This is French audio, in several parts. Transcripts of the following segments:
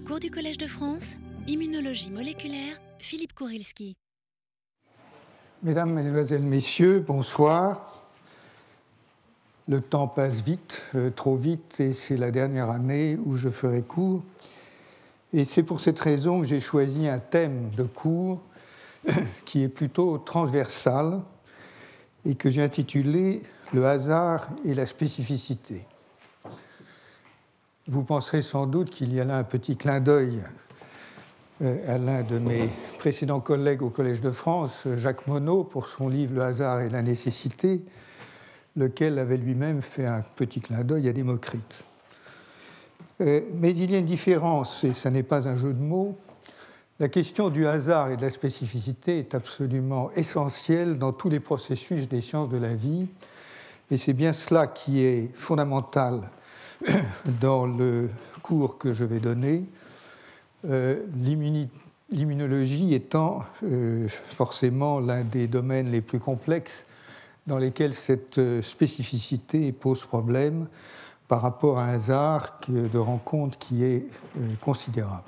Cours du Collège de France, immunologie moléculaire, Philippe Kourilski. Mesdames, Mesdemoiselles, Messieurs, bonsoir. Le temps passe vite, euh, trop vite, et c'est la dernière année où je ferai cours. Et c'est pour cette raison que j'ai choisi un thème de cours qui est plutôt transversal et que j'ai intitulé Le hasard et la spécificité. Vous penserez sans doute qu'il y a là un petit clin d'œil euh, à l'un de mes précédents collègues au Collège de France, Jacques Monod, pour son livre Le hasard et la nécessité, lequel avait lui-même fait un petit clin d'œil à Démocrite. Euh, mais il y a une différence, et ce n'est pas un jeu de mots. La question du hasard et de la spécificité est absolument essentielle dans tous les processus des sciences de la vie, et c'est bien cela qui est fondamental dans le cours que je vais donner, euh, l'immunologie étant euh, forcément l'un des domaines les plus complexes dans lesquels cette euh, spécificité pose problème par rapport à un hasard de rencontre qui est considérable.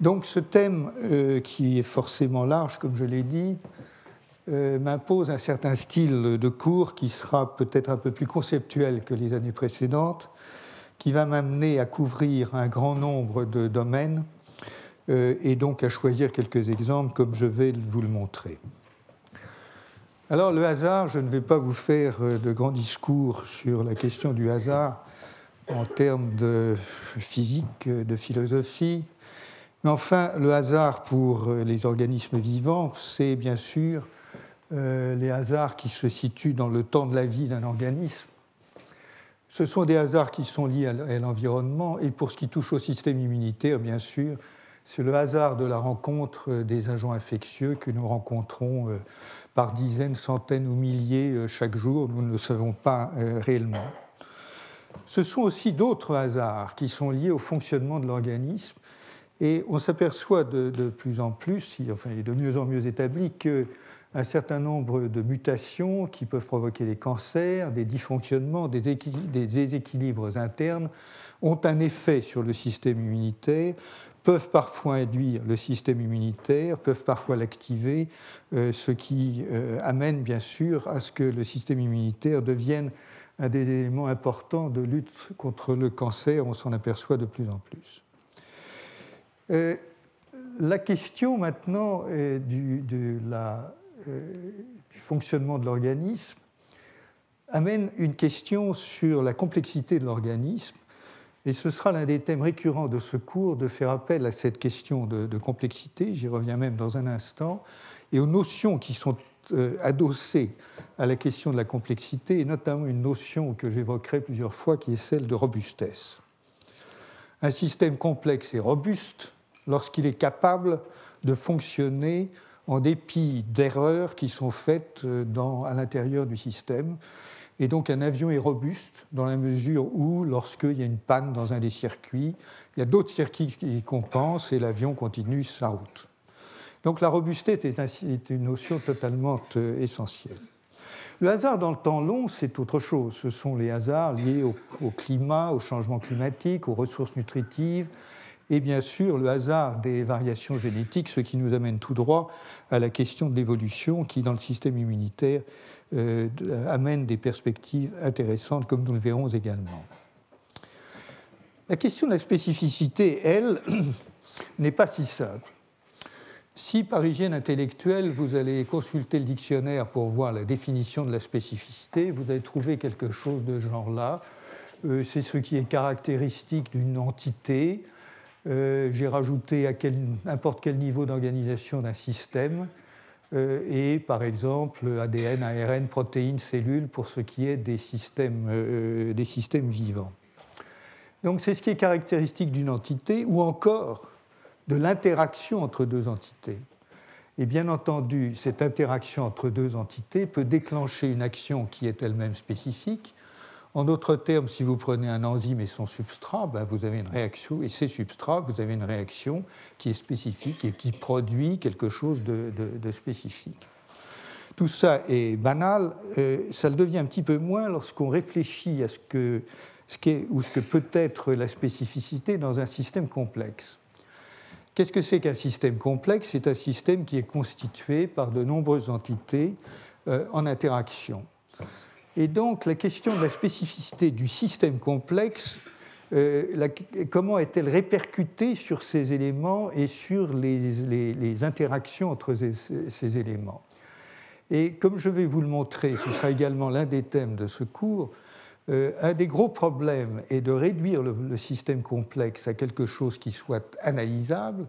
Donc ce thème, qui est forcément large, comme je l'ai dit, m'impose un certain style de cours qui sera peut-être un peu plus conceptuel que les années précédentes, qui va m'amener à couvrir un grand nombre de domaines euh, et donc à choisir quelques exemples comme je vais vous le montrer. Alors le hasard, je ne vais pas vous faire euh, de grands discours sur la question du hasard en termes de physique, de philosophie, mais enfin le hasard pour les organismes vivants, c'est bien sûr euh, les hasards qui se situent dans le temps de la vie d'un organisme. Ce sont des hasards qui sont liés à l'environnement et pour ce qui touche au système immunitaire, bien sûr, c'est le hasard de la rencontre des agents infectieux que nous rencontrons euh, par dizaines, centaines ou milliers euh, chaque jour. Nous ne le savons pas réellement. Ce sont aussi d'autres hasards qui sont liés au fonctionnement de l'organisme et on s'aperçoit de, plus en plus, enfin, est de mieux en mieux établi, que un certain nombre de mutations qui peuvent provoquer des cancers, des dysfonctionnements, des, déséquilibres internes ont un effet sur le système immunitaire, peuvent parfois induire le système immunitaire, peuvent parfois l'activer, euh, ce qui euh, amène bien sûr à ce que le système immunitaire devienne un des éléments importants de lutte contre le cancer. On s'en aperçoit de plus en plus. Euh, la question maintenant du, de la du fonctionnement de l'organisme amène une question sur la complexité de l'organisme. Et ce sera l'un des thèmes récurrents de ce cours de faire appel à cette question de, complexité, j'y reviens même dans un instant, et aux notions qui sont euh, adossées à la question de la complexité, et notamment une notion que j'évoquerai plusieurs fois qui est celle de robustesse. Un système complexe et robuste lorsqu'il est capable de fonctionner en dépit d'erreurs qui sont faites euh, à l'intérieur du système. Et donc un avion est robuste dans la mesure où, lorsqu'il y a une panne dans un des circuits, il y a d'autres circuits qui compensent et l'avion continue sa route. Donc la robustesse est une notion totalement euh, essentielle. Le hasard dans le temps long, c'est autre chose. Ce sont les hasards liés au, au, climat, au changement climatique, aux ressources nutritives, et bien sûr le hasard des variations génétiques, ce qui nous amène tout droit à la question de l'évolution qui, dans le système immunitaire, euh, amène des perspectives intéressantes, comme nous le verrons également. La question de la spécificité, elle, n'est pas si simple. Si par hygiène intellectuelle, vous allez consulter le dictionnaire pour voir la définition de la spécificité, vous allez trouver quelque chose de genre là. Euh, c'est ce qui est caractéristique d'une entité, euh, j'ai rajouté à n'importe quel niveau d'organisation d'un système, euh, et par exemple ADN, ARN, protéines, cellules pour ce qui est des systèmes, euh, des systèmes vivants. Donc c'est ce qui est caractéristique d'une entité ou encore de l'interaction entre deux entités. Et bien entendu, cette interaction entre deux entités peut déclencher une action qui est elle-même spécifique, en d'autres termes, si vous prenez un enzyme et son substrat, ben, vous avez une réaction, et ces substrats, vous avez une réaction qui est spécifique et qui produit quelque chose de, spécifique. Tout ça est banal, euh, ça le devient un petit peu moins lorsqu'on réfléchit à ce que ce ou ce que peut être la spécificité dans un système complexe. Qu'est-ce que c'est qu'un système complexe? C'est un système qui est constitué par de nombreuses entités euh, en interaction. Et donc la question de la spécificité du système complexe, euh, comment est-elle répercutée sur ces éléments et sur les, interactions entre ces, éléments? Et comme je vais vous le montrer, ce sera également l'un des thèmes de ce cours, euh, un des gros problèmes est de réduire le, système complexe à quelque chose qui soit analysable.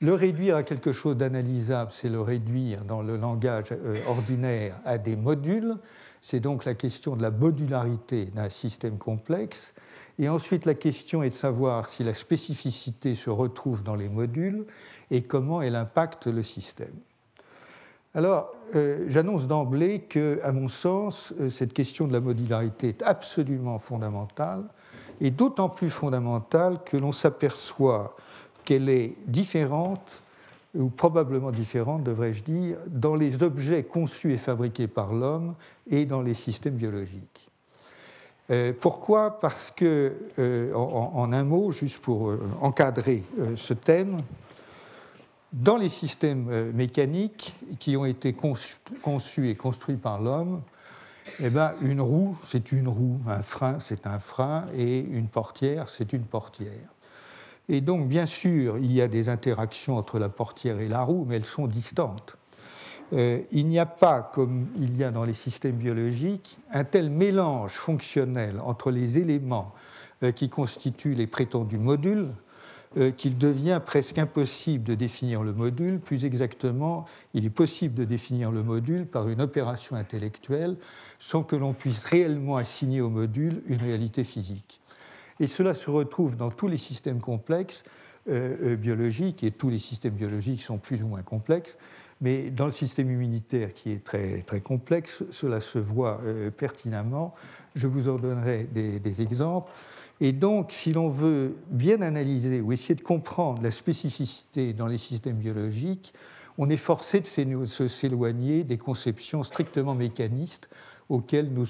Le réduire à quelque chose d'analysable, c'est le réduire dans le langage euh, ordinaire à des modules. C'est donc la question de la modularité d'un système complexe. Et ensuite, la question est de savoir si la spécificité se retrouve dans les modules et comment elle impacte le système. Alors, euh, j'annonce d'emblée que, à mon sens, euh, cette question de la modularité est absolument fondamentale, et d'autant plus fondamentale que l'on s'aperçoit qu'elle est différente ou probablement différente, devrais-je dire, dans les objets conçus et fabriqués par l'homme et dans les systèmes biologiques. Euh, pourquoi? Parce que, euh, en, un mot, juste pour euh, encadrer ce thème, dans les systèmes mécaniques qui ont été conçus, et construits par l'homme, eh ben, une roue, c'est une roue, un frein, c'est un frein, et une portière, c'est une portière. Et donc, bien sûr, il y a des interactions entre la portière et la roue, mais elles sont distantes. Euh, il n'y a pas, comme il y a dans les systèmes biologiques, un tel mélange fonctionnel entre les éléments euh, qui constituent les prétendus modules euh, qu'il devient presque impossible de définir le module. Plus exactement, il est possible de définir le module par une opération intellectuelle sans que l'on puisse réellement assigner au module une réalité physique. Et cela se retrouve dans tous les systèmes complexes euh, euh, biologiques, et tous les systèmes biologiques sont plus ou moins complexes, mais dans le système immunitaire qui est très, très complexe, cela se voit euh, pertinemment. Je vous en donnerai des, exemples. Et donc, si l'on veut bien analyser ou essayer de comprendre la spécificité dans les systèmes biologiques, on est forcé de s'éloigner des conceptions strictement mécanistes auxquelles nous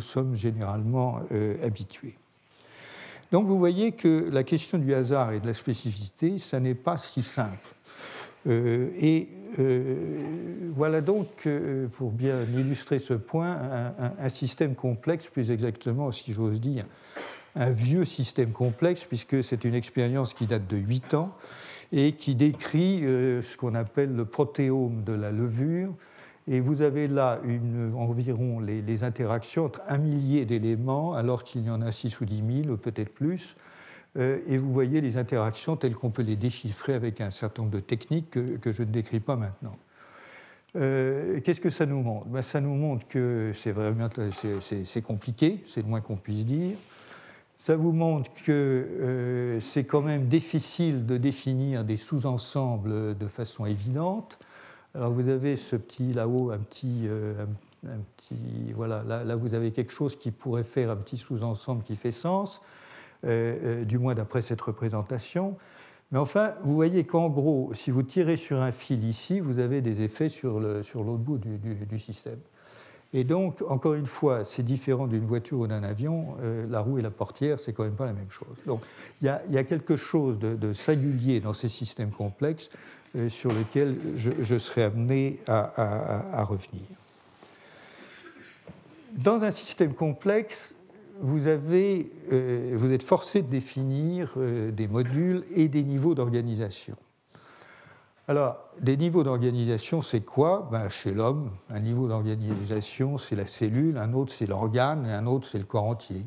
sommes généralement habitués. Donc vous voyez que la question du hasard et de la spécificité, ça n'est pas si simple. Euh, et euh, voilà donc, euh, pour bien illustrer ce point, un, système complexe, plus exactement, si j'ose dire, un vieux système complexe, puisque c'est une expérience qui date de 8 ans et qui décrit ce qu'on appelle le protéome de la levure, et vous avez là environ les, interactions entre un millier d'éléments, alors qu'il y en a 6 ou 10 000, ou peut-être plus. Euh, et vous voyez les interactions telles qu'on peut les déchiffrer avec un certain nombre de techniques que, je ne décris pas maintenant. Euh, qu'est-ce que ça nous montre? Ben, Ça nous montre que c'est vraiment compliqué, c'est le moins qu'on puisse dire. Ça vous montre que euh, c'est quand même difficile de définir des sous-ensembles de façon évidente. Alors vous avez ce petit là-haut, un petit, euh, un, petit voilà, là, vous avez quelque chose qui pourrait faire un petit sous-ensemble qui fait sens, euh, euh, du moins d'après cette représentation. Mais enfin, vous voyez qu'en gros, si vous tirez sur un fil ici, vous avez des effets sur l'autre bout du, système. Et donc, encore une fois, c'est différent d'une voiture ou d'un avion. la roue et la portière, c'est quand même pas la même chose. Donc, il y, a quelque chose de, de, singulier dans ces systèmes complexes sur lesquels je, serai amené à, revenir. Dans un système complexe, vous, euh, êtes forcé de définir euh, des modules et des niveaux d'organisation. Alors, des niveaux d'organisation, c'est quoi? Ben, Chez l'homme, un niveau d'organisation, c'est la cellule, un autre, c'est l'organe, et un autre, c'est le corps entier.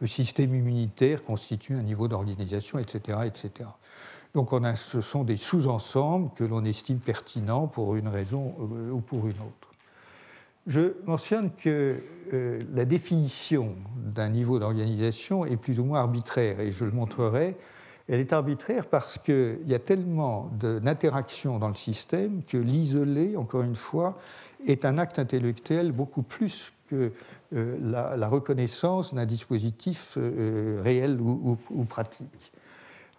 Le système immunitaire constitue un niveau d'organisation, etc., etc. Donc ce sont des sous-ensembles que l'on estime pertinents pour une raison euh, ou pour une autre. Je mentionne que euh, la définition d'un niveau d'organisation est plus ou moins arbitraire, et je le montrerai. Elle est arbitraire parce qu'il y a tellement d'interactions dans le système que l'isoler, encore une fois, est un acte intellectuel beaucoup plus que euh, la, reconnaissance d'un dispositif réel ou pratique.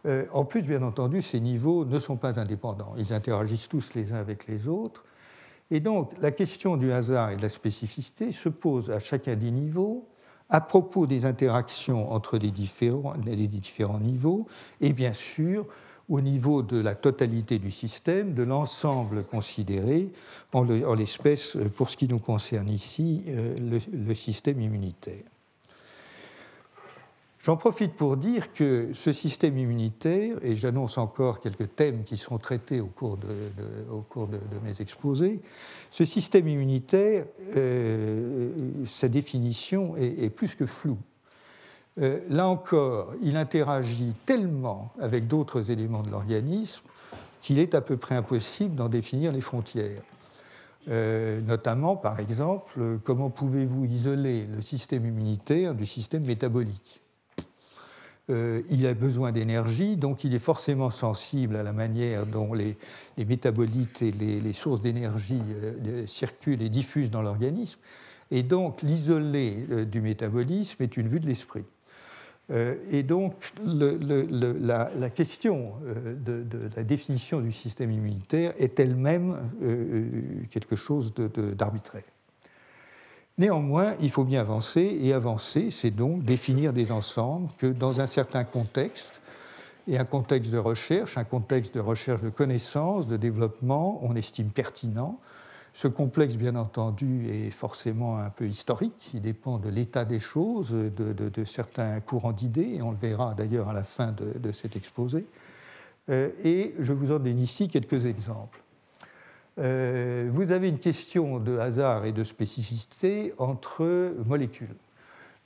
Euh, en plus, bien entendu, ces niveaux ne sont pas indépendants. Ils interagissent tous les uns avec les autres. Et donc, la question du hasard et de la spécificité se pose à chacun des niveaux à propos des interactions entre les différents, niveaux et bien sûr au niveau de la totalité du système, de l'ensemble considéré, en l'espèce, pour ce qui nous concerne ici, euh, le système immunitaire. J'en profite pour dire que ce système immunitaire, et j'annonce encore quelques thèmes qui seront traités au cours de, mes exposés, ce système immunitaire, euh, sa définition est, plus que floue. Euh, là encore, il interagit tellement avec d'autres éléments de l'organisme qu'il est à peu près impossible d'en définir les frontières. Euh, notamment, par exemple, comment pouvez-vous isoler le système immunitaire du système métabolique? Euh, il a besoin d'énergie, donc il est forcément sensible à la manière dont les, métabolites et les, sources d'énergie euh, circulent et diffusent dans l'organisme. Et donc l'isoler euh, du métabolisme est une vue de l'esprit. et donc la, question de, la définition du système immunitaire est elle-même quelque chose d'arbitraire. Néanmoins, il faut bien avancer, et avancer, c'est donc définir des ensembles que dans un certain contexte, et un contexte de recherche, un contexte de recherche de connaissances, de développement, on estime pertinent. Ce complexe, bien entendu, est forcément un peu historique, il dépend de l'état des choses, de, certains courants d'idées, et on le verra d'ailleurs à la fin de, cet exposé. Euh, et je vous en donne ici quelques exemples. Euh, vous avez une question de hasard et de spécificité entre molécules.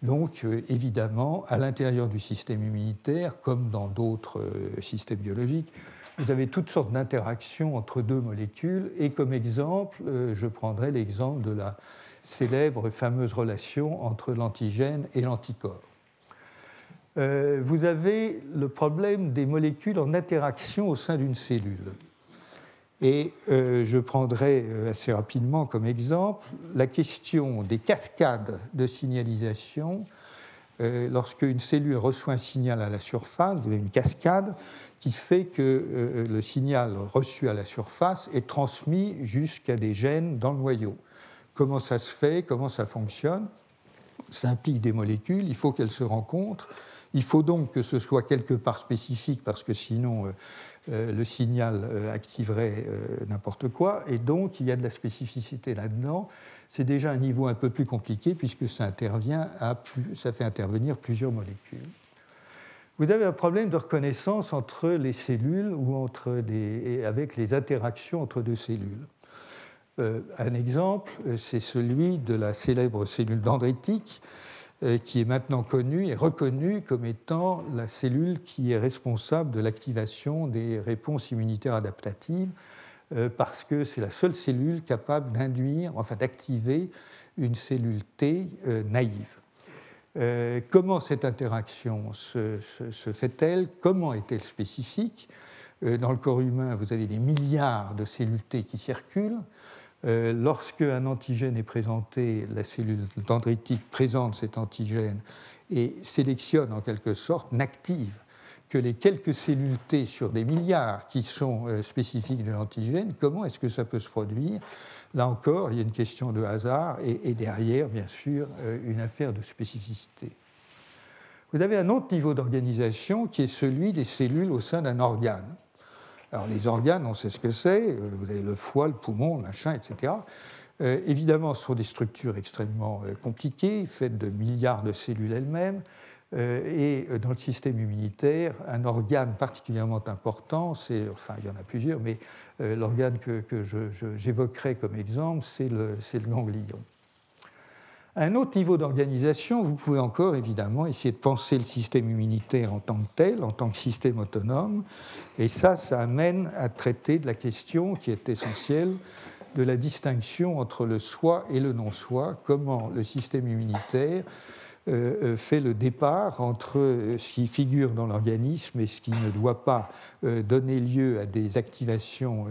Donc, euh, évidemment, à l'intérieur du système immunitaire, comme dans d'autres euh, systèmes biologiques, vous avez toutes sortes d'interactions entre deux molécules. Et comme exemple, je prendrai l'exemple de la célèbre fameuse relation entre l'antigène et l'anticorps. vous avez le problème des molécules en interaction au sein d'une cellule. Et euh, je prendrai euh, assez rapidement comme exemple la question des cascades de signalisation. Euh, lorsque une cellule reçoit un signal à la surface, vous avez une cascade qui fait que le signal reçu à la surface est transmis jusqu'à des gènes dans le noyau. Comment ça se fait? Comment ça fonctionne? Ça implique des molécules, il faut qu'elles se rencontrent. Il faut donc que ce soit quelque part spécifique parce que sinon euh, le signal euh, activerait euh, n'importe quoi, et donc il y a de la spécificité là-dedans. C'est déjà un niveau un peu plus compliqué puisque ça, intervient à ça fait intervenir plusieurs molécules. Vous avez un problème de reconnaissance entre les cellules ou entre avec les interactions entre deux cellules. un exemple, c'est celui de la célèbre cellule dendritique euh, qui est maintenant connue et reconnue comme étant la cellule qui est responsable de l'activation des réponses immunitaires adaptatives, euh, parce que c'est la seule cellule capable d'induire, enfin d'activer une cellule T euh, naïve. comment cette interaction se fait-elle? Comment est-elle spécifique? Dans le corps humain, vous avez des milliards de cellules T qui circulent. Euh, lorsque un antigène est présenté, la cellule dendritique présente cet antigène et sélectionne en quelque sorte, n'active que les quelques cellules T sur des milliards qui sont euh, spécifiques de l'antigène, comment est-ce que ça peut se produire? Là encore, il y a une question de hasard et, derrière, bien sûr, euh, une affaire de spécificité. Vous avez un autre niveau d'organisation qui est celui des cellules au sein d'un organe. Alors les organes, on sait ce que c'est, euh, le foie, le poumon, le machin, etc. Euh, évidemment, ce sont des structures extrêmement euh, compliquées, faites de milliards de cellules elles-mêmes. et dans le système immunitaire, un organe particulièrement important, c'est, enfin il y en a plusieurs, mais l'organe que, j'évoquerai comme exemple, c'est le ganglion. Un autre niveau d'organisation, vous pouvez encore évidemment essayer de penser le système immunitaire en tant que tel, en tant que système autonome, et ça, ça amène à traiter de la question qui est essentielle de la distinction entre le soi et le non-soi, comment le système immunitaire fait le départ entre euh, ce qui figure dans l'organisme et ce qui ne doit pas donner lieu à des activations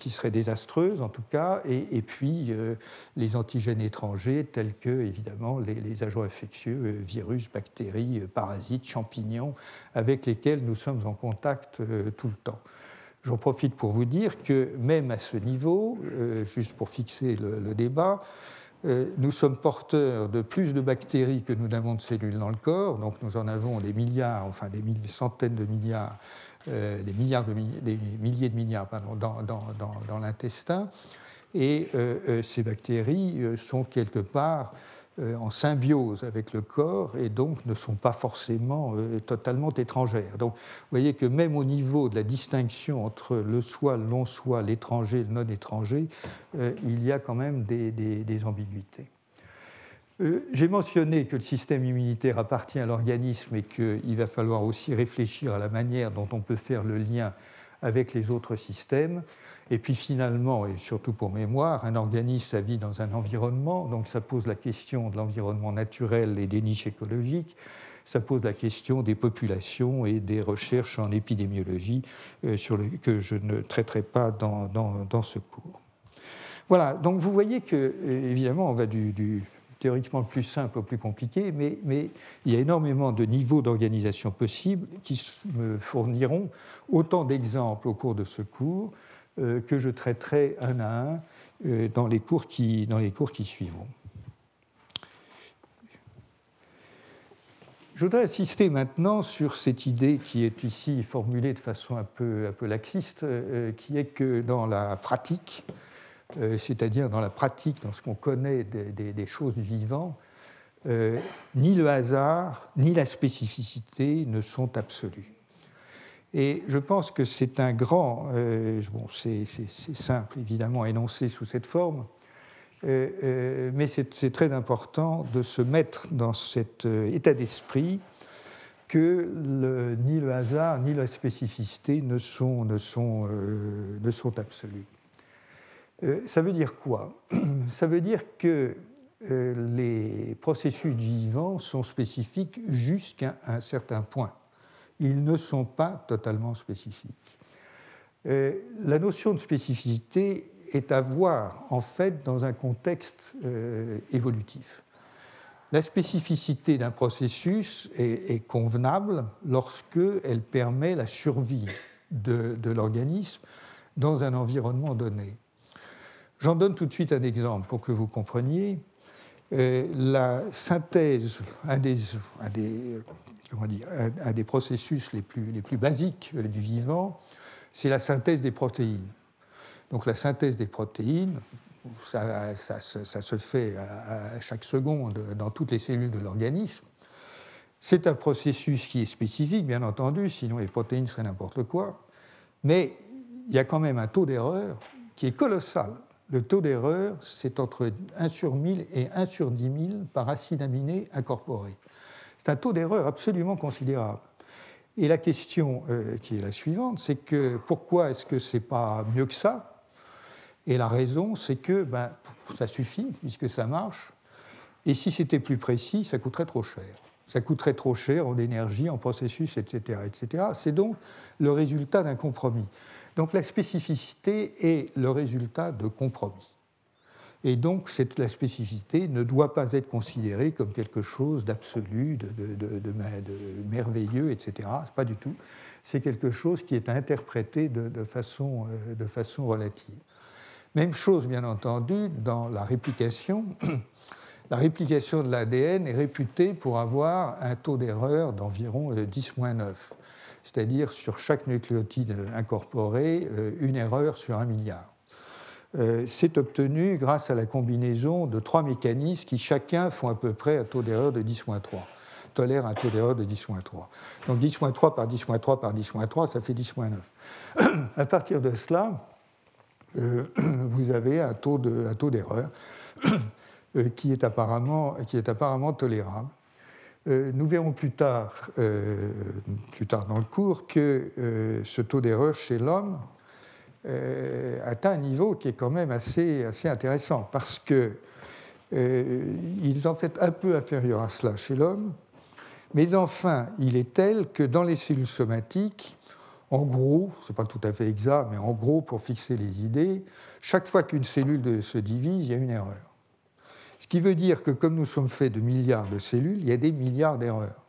qui seraient désastreuses en tout cas, et, puis les antigènes étrangers tels que évidemment les, agents infectieux, virus, bactéries, parasites, champignons, avec lesquels nous sommes en contact tout le temps. J'en profite pour vous dire que même à ce niveau, juste pour fixer le débat, nous sommes porteurs de plus de bactéries que nous n'avons de cellules dans le corps, donc nous en avons des milliards, enfin des centaines de milliards, des, milliards de, des milliers de milliards dans, dans l'intestin. Et ces bactéries sont quelque part euh, en symbiose avec le corps et donc ne sont pas forcément euh, totalement étrangères. Donc vous voyez que même au niveau de la distinction entre le soi, le non-soi, l'étranger, le non-étranger, euh, il y a quand même des ambiguïtés. J'ai mentionné que le système immunitaire appartient à l'organisme et qu'il va falloir aussi réfléchir à la manière dont on peut faire le lien avec les autres systèmes. Et puis finalement, et surtout pour mémoire, un organisme, ça vit dans un environnement, donc ça pose la question de l'environnement naturel et des niches écologiques, ça pose la question des populations et des recherches en épidémiologie euh, sur le, que je ne traiterai pas dans, dans, ce cours. Voilà, donc vous voyez que, euh, évidemment, on va du théoriquement le plus simple au plus compliqué, mais, il y a énormément de niveaux d'organisation possibles qui me fourniront autant d'exemples au cours de ce cours euh, que je traiterai un à un euh, dans les cours qui, dans les cours qui suivront. Je voudrais insister maintenant sur cette idée qui est ici formulée de façon un peu, un peu laxiste, euh, qui est que dans la pratique, c'est-à-dire dans la pratique, dans ce qu'on connaît des, choses du vivant, ni le hasard ni la spécificité ne sont absolus. Et je pense que c'est un grand, euh, bon, c'est simple évidemment à énoncer sous cette forme, euh, euh, mais c'est très important de se mettre dans cet état d'esprit que ni le hasard ni la spécificité ne sont absolus. Ça veut dire quoi? Ça veut dire que les processus du vivant sont spécifiques jusqu'à un certain point ils ne sont pas totalement spécifiques. Euh, la notion de spécificité est à voir en fait dans un contexte euh, évolutif. La spécificité d'un processus est, convenable lorsque elle permet la survie de, l'organisme dans un environnement donné. J'en donne tout de suite un exemple pour que vous compreniez. Euh, la synthèse, un des, un des comment des processus les plus, les plus basiques euh, du vivant, c'est la synthèse des protéines. Donc la synthèse des protéines, ça, ça, ça, se fait à, chaque seconde dans toutes les cellules de l'organisme. C'est un processus qui est spécifique, bien entendu, sinon les protéines seraient n'importe quoi. Mais il y a quand même un taux d'erreur qui est colossal. Le taux d'erreur, c'est entre 1 sur 1000 et 1 sur 10 000 par acide aminé incorporé. C'est un taux d'erreur absolument considérable. Et la question euh, qui est la suivante, c'est que pourquoi est-ce que ce n'est pas mieux que ça? Et la raison, c'est que ben, ça suffit, puisque ça marche. Et si c'était plus précis, ça coûterait trop cher. Ça coûterait trop cher en énergie, en processus, etc. etc. C'est donc le résultat d'un compromis. Donc la spécificité est le résultat de compromis. Et donc, cette, la spécificité ne doit pas être considérée comme quelque chose d'absolu, de, merveilleux, etc. Pas du tout. C'est quelque chose qui est interprété de, façon, euh, façon relative. Même chose, bien entendu, dans la réplication. La réplication de l'ADN est réputée pour avoir un taux d'erreur d'environ 10-9, euh, c'est-à-dire sur chaque nucléotide incorporé, euh, une erreur sur un milliard. Euh, c'est obtenu grâce à la combinaison de trois mécanismes qui chacun font à peu près un taux d'erreur de 10-3, tolèrent un taux d'erreur de 10-3. Donc 10-3 par 10-3 par 10-3, ça fait 10-9. à partir de cela, euh, vous avez un taux d'erreur qui est apparemment tolérable. Nous verrons plus tard, plus tard dans le cours que ce taux d'erreur chez l'homme euh, atteint un niveau qui est quand même assez, intéressant, parce qu'il euh, est en fait un peu inférieur à cela chez l'homme, mais enfin, il est tel que dans les cellules somatiques, en gros, ce n'est pas tout à fait exact, mais en gros, pour fixer les idées, chaque fois qu'une cellule se divise, il y a une erreur. Ce qui veut dire que comme nous sommes faits de milliards de cellules, il y a des milliards d'erreurs.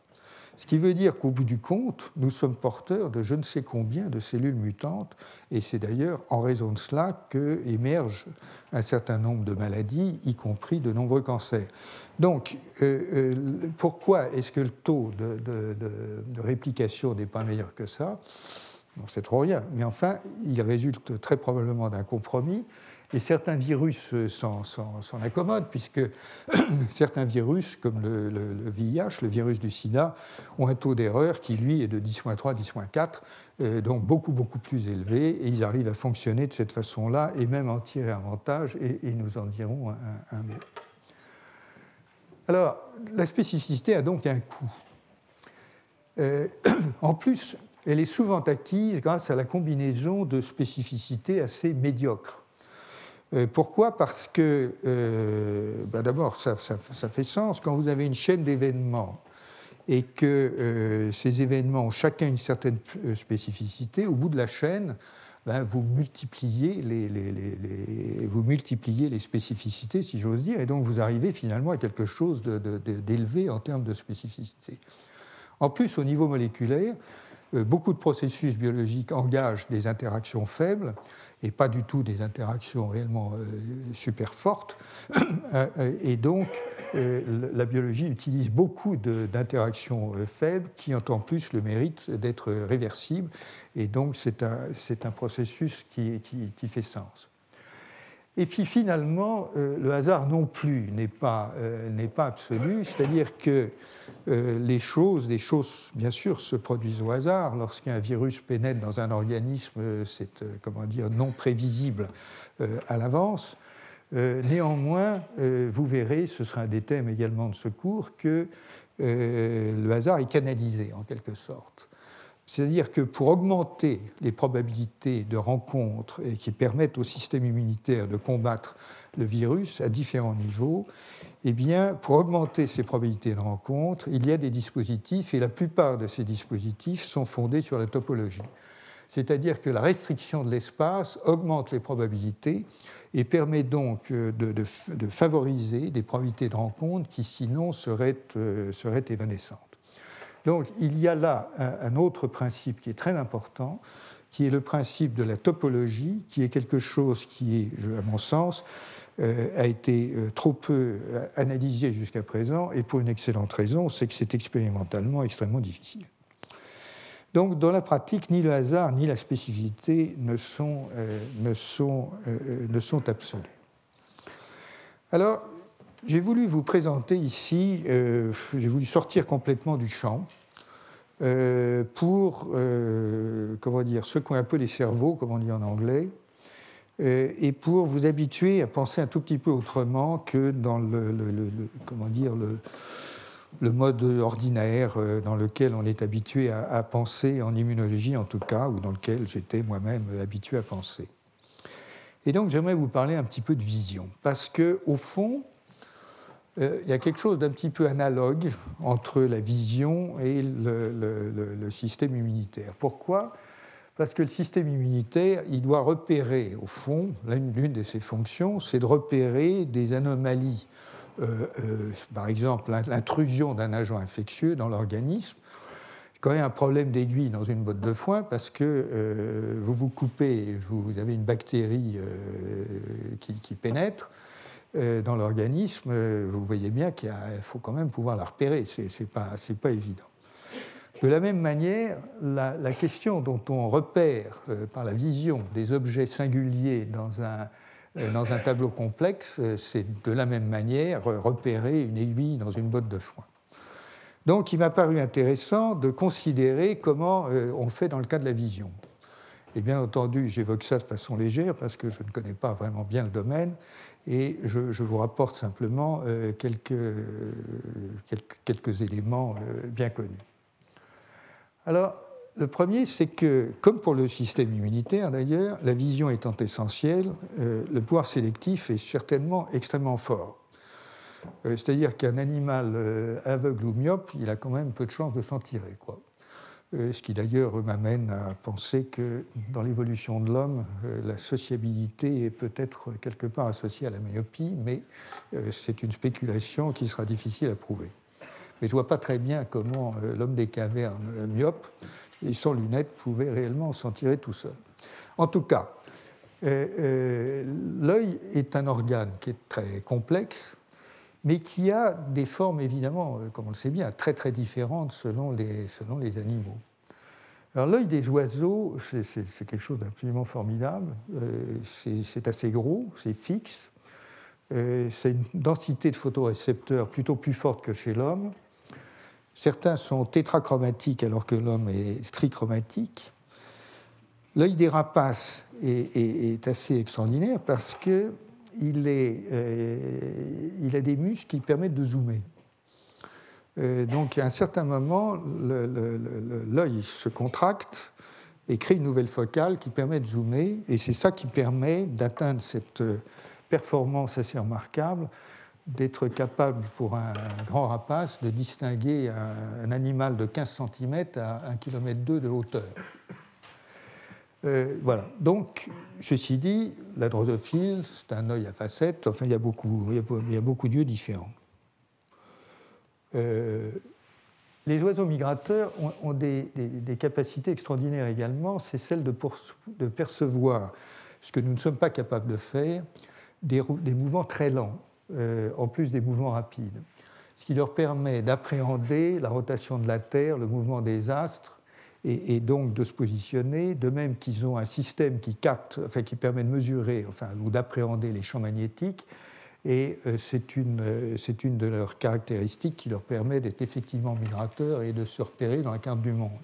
Ce qui veut dire qu'au bout du compte, nous sommes porteurs de je ne sais combien de cellules mutantes, et c'est d'ailleurs en raison de cela qu'émergent un certain nombre de maladies, y compris de nombreux cancers. Donc, euh, euh, pourquoi est-ce que le taux de, réplication n'est pas meilleur que ça? On sait trop rien, mais enfin, il résulte très probablement d'un compromis et certains virus s'en, accommodent, puisque certains virus, comme le, VIH, le virus du sida, ont un taux d'erreur qui, lui, est de 10-3, 10-4, euh, donc beaucoup, beaucoup plus élevé, et ils arrivent à fonctionner de cette façon-là, et même en tirer avantage, et, nous en dirons un, mot. Alors, la spécificité a donc un coût. Euh, en plus, elle est souvent acquise grâce à la combinaison de spécificités assez médiocres. Euh, pourquoi? Parce que, euh, bah, d'abord, ça, fait sens. Quand vous avez une chaîne d'événements et que euh, ces événements ont chacun une certaine spécificité, au bout de la chaîne, ben, vous, multipliez les, vous multipliez les spécificités, si j'ose dire, et donc vous arrivez finalement à quelque chose d'élevé en termes de spécificité. En plus, au niveau moléculaire, beaucoup de processus biologiques engagent des interactions faibles et pas du tout des interactions réellement euh, super fortes. Euh, et donc, euh, la biologie utilise beaucoup d'interactions faibles qui ont en plus le mérite d'être réversibles. Et donc, c'est un, un, processus qui, qui, fait sens. Et puis finalement, le hasard non plus n'est pas, pas absolu, c'est-à-dire que euh, les choses, les choses, bien sûr, se produisent au hasard. Lorsqu'un virus pénètre dans un organisme, euh, c'est, euh, comment dire, non prévisible à l'avance. néanmoins, vous verrez, ce sera un des thèmes également de ce cours, que le hasard est canalisé en quelque sorte. C'est-à-dire que pour augmenter les probabilités de rencontres et qui permettent au système immunitaire de combattre le virus à différents niveaux, eh bien, pour augmenter ces probabilités de rencontre, il y a des dispositifs, et la plupart de ces dispositifs sont fondés sur la topologie. C'est-à-dire que la restriction de l'espace augmente les probabilités et permet donc euh, de, favoriser des probabilités de rencontre qui sinon seraient, euh, évanescentes. Donc il y a là un, autre principe qui est très important, qui est le principe de la topologie, qui est quelque chose qui est, à mon sens, a été euh, trop peu euh, analysé jusqu'à présent, et pour une excellente raison, c'est que c'est expérimentalement extrêmement difficile. Donc, dans la pratique, ni le hasard ni la spécificité ne sont, absolus. Alors, j'ai voulu vous présenter ici, j'ai voulu sortir complètement du champ pour, comment dire, secouer un peu les cerveaux, comme on dit en anglais, euh, et pour vous habituer à penser un tout petit peu autrement que dans le, comment dire, le, mode ordinaire euh, dans lequel on est habitué à, penser en immunologie en tout cas, ou dans lequel j'étais moi-même habitué à penser. Et donc j'aimerais vous parler un petit peu de vision, parce que au fond, euh, il y a quelque chose d'un petit peu analogue entre la vision et le système immunitaire. Pourquoi? Parce que le système immunitaire, il doit repérer, au fond, l'une de ses fonctions, c'est de repérer des anomalies, euh, euh, par exemple l'intrusion d'un agent infectieux dans l'organisme. Quand il y a un problème d'aiguille dans une botte de foin, parce que euh, vous vous coupez, vous avez une bactérie qui, pénètre dans l'organisme, vous voyez bien qu'il faut quand même pouvoir la repérer, ce n'est pas, pas évident. De la même manière, la, question dont on repère euh, par la vision des objets singuliers dans un, euh, tableau complexe, euh, c'est de la même manière repérer une aiguille dans une botte de foin. Donc il m'a paru intéressant de considérer comment on fait dans le cas de la vision. Et bien entendu, j'évoque ça de façon légère parce que je ne connais pas vraiment bien le domaine et je, vous rapporte simplement quelques éléments bien connus. Alors, le premier, c'est que, comme pour le système immunitaire d'ailleurs, la vision étant essentielle, euh, le pouvoir sélectif est certainement extrêmement fort. Euh, c'est-à-dire qu'un animal euh, aveugle ou myope, il a quand même peu de chances de s'en tirer. Quoi. ce qui d'ailleurs m'amène à penser que dans l'évolution de l'homme, la sociabilité est peut-être quelque part associée à la myopie, mais c'est une spéculation qui sera difficile à prouver. Mais je ne vois pas très bien comment l'homme des cavernes myope et sans lunettes pouvait réellement s'en tirer tout seul. En tout cas, l'œil est un organe qui est très complexe, mais qui a des formes évidemment, comme on le sait bien, très très différentes selon les, selon les animaux. Alors l'œil des oiseaux, c'est quelque chose d'absolument formidable. c'est assez gros, c'est fixe, euh, c'est une densité de photorécepteurs plutôt plus forte que chez l'homme. Certains sont tétrachromatiques alors que l'homme est trichromatique. L'œil des rapaces est, assez extraordinaire parce qu'il euh, il a des muscles qui permettent de zoomer. Euh, donc à un certain moment, l'œil se contracte et crée une nouvelle focale qui permet de zoomer, et c'est ça qui permet d'atteindre cette performance assez remarquable d'être capable pour un grand rapace de distinguer un, animal de 15 cm à 1,2 km de hauteur. Euh, voilà. Donc, ceci dit, la drosophile, c'est un œil à facettes. Enfin, il y a beaucoup, d'yeux différents. Euh, les oiseaux migrateurs ont, des, capacités extraordinaires également. C'est celle de, percevoir ce que nous ne sommes pas capables de faire, des, mouvements très lents, euh, en plus des mouvements rapides, ce qui leur permet d'appréhender la rotation de la Terre, le mouvement des astres, et, donc de se positionner, de même qu'ils ont un système qui capte, enfin qui permet de mesurer, enfin ou d'appréhender les champs magnétiques, et euh, c'est une, euh, une de leurs caractéristiques qui leur permet d'être effectivement migrateurs et de se repérer dans la carte du monde.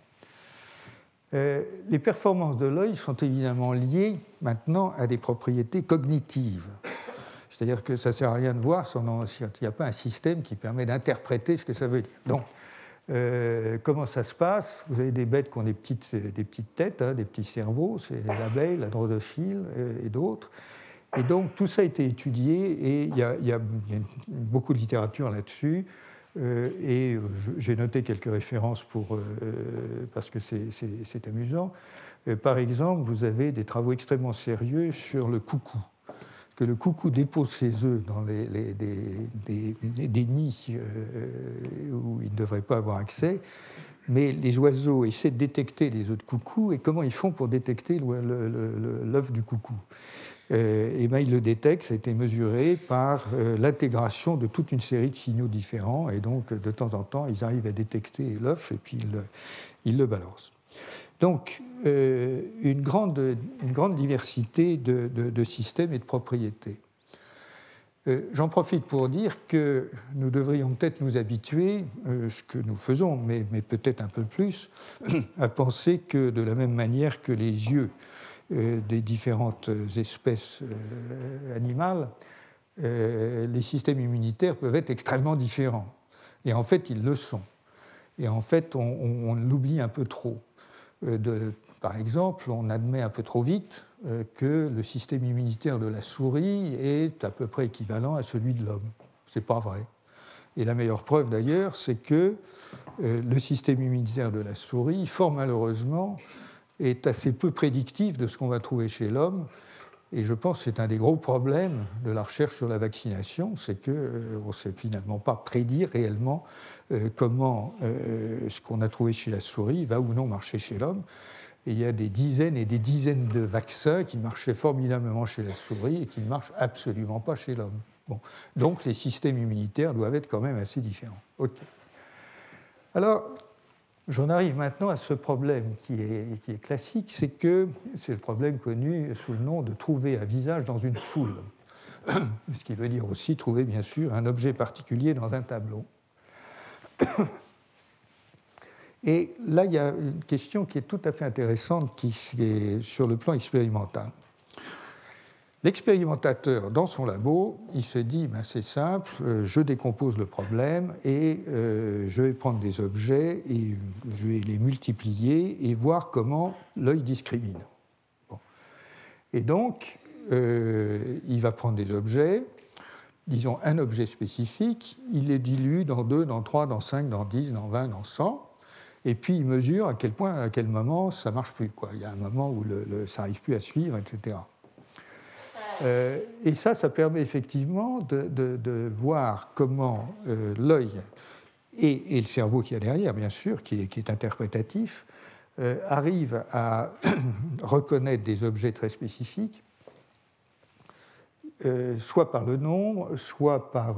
Les performances de l'œil sont évidemment liées maintenant à des propriétés cognitives. C'est-à-dire que ça ne sert à rien de voir s'il n'y a pas un système qui permet d'interpréter ce que ça veut dire. Donc, euh, comment ça se passe? Vous avez des bêtes qui ont des petites, des petites têtes, hein, des petits cerveaux, c'est l'abeille, la drosophile euh, et d'autres. Et donc tout ça a été étudié et il y, a beaucoup de littérature là-dessus. Euh, et j'ai noté quelques références pour, parce que c'est amusant. Par exemple, vous avez des travaux extrêmement sérieux sur le coucou. Que le coucou dépose ses œufs dans les, des, des, nids où il ne devrait pas avoir accès, mais les oiseaux essaient de détecter les œufs de coucou et comment ils font pour détecter l'œuf du coucou? Euh, et ben, il le détecte, ça a été mesuré par euh, l'intégration de toute une série de signaux différents, et donc de temps en temps, ils arrivent à détecter l'œuf et puis ils, le balancent. Donc, euh, une, grande, une, grande, diversité de, de, systèmes et de propriétés. J'en profite pour dire que nous devrions peut-être nous habituer, ce que nous faisons, mais, mais peut-être un peu plus, à penser que de la même manière que les yeux euh, des différentes espèces euh, animales, euh, les systèmes immunitaires peuvent être extrêmement différents. Et en fait, ils le sont. Et en fait, on, l'oublie un peu trop. De, par exemple, on admet un peu trop vite que le système immunitaire de la souris est à peu près équivalent à celui de l'homme. Ce n'est pas vrai. Et la meilleure preuve d'ailleurs, c'est que le système immunitaire de la souris, fort malheureusement, est assez peu prédictif de ce qu'on va trouver chez l'homme. Et je pense que c'est un des gros problèmes de la recherche sur la vaccination, c'est qu'on euh, ne sait finalement pas prédire réellement euh, comment euh, ce qu'on a trouvé chez la souris va ou non marcher chez l'homme. Et il y a des dizaines et des dizaines de vaccins qui marchaient formidablement chez la souris et qui ne marchent absolument pas chez l'homme. Bon. Donc les systèmes immunitaires doivent être quand même assez différents. Alors, J'en arrive maintenant à ce problème qui est, classique, c'est que c'est le problème connu sous le nom de trouver un visage dans une foule, ce qui veut dire aussi trouver bien sûr un objet particulier dans un tableau. Et là, il y a une question qui est tout à fait intéressante qui est sur le plan expérimental. L'expérimentateur, dans son labo, il se dit ben, c'est simple, euh, je décompose le problème et euh, je vais prendre des objets et je vais les multiplier et voir comment l'œil discrimine. Et donc, euh, il va prendre des objets, disons un objet spécifique, il les dilue dans 2, dans 3, dans 5, dans 10, dans 20, dans 100, et puis il mesure à quel point, à quel moment ça marche plus. Il y a un moment où ça n'arrive plus à suivre, etc. Euh, et ça, ça permet effectivement de, voir comment euh, l'œil et, le cerveau qui a derrière, bien sûr, qui est, interprétatif, euh, arrive à reconnaître des objets très spécifiques, soit par le nombre, soit par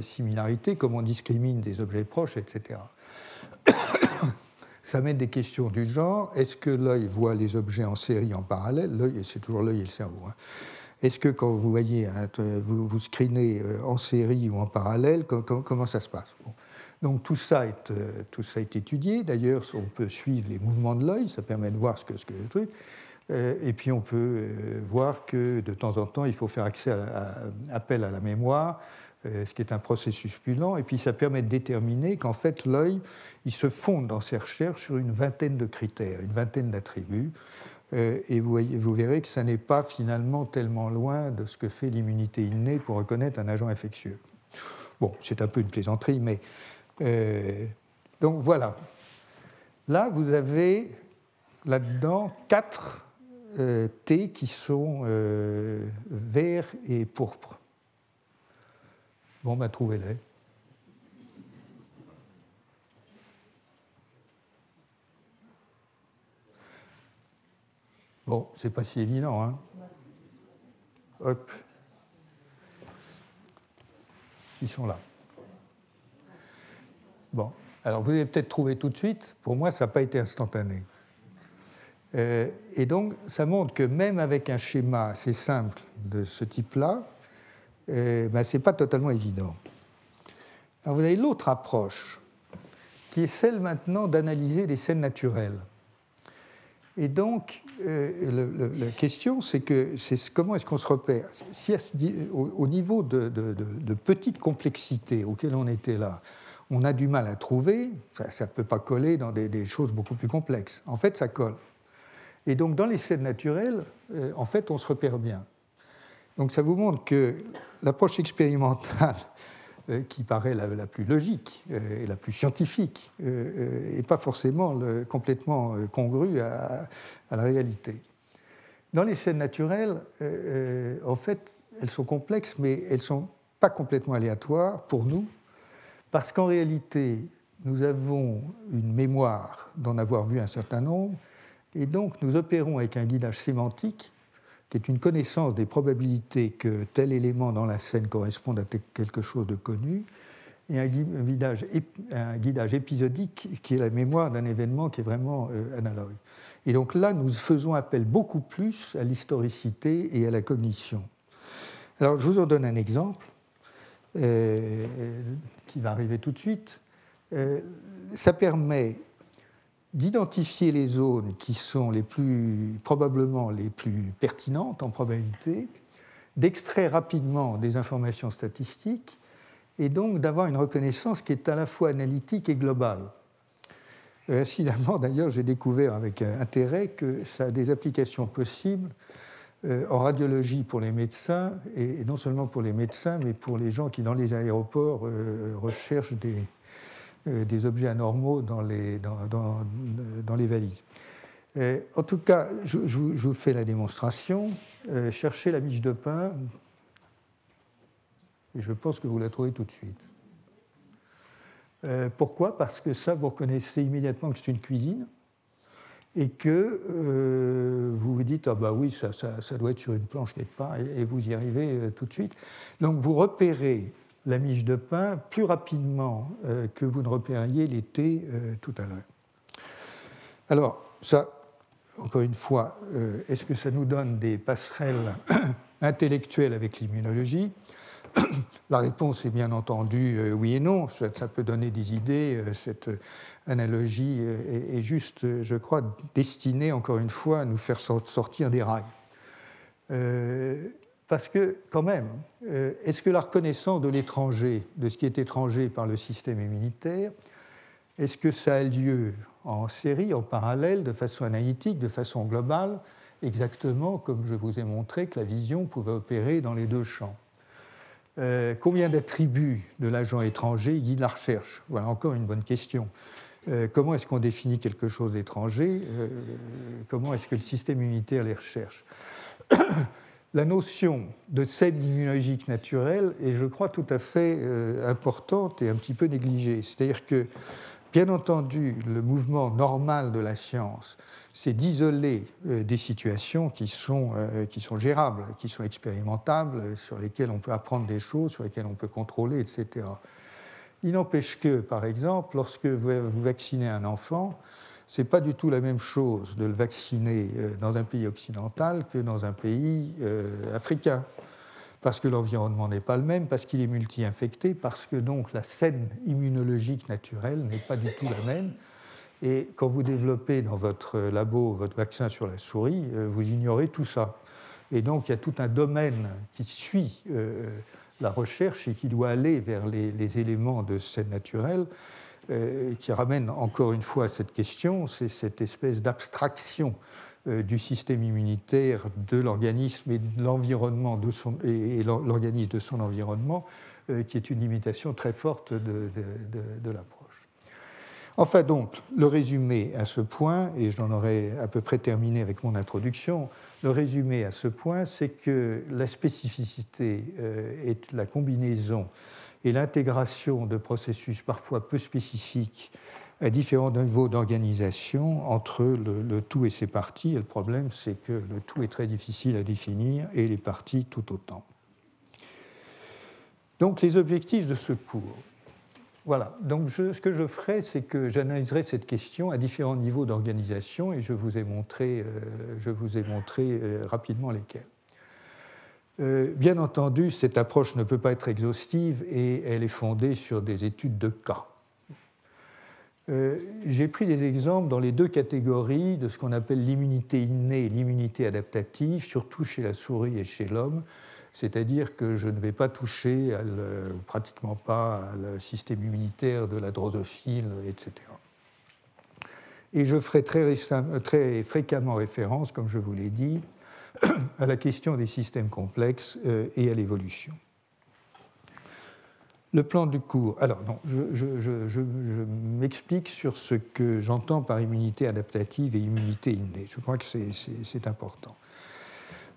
similarité, comme on discrimine des objets proches, etc. Ça mène des questions du genre est-ce que l'œil voit les objets en série en parallèle? L'œil, c'est toujours l'œil et le cerveau. Hein. Est-ce que quand vous voyez, vous, vous screenez en série ou en parallèle, comment, ça se passe? Donc tout ça, est, euh, tout ça est étudié. D'ailleurs, on peut suivre les mouvements de l'œil, ça permet de voir ce que, ce que le truc. Euh, et puis on peut euh, voir que de temps en temps, il faut faire appel à la mémoire, ce qui est un processus plus lent. Et puis ça permet de déterminer qu'en fait, l'œil, il se fonde dans ses recherches sur une vingtaine de critères, une vingtaine d'attributs. et vous, verrez que ça n'est pas finalement tellement loin de ce que fait l'immunité innée pour reconnaître un agent infectieux. Bon, c'est un peu une plaisanterie, mais euh, donc voilà. Là, vous avez là-dedans quatre euh, T qui sont euh, verts et pourpres. Bon, ben, trouvez-les. Bon, c'est pas si évident, hein. Hop. Ils sont là. Bon, alors vous avez peut-être trouvé tout de suite, pour moi, ça n'a pas été instantané. Euh, et donc, ça montre que même avec un schéma assez simple de ce type-là, euh, ben, ce n'est pas totalement évident. Alors, vous avez l'autre approche, qui est celle maintenant d'analyser des scènes naturelles. Et donc, euh, la question, c'est que comment est-ce qu'on se repère? Si, au, niveau de, de, de, petite complexité auquel on était là, on a du mal à trouver, ça ne peut pas coller dans des, choses beaucoup plus complexes. En fait, ça colle. Et donc, dans les scènes naturelles, euh, en fait, on se repère bien. Donc, ça vous montre que l'approche expérimentale, euh, qui paraît la, plus logique euh, et la plus scientifique, n'est pas forcément complètement congrue à, à, la réalité. Dans les scènes naturelles, en fait, elles sont complexes, mais elles ne sont pas complètement aléatoires pour nous, parce qu'en réalité, nous avons une mémoire d'en avoir vu un certain nombre, et donc nous opérons avec un guidage sémantique, qui est une connaissance des probabilités que tel élément dans la scène corresponde à quelque chose de connu, et un guidage, épisodique qui est la mémoire d'un événement qui est vraiment euh, analogue. Et donc là, nous faisons appel beaucoup plus à l'historicité et à la cognition. Alors, je vous en donne un exemple. Euh, qui va arriver tout de suite, euh, ça permet d'identifier les zones qui sont les plus, probablement les plus pertinentes en probabilité, d'extraire rapidement des informations statistiques et donc d'avoir une reconnaissance qui est à la fois analytique et globale. Incidemment, d'ailleurs, j'ai découvert avec intérêt que ça a des applications possibles euh, en radiologie pour les médecins, et, non seulement pour les médecins, mais pour les gens qui, dans les aéroports, euh, recherchent des, des, objets anormaux dans les, dans, dans, les valises. en tout cas, je, vous fais la démonstration. cherchez la miche de pain, et je pense que vous la trouvez tout de suite. pourquoi? Parce que ça, vous reconnaissez immédiatement que c'est une cuisine et que euh, vous vous dites, ah bah oui, ça, ça, doit être sur une planche quelque part, et, vous y arrivez euh, tout de suite. Donc vous repérez la miche de pain plus rapidement euh, que vous ne repériez l'été tout à l'heure. Alors, ça, encore une fois, est-ce que ça nous donne des passerelles intellectuelles avec l'immunologie La réponse est bien entendu oui et non. Ça peut donner des idées. cette analogie est, juste, je crois, destinée, encore une fois, à nous faire sortir des rails. Parce que, quand même, euh, est-ce que la reconnaissance de l'étranger, de ce qui est étranger par le système immunitaire, est-ce que ça a lieu en série, en parallèle, de façon analytique, de façon globale, exactement comme je vous ai montré que la vision pouvait opérer dans les deux champs? Euh, Combien d'attributs de l'agent étranger guident la recherche? Voilà encore une bonne question. Euh, comment est-ce qu'on définit quelque chose d'étranger? Comment est-ce que le système immunitaire les recherche? La notion de scène immunologique naturelle est, je crois, tout à fait euh, importante et un petit peu négligée. C'est-à-dire que, bien entendu, le mouvement normal de la science, c'est d'isoler euh, des situations qui sont, euh, qui sont gérables, qui sont expérimentables, sur lesquelles on peut apprendre des choses, sur lesquelles on peut contrôler, etc. Il n'empêche que, par exemple, lorsque vous vaccinez un enfant, n'est pas du tout la même chose de le vacciner euh, dans un pays occidental que dans un pays euh, africain. Parce que l'environnement n'est pas le même, parce qu'il est multi-infecté, parce que donc la scène immunologique naturelle n'est pas du tout la même. Et quand vous développez dans votre labo votre vaccin sur la souris, euh, vous ignorez tout ça. Et donc il y a tout un domaine qui suit la recherche et qui doit aller vers les, éléments de scène naturelle euh, qui ramène encore une fois à cette question, c'est cette espèce d'abstraction euh, du système immunitaire de l'organisme et de l'environnement son, et, l'organisme de son environnement, euh, qui est une limitation très forte de, l'approche. Enfin donc, le résumé à ce point, et j'en aurai à peu près terminé avec mon introduction, le résumé à ce point, c'est que la spécificité est la combinaison et l'intégration de processus parfois peu spécifiques à différents niveaux d'organisation entre le, tout et ses parties. Et le problème, c'est que le tout est très difficile à définir et les parties tout autant. Donc les objectifs de ce cours. Voilà, donc ce que je ferai, c'est que j'analyserai cette question à différents niveaux d'organisation et je vous ai montré, euh, euh, rapidement lesquels. Euh, bien entendu, cette approche ne peut pas être exhaustive et elle est fondée sur des études de cas. Euh, j'ai pris des exemples dans les deux catégories de ce qu'on appelle l'immunité innée et l'immunité adaptative, surtout chez la souris et chez l'homme, c'est-à-dire que je ne vais pas toucher pratiquement pas au système immunitaire de la drosophile, etc. Et je ferai très, très fréquemment référence, comme je vous l'ai dit, à la question des systèmes complexes euh, et à l'évolution. Le plan du cours. Alors, non, je, m'explique sur ce que j'entends par immunité adaptative et immunité innée. Je crois que c'est important.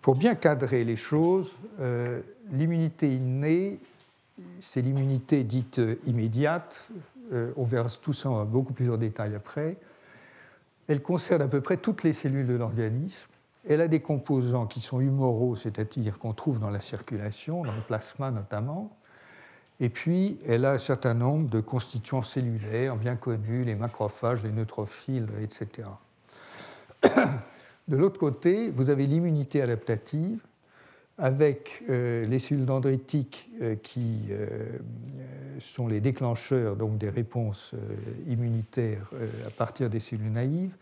Pour bien cadrer les choses, euh, l'immunité innée, c'est l'immunité dite immédiate. Euh, on verra tout ça en beaucoup plus en détail après. Elle concerne à peu près toutes les cellules de l'organisme elle a des composants qui sont humoraux, c'est-à-dire qu'on trouve dans la circulation, dans le plasma notamment. Et puis, elle a un certain nombre de constituants cellulaires bien connus, les macrophages, les neutrophiles, etc. De l'autre côté, vous avez l'immunité adaptative, avec euh, les cellules dendritiques euh, qui euh, sont les déclencheurs donc, des réponses immunitaires à partir des cellules naïves,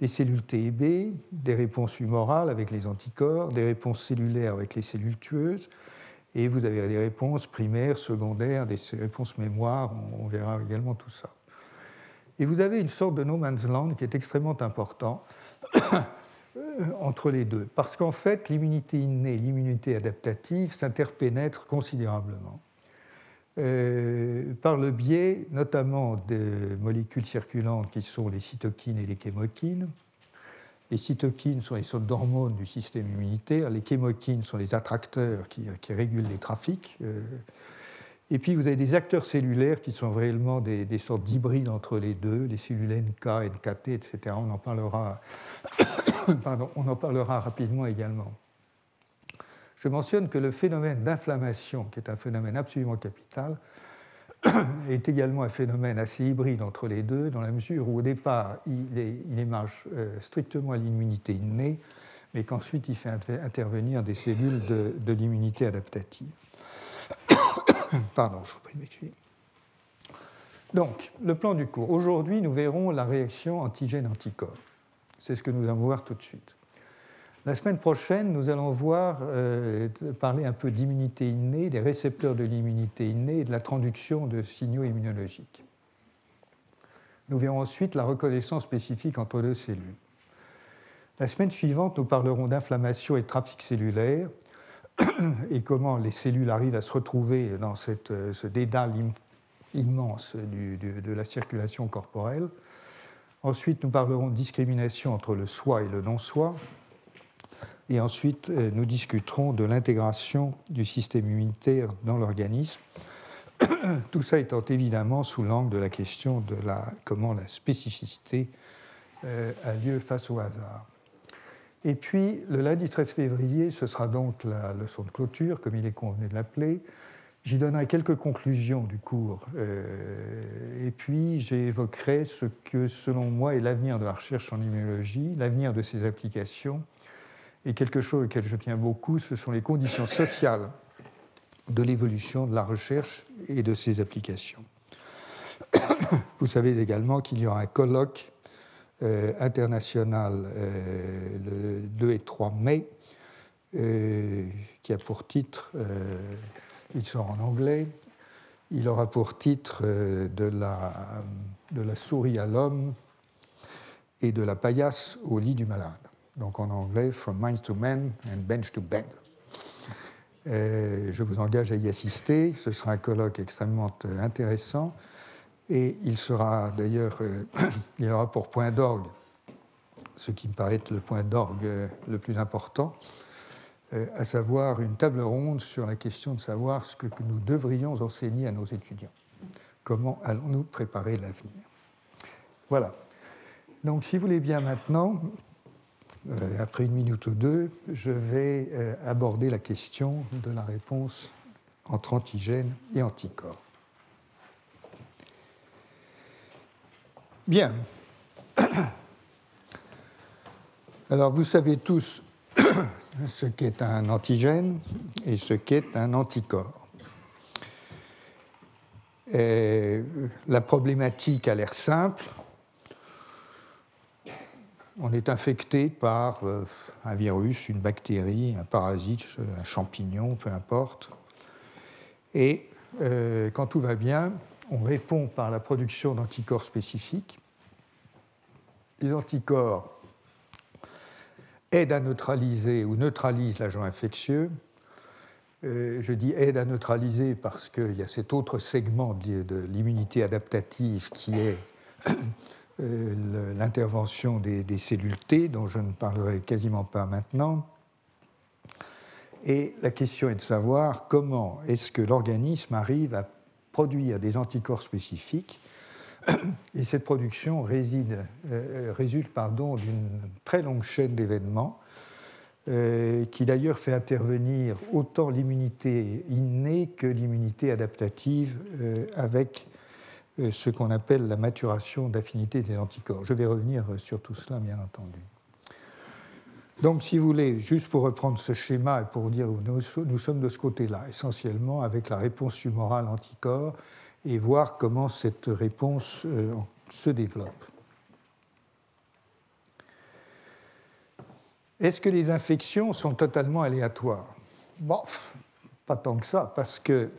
des cellules T et B, des réponses humorales avec les anticorps, des réponses cellulaires avec les cellules tueuses, et vous avez des réponses primaires, secondaires, des réponses mémoire, on verra également tout ça. Et vous avez une sorte de no man's land qui est extrêmement important entre les deux, parce qu'en fait, l'immunité innée et l'immunité adaptative s'interpénètrent considérablement. Euh, par le biais notamment des molécules circulantes qui sont les cytokines et les chémokines. Les cytokines sont les sortes d'hormones du système immunitaire, les chémokines sont les attracteurs qui, régulent les trafics. Euh. et puis vous avez des acteurs cellulaires qui sont réellement des, sortes d'hybrides entre les deux, les cellules NK, NKT, etc. On en parlera, pardon, on en parlera rapidement également je mentionne que le phénomène d'inflammation, qui est un phénomène absolument capital, est également un phénomène assez hybride entre les deux, dans la mesure où au départ, il, émarge euh, strictement à l'immunité innée, mais qu'ensuite il fait intervenir des cellules de, l'immunité adaptative. Pardon, je vous prie de m'excuser. Donc, le plan du cours. Aujourd'hui, nous verrons la réaction antigène-anticorps. C'est ce que nous allons voir tout de suite. La semaine prochaine, nous allons voir euh, parler un peu d'immunité innée, des récepteurs de l'immunité innée et de la traduction de signaux immunologiques. Nous verrons ensuite la reconnaissance spécifique entre deux cellules. La semaine suivante, nous parlerons d'inflammation et de trafic cellulaire et comment les cellules arrivent à se retrouver dans cette, euh, ce dédale immense de la circulation corporelle. Ensuite, nous parlerons de discrimination entre le soi et le non-soi Et ensuite, nous discuterons de l'intégration du système immunitaire dans l'organisme. Tout ça étant évidemment sous l'angle de la question de la, comment la spécificité a lieu face au hasard. Et puis, le lundi 13 février, ce sera donc la leçon de clôture, comme il est convenu de l'appeler. J'y donnerai quelques conclusions du cours. Euh, et puis, j'évoquerai ce que, selon moi, est l'avenir de la recherche en immunologie, l'avenir de ses applications. Et quelque chose auquel je tiens beaucoup, ce sont les conditions sociales de l'évolution de la recherche et de ses applications. Vous savez également qu'il y aura un colloque euh, international euh, le 2 et 3 mai, euh, qui a pour titre, il sort en anglais, il aura pour titre de, la, de la souris à l'homme et de la paillasse au lit du malade. Donc en anglais, From Mind to Man and Bench to Bed. je vous engage à y assister. Ce sera un colloque extrêmement intéressant et il sera d'ailleurs, euh, il aura pour point d'orgue, ce qui me paraît être le point d'orgue euh, le plus important, euh, à savoir une table ronde sur la question de savoir ce que nous devrions enseigner à nos étudiants. Comment allons-nous préparer l'avenir? Voilà. Donc, si vous voulez bien maintenant, après une minute ou deux, je vais aborder la question de la réponse entre antigènes et anticorps. Bien. Alors vous savez tous ce qu'est un antigène et ce qu'est un anticorps. la problématique a l'air simple. On est infecté par euh, un virus, une bactérie, un parasite, un champignon, peu importe. Et euh, quand tout va bien, on répond par la production d'anticorps spécifiques. Les anticorps aident à neutraliser ou neutralisent l'agent infectieux. Euh, je dis aide à neutraliser parce qu'il y a cet autre segment de, l'immunité adaptative qui est l'intervention des, cellules T, dont je ne parlerai quasiment pas maintenant. Et la question est de savoir comment est-ce que l'organisme arrive à produire des anticorps spécifiques. Et cette production euh, résulte d'une très longue chaîne d'événements euh, qui d'ailleurs fait intervenir autant l'immunité innée que l'immunité adaptative euh, avec ce qu'on appelle la maturation d'affinité des anticorps. Je vais revenir sur tout cela, bien entendu. Donc, si vous voulez, juste pour reprendre ce schéma et pour dire nous, sommes de ce côté-là, essentiellement avec la réponse humorale anticorps et voir comment cette réponse euh, se développe. Est-ce que les infections sont totalement aléatoires? Bon, pas tant que ça, parce que,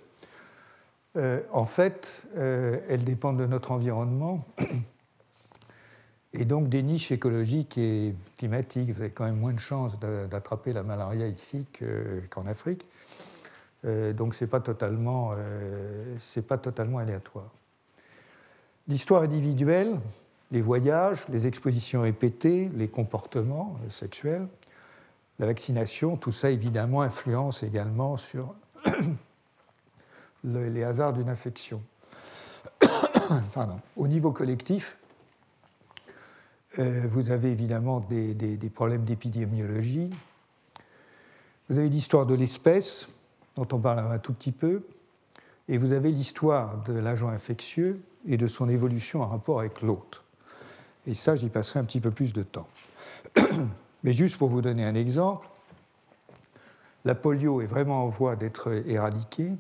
euh, en fait, euh, elles dépendent de notre environnement et donc des niches écologiques et climatiques. Vous avez quand même moins de chances d'attraper la malaria ici qu'en Afrique. Euh, donc ce n'est pas, totalement, euh, pas totalement aléatoire. L'histoire individuelle, les voyages, les expositions répétées, les comportements sexuels, la vaccination, tout ça évidemment influence également sur les hasards d'une infection. Au niveau collectif, euh, vous avez évidemment des, problèmes d'épidémiologie. Vous avez l'histoire de l'espèce, dont on parlera un tout petit peu. Et vous avez l'histoire de l'agent infectieux et de son évolution en rapport avec l'autre. Et ça, j'y passerai un petit peu plus de temps. Mais juste pour vous donner un exemple, la polio est vraiment en voie d'être éradiquée.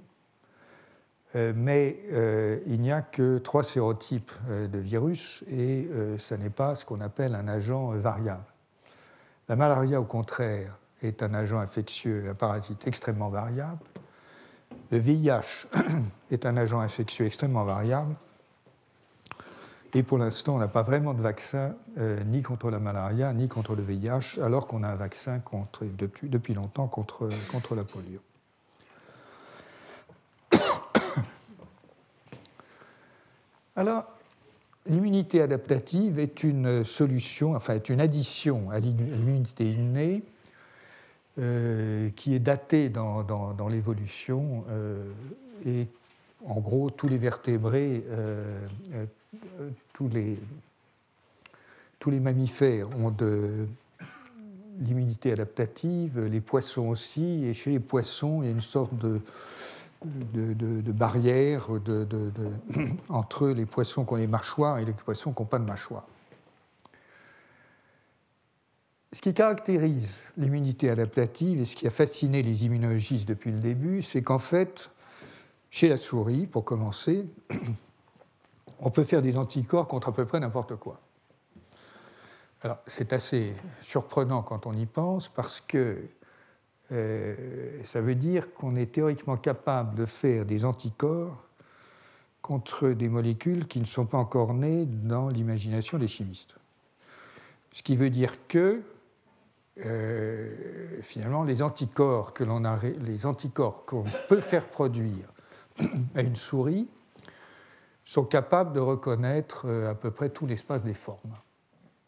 Euh, mais euh, il n'y a que trois sérotypes euh, de virus et ce n'est pas ce qu'on appelle un agent variable. La malaria, au contraire, est un agent infectieux, un parasite extrêmement variable. Le VIH est un agent infectieux extrêmement variable. Et pour l'instant, on n'a pas vraiment de vaccin ni contre la malaria, ni contre le VIH, alors qu'on a un vaccin depuis longtemps contre, contre la polio. Alors, l'immunité adaptative est une solution, enfin est une addition à l'immunité innée qui est daté dans, dans l'évolution. et en gros, tous les vertébrés, tous les, tous les mammifères ont de l'immunité adaptative, les poissons aussi, et chez les poissons, il y a une sorte de, de, barrière entre les poissons qui ont des mâchoires et les poissons qui n'ont pas de mâchoire. Ce qui caractérise l'immunité adaptative et ce qui a fasciné les immunologistes depuis le début, c'est qu'en fait, chez la souris, pour commencer, on peut faire des anticorps contre à peu près n'importe quoi. Alors, c'est assez surprenant quand on y pense parce que euh, ça veut dire qu'on est théoriquement capable de faire des anticorps contre des molécules qui ne sont pas encore nées dans l'imagination des chimistes. Ce qui veut dire que euh, finalement les anticorps que l'on qu'on peut faire produire à une souris sont capables de reconnaître euh, à peu près tout l'espace des formes.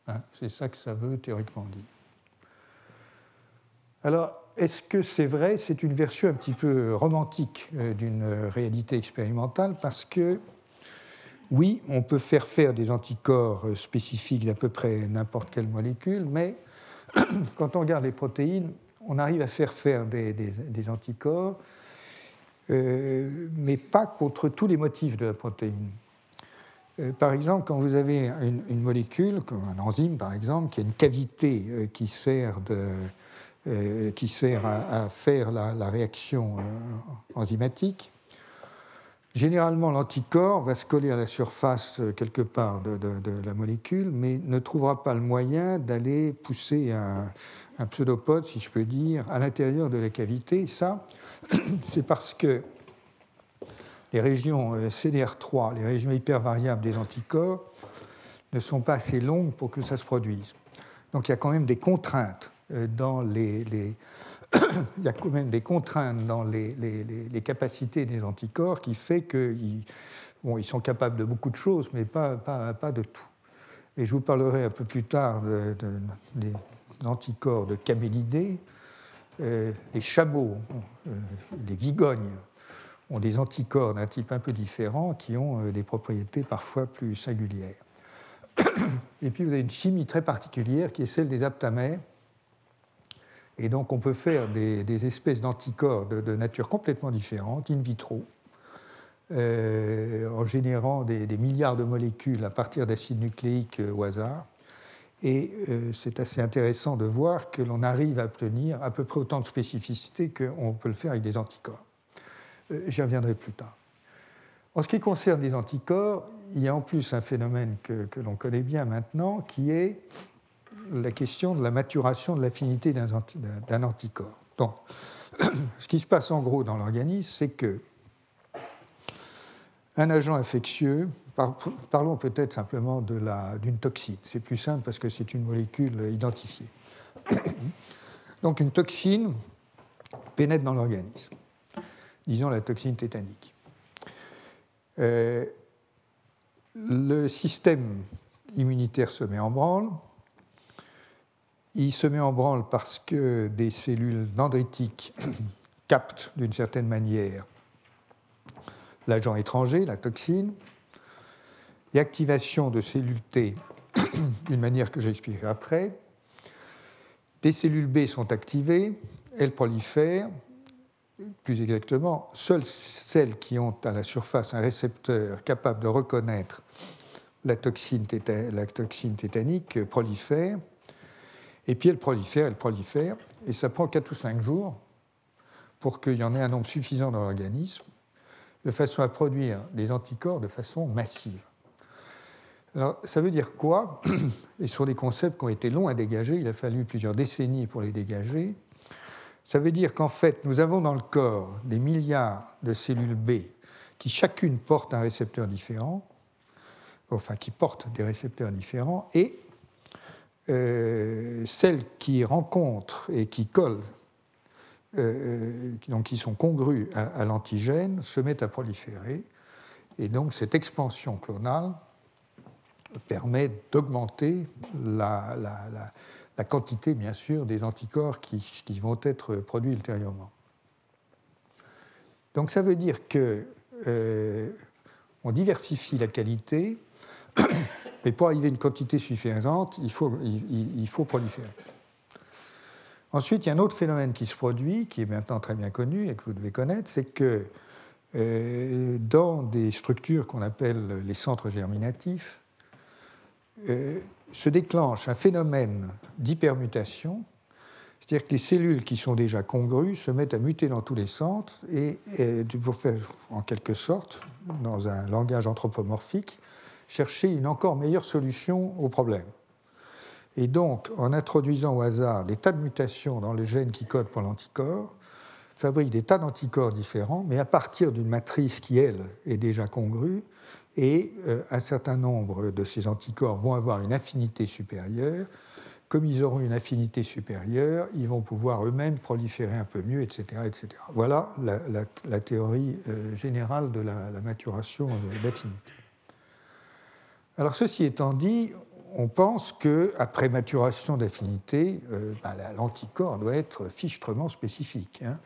Hein, c'est ça que ça veut théoriquement dire. Alors, est-ce que c'est vrai C'est une version un petit peu romantique euh, d'une réalité expérimentale parce que, oui, on peut faire faire des anticorps euh, spécifiques d'à peu près n'importe quelle molécule, mais quand on regarde les protéines, on arrive à faire faire des, anticorps, euh, mais pas contre tous les motifs de la protéine. par exemple, quand vous avez une, molécule, comme un enzyme par exemple, qui a une cavité qui sert de, qui sert à, faire la, réaction euh, enzymatique. Généralement, l'anticorps va se coller à la surface euh, quelque part de, la molécule, mais ne trouvera pas le moyen d'aller pousser un, un, pseudopode, si je peux dire, à l'intérieur de la cavité. Ça, c'est parce que les régions CDR3, les régions hypervariables des anticorps, ne sont pas assez longues pour que ça se produise. Donc il y a quand même des contraintes euh, les, il y a quand même des contraintes dans les, capacités des anticorps qui fait qu'ils sont capables de beaucoup de choses, mais pas, de tout. Et je vous parlerai un peu plus tard des anticorps de camélidés. Euh, les chameaux, euh, les vigognes, ont des anticorps d'un type un peu différent qui ont des propriétés parfois plus singulières. Et puis vous avez une chimie très particulière qui est celle des aptamères, et donc on peut faire des, espèces d'anticorps de, nature complètement différente, in vitro, euh, en générant des, milliards de molécules à partir d'acides nucléiques euh, au hasard. Et euh, c'est assez intéressant de voir que l'on arrive à obtenir à peu près autant de spécificité qu'on peut le faire avec des anticorps. J'y reviendrai plus tard. En ce qui concerne les anticorps, il y a en plus un phénomène que, que l'on connaît bien maintenant, qui est la question de la maturation de l'affinité d'un anticorps. Donc, ce qui se passe en gros dans l'organisme, c'est que un agent infectieux, parlons peut-être simplement d'une toxine, c'est plus simple parce que c'est une molécule identifiée. Donc une toxine pénètre dans l'organisme, disons la toxine tétanique. Euh, le système immunitaire se met en branle, il se met en branle parce que des cellules dendritiques captent d'une certaine manière l'agent étranger, la toxine, et activation de cellules T d'une manière que j'expliquerai après. Des cellules B sont activées, elles prolifèrent, plus exactement, seules celles qui ont à la surface un récepteur capable de reconnaître la toxine, la toxine tétanique prolifèrent, et puis elle prolifère, elle prolifère, et ça prend 4 ou 5 jours pour qu'il y en ait un nombre suffisant dans l'organisme, de façon à produire des anticorps de façon massive. Alors, ça veut dire quoi? Et sur des concepts qui ont été longs à dégager, il a fallu plusieurs décennies pour les dégager. Ça veut dire qu'en fait, nous avons dans le corps des milliards de cellules B qui chacune porte un récepteur différent, enfin qui portent des récepteurs différents, et euh, celles qui rencontrent et qui collent, euh, donc qui sont congrues à, l'antigène, se mettent à proliférer. Et donc cette expansion clonale permet d'augmenter la, quantité, bien sûr, des anticorps qui, vont être produits ultérieurement. Donc ça veut dire que euh, on diversifie la qualité, mais pour arriver à une quantité suffisante, il faut, il, faut proliférer. Ensuite, il y a un autre phénomène qui se produit, qui est maintenant très bien connu et que vous devez connaître, c'est que euh, dans des structures qu'on appelle les centres germinatifs, euh, se déclenche un phénomène d'hypermutation, c'est-à-dire que les cellules qui sont déjà congrues se mettent à muter dans tous les centres et, pour faire en quelque sorte, dans un langage anthropomorphique, chercher une encore meilleure solution au problème. Et donc, en introduisant au hasard des tas de mutations dans les gènes qui codent pour l'anticorps, fabrique des tas d'anticorps différents, mais à partir d'une matrice qui, elle, est déjà congrue, et euh, un certain nombre de ces anticorps vont avoir une affinité supérieure. Comme ils auront une affinité supérieure, ils vont pouvoir eux-mêmes proliférer un peu mieux, etc. etc. Voilà la, théorie euh, générale de la, maturation d'affinité. Alors ceci étant dit, on pense qu'après maturation d'affinité, euh, ben, l'anticorps doit être fichtrement spécifique, hein.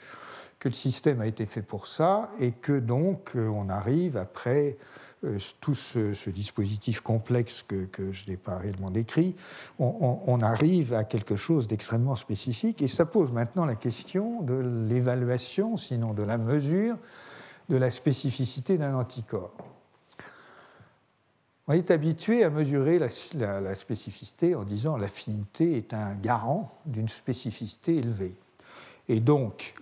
que le système a été fait pour ça et que donc on arrive après euh, tout ce, dispositif complexe que, je n'ai pas réellement décrit, on, arrive à quelque chose d'extrêmement spécifique et ça pose maintenant la question de l'évaluation, sinon de la mesure, de la spécificité d'un anticorps. On est habitué à mesurer la, spécificité en disant l'affinité est un garant d'une spécificité élevée. Et donc,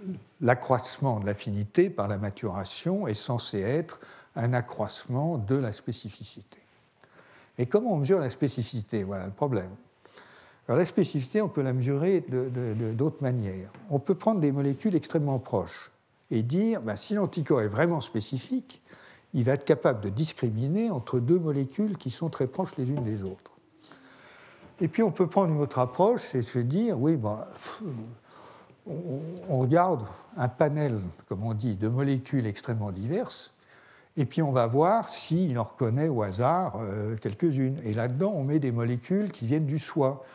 l'accroissement de l'affinité par la maturation est censé être un accroissement de la spécificité. Et comment on mesure la spécificité? Voilà le problème. La spécificité, on peut la mesurer d'autres manières. On peut prendre des molécules extrêmement proches et dire, ben, si l'anticorps est vraiment spécifique, il va être capable de discriminer entre deux molécules qui sont très proches les unes des autres. Et puis on peut prendre une autre approche et se dire, oui, ben, on regarde un panel, comme on dit, de molécules extrêmement diverses, et puis on va voir s'il en reconnaît au hasard euh, quelques-unes. Et là-dedans, on met des molécules qui viennent du soi.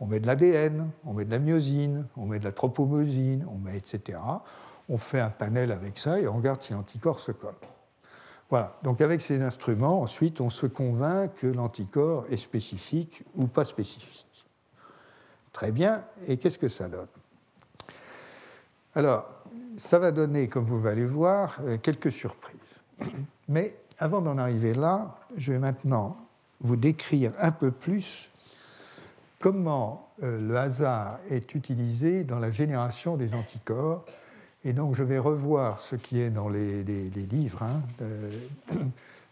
On met de l'ADN, on met de la myosine, on met de la tropomosine, on met etc. On fait un panel avec ça et on regarde si l'anticorps se colle. Voilà, donc avec ces instruments, ensuite, on se convainc que l'anticorps est spécifique ou pas spécifique. Très bien, et qu'est-ce que ça donne? Alors, ça va donner, comme vous allez voir, euh, quelques surprises. Mais avant d'en arriver là, je vais maintenant vous décrire un peu plus comment euh, le hasard est utilisé dans la génération des anticorps. Et donc je vais revoir ce qui est dans les, livres hein,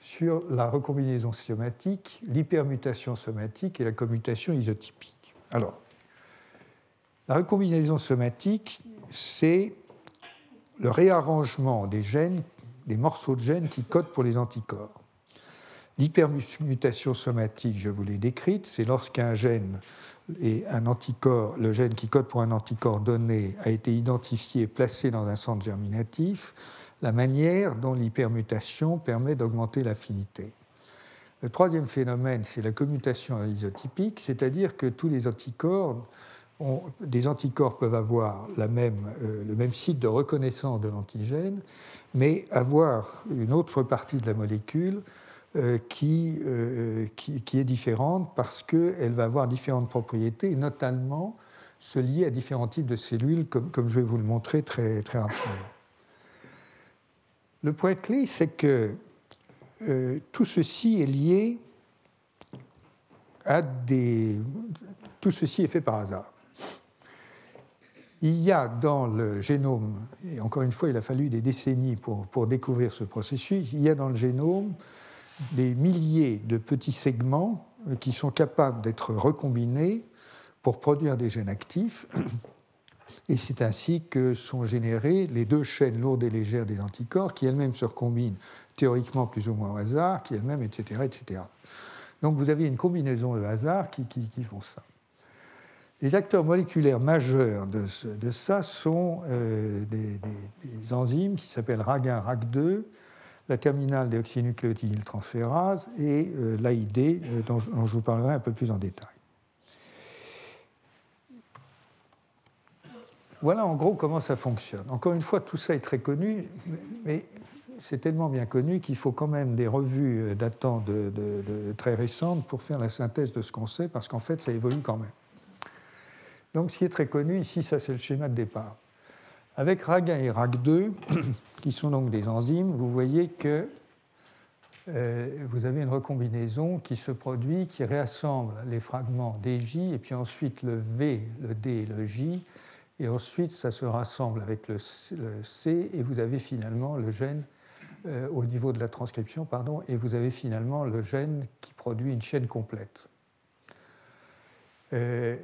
sur la recombinaison somatique, l'hypermutation somatique et la commutation isotypique. Alors, la recombinaison somatique, c'est le réarrangement des gènes des morceaux de gènes qui codent pour les anticorps. L'hypermutation somatique, je vous l'ai décrite, c'est lorsqu'un gène et un anticorps, le gène qui code pour un anticorps donné, a été identifié et placé dans un centre germinatif, la manière dont l'hypermutation permet d'augmenter l'affinité. Le troisième phénomène, c'est la commutation isotypique, c'est-à-dire que tous les anticorps, des anticorps peuvent avoir euh, le même site de reconnaissance de l'antigène, mais avoir une autre partie de la molécule euh, euh, qui, qui, est différente parce qu'elle va avoir différentes propriétés, notamment se lier à différents types de cellules, comme, comme je vais vous le montrer très, très rapidement. Le point clé, c'est que euh, tout ceci est lié à des... Tout ceci est fait par hasard il y a dans le génome, et encore une fois, il a fallu des décennies pour, pour découvrir ce processus, il y a dans le génome des milliers de petits segments euh, qui sont capables d'être recombinés pour produire des gènes actifs. Et c'est ainsi que sont générées les deux chaînes lourdes et légères des anticorps qui elles-mêmes se recombinent théoriquement plus ou moins au hasard, qui elles-mêmes, etc., etc. Donc vous avez une combinaison de hasard qui, qui, qui font ça. Les acteurs moléculaires majeurs de, ça sont euh, des, enzymes qui s'appellent RAG1, RAG2, la terminale déoxynucléotidyltransférase et euh, l'AID, euh, dont, je vous parlerai un peu plus en détail. voilà en gros comment ça fonctionne. Encore une fois, tout ça est très connu, mais c'est tellement bien connu qu'il faut quand même des revues datant de, très récentes pour faire la synthèse de ce qu'on sait, parce qu'en fait, ça évolue quand même. Donc, ce qui est très connu ici, ça c'est le schéma de départ. Avec RAG1 et RAG2, qui sont donc des enzymes, vous voyez que euh, vous avez une recombinaison qui se produit, qui réassemble les fragments DJ, et puis ensuite le V, le D et le J, et ensuite ça se rassemble avec le C, et vous avez finalement le gène euh, au niveau de la transcription, pardon, et vous avez finalement le gène qui produit une chaîne complète. Euh,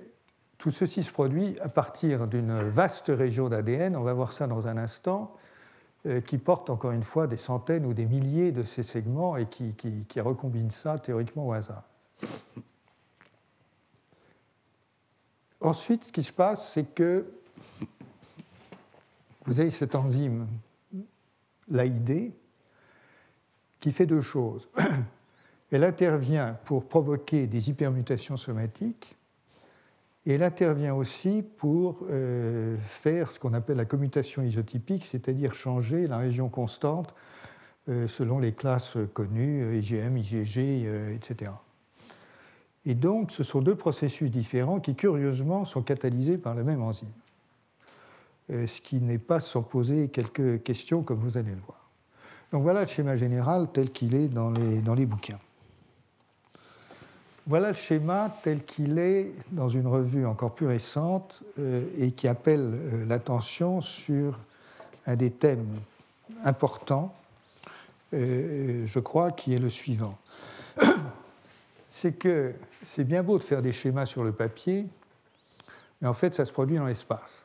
tout ceci se produit à partir d'une vaste région d'ADN, on va voir ça dans un instant, qui porte encore une fois des centaines ou des milliers de ces segments et qui, qui recombine ça théoriquement au hasard. Ensuite, ce qui se passe, c'est que vous avez cette enzyme, l'AID, qui fait deux choses. Elle intervient pour provoquer des hypermutations somatiques et elle intervient aussi pour euh, faire ce qu'on appelle la commutation isotypique, c'est-à-dire changer la région constante euh, selon les classes connues, IgM, IgG, etc. Et donc, ce sont deux processus différents qui, curieusement, sont catalysés par la même enzyme. Euh, ce qui n'est pas sans poser quelques questions, comme vous allez le voir. Donc voilà le schéma général tel qu'il est dans les bouquins. Voilà le schéma tel qu'il est dans une revue encore plus récente euh, et qui appelle euh, l'attention sur un des thèmes importants, euh, je crois, qui est le suivant. C'est que c'est bien beau de faire des schémas sur le papier, mais en fait, ça se produit dans l'espace.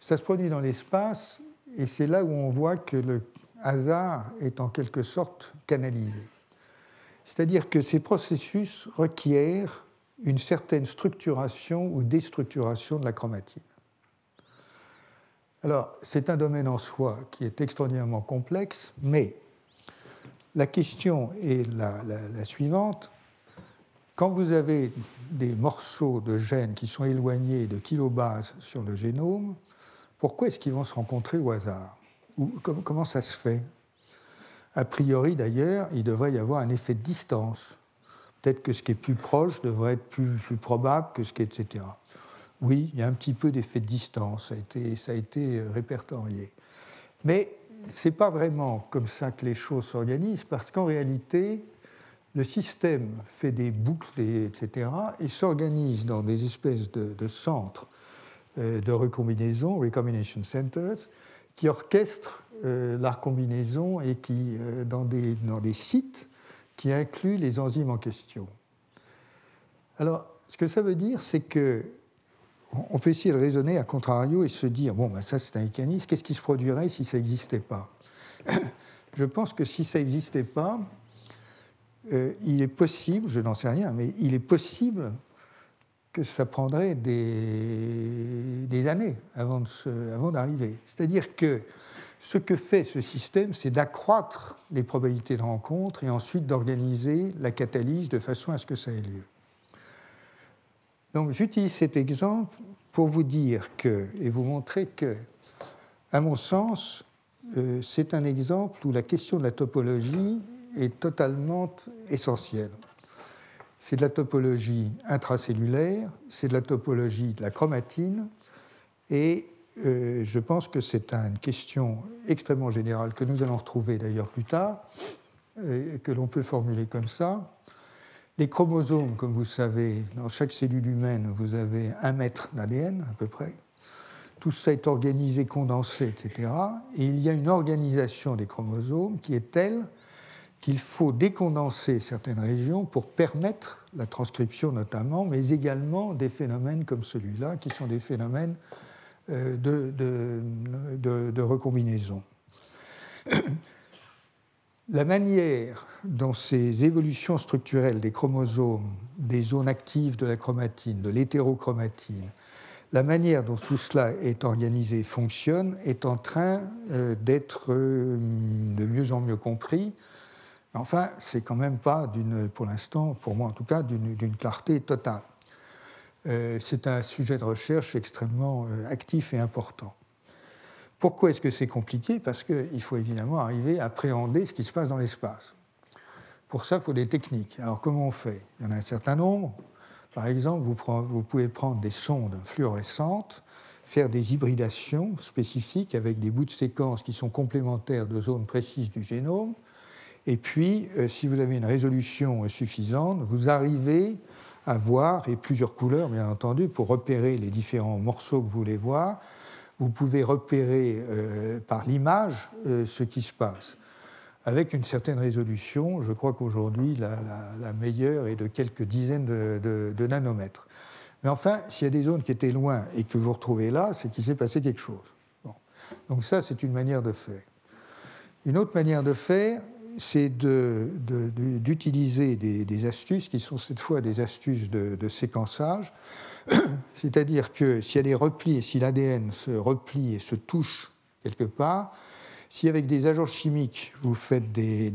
Ça se produit dans l'espace, et c'est là où on voit que le hasard est en quelque sorte canalisé. C'est-à-dire que ces processus requièrent une certaine structuration ou déstructuration de la chromatine. Alors, c'est un domaine en soi qui est extraordinairement complexe, mais la question est la, suivante. Quand vous avez des morceaux de gènes qui sont éloignés de kilobases sur le génome, pourquoi est-ce qu'ils vont se rencontrer au hasard? Comment ça se fait? A priori, d'ailleurs, il devrait y avoir un effet de distance. Peut-être que ce qui est plus proche devrait être plus, probable que ce qui est, etc. Oui, il y a un petit peu d'effet de distance, ça a été, euh, répertorié. Mais ce n'est pas vraiment comme ça que les choses s'organisent, parce qu'en réalité, le système fait des boucles, etc., et s'organise dans des espèces de, de centres euh, de recombinaison, recombination centers, qui orchestre euh, la recombinaison et qui, euh, dans, des, dans des sites qui incluent les enzymes en question. Alors, ce que ça veut dire, c'est que on peut essayer de raisonner à contrario et se dire bon, ben ça c'est un mécanisme, qu'est-ce qui se produirait si ça n'existait pas? Je pense que si ça n'existait pas, euh, il est possible, je n'en sais rien, mais il est possible que ça prendrait des, des années avant d'arriver. C'est-à-dire que ce que fait ce système, c'est d'accroître les probabilités de rencontre et ensuite d'organiser la catalyse de façon à ce que ça ait lieu. Donc j'utilise cet exemple pour vous dire que, et vous montrer que, à mon sens, euh, c'est un exemple où la question de la topologie est totalement essentielle c'est de la topologie intracellulaire, c'est de la topologie de la chromatine, et euh, je pense que c'est une question extrêmement générale que nous allons retrouver d'ailleurs plus tard, et que l'on peut formuler comme ça. Les chromosomes, comme vous savez, dans chaque cellule humaine, vous avez un mètre d'ADN à peu près. Tout ça est organisé, condensé, etc. Et il y a une organisation des chromosomes qui est telle qu'il faut décondenser certaines régions pour permettre la transcription notamment, mais également des phénomènes comme celui-là, qui sont des phénomènes euh, de, recombinaison. La manière dont ces évolutions structurelles des chromosomes, des zones actives de la chromatine, de l'hétérochromatine, la manière dont tout cela est organisé, fonctionne, est en train euh, d'être euh, de mieux en mieux compris Enfin, c'est quand même pas, pour l'instant, pour moi en tout cas, d'une clarté totale. C'est un sujet de recherche extrêmement actif et important. Pourquoi est-ce que c'est compliqué? Parce qu'il faut évidemment arriver à appréhender ce qui se passe dans l'espace. Pour ça, il faut des techniques. Alors comment on fait? Il y en a un certain nombre. Par exemple, vous, vous pouvez prendre des sondes fluorescentes, faire des hybridations spécifiques avec des bouts de séquences qui sont complémentaires de zones précises du génome. Et puis, euh, si vous avez une résolution suffisante, vous arrivez à voir, et plusieurs couleurs bien entendu, pour repérer les différents morceaux que vous voulez voir, vous pouvez repérer euh, par l'image euh, ce qui se passe. Avec une certaine résolution, je crois qu'aujourd'hui, la, meilleure est de quelques dizaines de, nanomètres. Mais enfin, s'il y a des zones qui étaient loin et que vous retrouvez là, c'est qu'il s'est passé quelque chose. Donc ça, c'est une manière de faire. Une autre manière de faire, c'est d'utiliser des, astuces qui sont cette fois des astuces de séquençage. C'est-à-dire que si elle est repliée, si l'ADN se replie et se touche quelque part, si avec des agents chimiques vous faites des,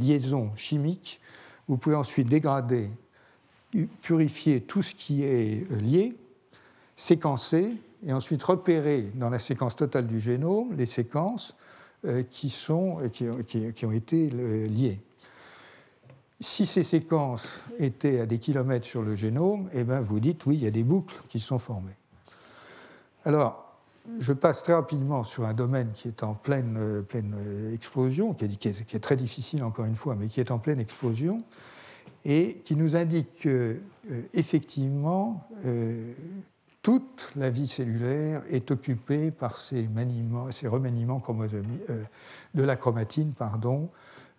liaisons chimiques, vous pouvez ensuite dégrader, purifier tout ce qui est lié, séquencer et ensuite repérer dans la séquence totale du génome les séquences euh, qui, sont, qui, qui ont été euh, liées. Si ces séquences étaient à des kilomètres sur le génome, eh bien vous dites oui, il y a des boucles qui sont formées. Alors, je passe très rapidement sur un domaine qui est en pleine, euh, pleine euh, explosion, qui est, qui, est, très difficile encore une fois, mais qui est en pleine explosion, et qui nous indique que, euh, effectivement, toute la vie cellulaire est occupée par ces, ces remaniements de la chromatine,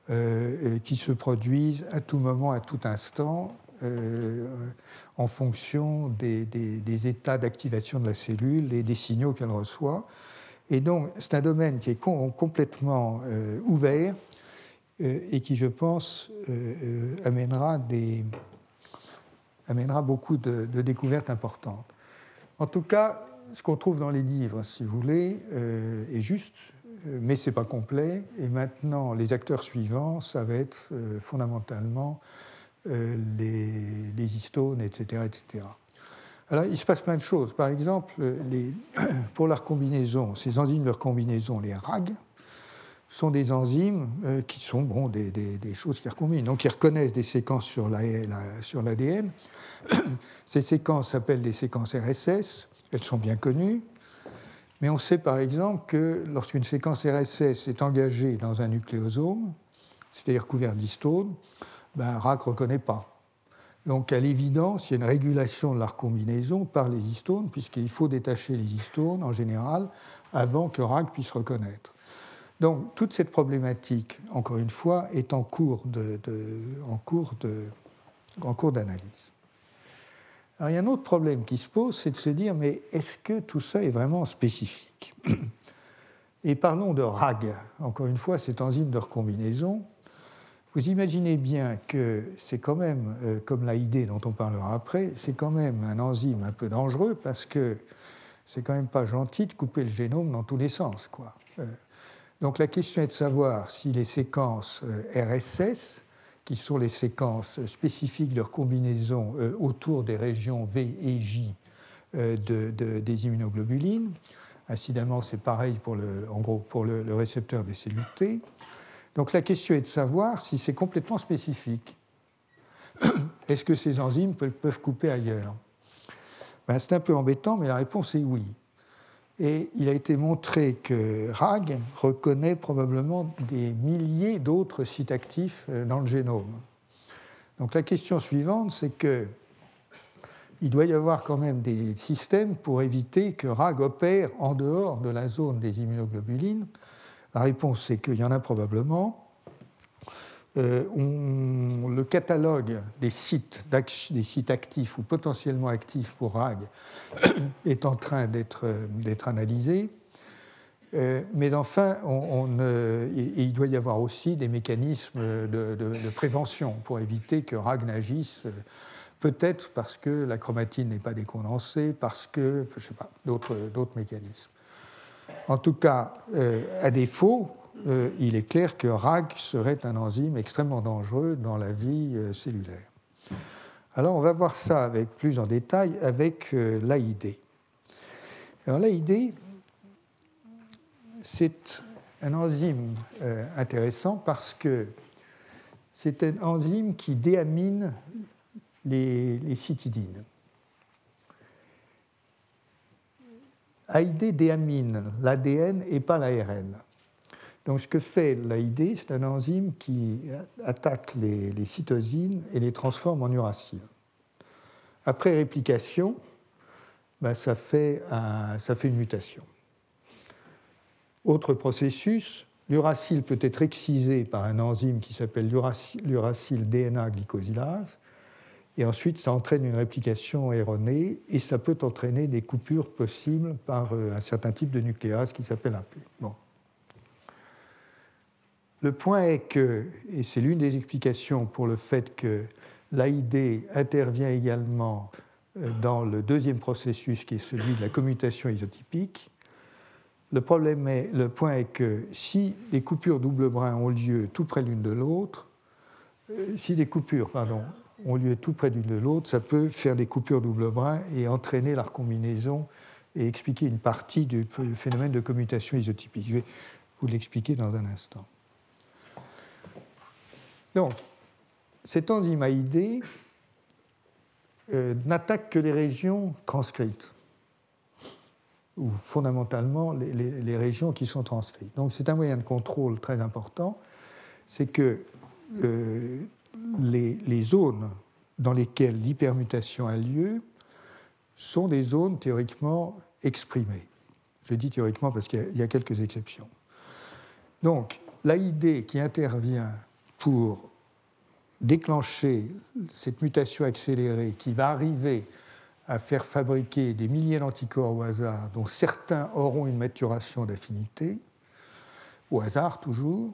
euh, qui se produisent à tout moment, à tout instant, euh, en fonction des, états d'activation de la cellule et des signaux qu'elle reçoit. Et donc, c'est un domaine qui est complètement euh, ouvert et qui, je pense, amènera, beaucoup de, découvertes importantes. En tout cas, ce qu'on trouve dans les livres, si vous voulez, est juste euh, mais ce n'est pas complet. Et maintenant, les acteurs suivants, ça va être euh, fondamentalement euh, les, histones, etc., etc. Alors, il se passe plein de choses. Par exemple, pour la recombinaison, ces enzymes de recombinaison, les RAG, sont des enzymes qui sont bon, des, choses qui recombinent. Donc, ils reconnaissent des séquences sur l'ADN. Ces séquences s'appellent des séquences RSS. Elles sont bien connues. Mais on sait par exemple que lorsqu'une séquence RSS est engagée dans un nucléosome, c'est-à-dire couvert d'histones, ben, RAC ne reconnaît pas. Donc, à l'évidence, il y a une régulation de la recombinaison par les histones, puisqu'il faut détacher les histones en général avant que RAC puisse reconnaître. Donc, toute cette problématique, encore une fois, est en cours d'analyse. Alors, il y a un autre problème qui se pose, c'est de se dire, mais est-ce que tout ça est vraiment spécifique? Et parlons de RAG, encore une fois, cette enzyme de recombinaison. Vous imaginez bien que c'est quand même, euh, comme l'AID dont on parlera après, c'est quand même un enzyme un peu dangereux parce que c'est quand même pas gentil de couper le génome dans tous les sens. Quoi. Euh, donc la question est de savoir si les séquences euh, RSS qui sont les séquences spécifiques de recombinaison euh, autour des régions V et J euh, des immunoglobulines. Incidemment, c'est pareil pour le, récepteur des cellules T. Donc la question est de savoir si c'est complètement spécifique. Est-ce que ces enzymes peuvent couper ailleurs? Ben, C'est un peu embêtant, mais la réponse est oui. Et il a été montré que RAG reconnaît probablement des milliers d'autres sites actifs euh, dans le génome. Donc la question suivante, c'est que il doit y avoir quand même des systèmes pour éviter que RAG opère en dehors de la zone des immunoglobulines. La réponse, c'est qu'il y en a probablement. Euh, le catalogue des sites, actifs ou potentiellement actifs pour RAG est en train d'être analysé. Euh, mais enfin, il doit y avoir aussi des mécanismes de, prévention pour éviter que RAG n'agisse, peut-être parce que la chromatine n'est pas décondensée, parce que, je ne sais pas, d'autres mécanismes. En tout cas, euh, à défaut, euh, il est clair que RAG serait un enzyme extrêmement dangereux dans la vie euh, cellulaire. Alors on va voir ça avec plus en détail avec euh, l'AID. Alors l'AID, c'est un enzyme intéressant parce que c'est un enzyme qui déamine les, les cytidines. AID déamine l'ADN et pas l'ARN. Donc ce que fait l'AID, c'est un enzyme qui attaque les, cytosines et les transforme en uracile. Après réplication, ben, ça, fait une mutation. Autre processus, l'uracile peut être excisé par un enzyme qui s'appelle l'uracile DNA glycosylase, et ensuite ça entraîne une réplication erronée, et ça peut entraîner des coupures possibles par euh, un certain type de nucléase qui s'appelle AP. Bon. Le point est que, et c'est l'une des explications pour le fait que l'AID intervient également euh, dans le deuxième processus qui est celui de la commutation isotypique, le, problème est, le point est que si les coupures double brin ont lieu tout près l'une de l'autre, euh, si les coupures pardon, ont lieu tout près l'une de l'autre, ça peut faire des coupures double brin et entraîner la recombinaison et expliquer une partie du phénomène de commutation isotypique. Je vais vous l'expliquer dans un instant. Donc, cette enzyme AID euh, n'attaque que les régions transcrites, ou fondamentalement les, régions qui sont transcrites. Donc c'est un moyen de contrôle très important, c'est que euh, les, zones dans lesquelles l'hypermutation a lieu sont des zones théoriquement exprimées. Je dis théoriquement parce qu'il y a quelques exceptions. Donc l'AID qui intervient pour déclencher cette mutation accélérée qui va arriver à faire fabriquer des milliers d'anticorps au hasard, dont certains auront une maturation d'affinité, au hasard toujours,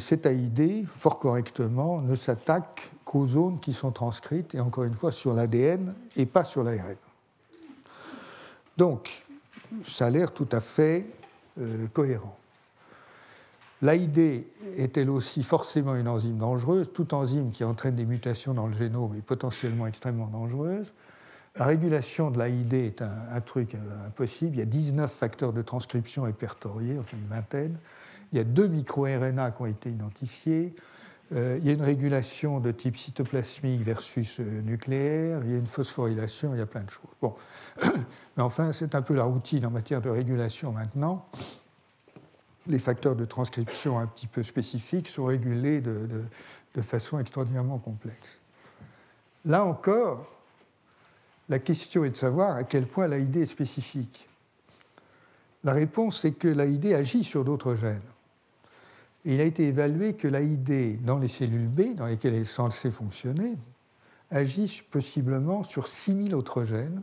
cette AID, fort correctement, ne s'attaque qu'aux zones qui sont transcrites, et encore une fois sur l'ADN et pas sur l'ARN. Donc, ça a l'air tout à fait euh, cohérent. L'AID est elle aussi forcément une enzyme dangereuse? Toute enzyme qui entraîne des mutations dans le génome est potentiellement extrêmement dangereuse. La régulation de l'AID est un, truc euh, impossible. Il y a 19 facteurs de transcription répertoriés, enfin une vingtaine. Il y a deux micro-RNA qui ont été identifiés. Euh, il y a une régulation de type cytoplasmique versus euh, nucléaire. Il y a une phosphorylation, il y a plein de choses. Bon. Mais enfin, c'est un peu la routine en matière de régulation maintenant les facteurs de transcription un petit peu spécifiques sont régulés de, façon extraordinairement complexe. Là encore, la question est de savoir à quel point l'AID est spécifique. La réponse est que l'AID agit sur d'autres gènes. il a été évalué que l'AID dans les cellules B, dans lesquelles elle est censée fonctionner, agit possiblement sur 6000 autres gènes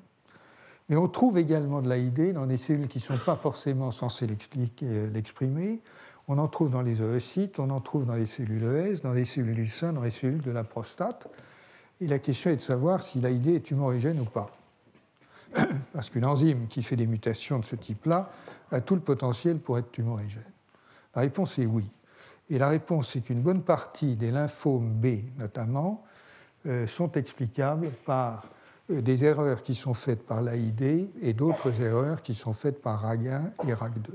mais on trouve également de l'AID dans des cellules qui ne sont pas forcément censées euh, l'exprimer. On en trouve dans les oocytes, on en trouve dans les cellules ES, dans les cellules du sein, dans les cellules de la prostate. Et la question est de savoir si l'AID est tumorigène ou pas. Parce qu'une enzyme qui fait des mutations de ce type-là a tout le potentiel pour être tumorigène. La réponse est oui. Et la réponse est qu'une bonne partie des lymphomes B, notamment, euh, sont explicables par des erreurs qui sont faites par l'AID et d'autres erreurs qui sont faites par RAG1 et RAG2.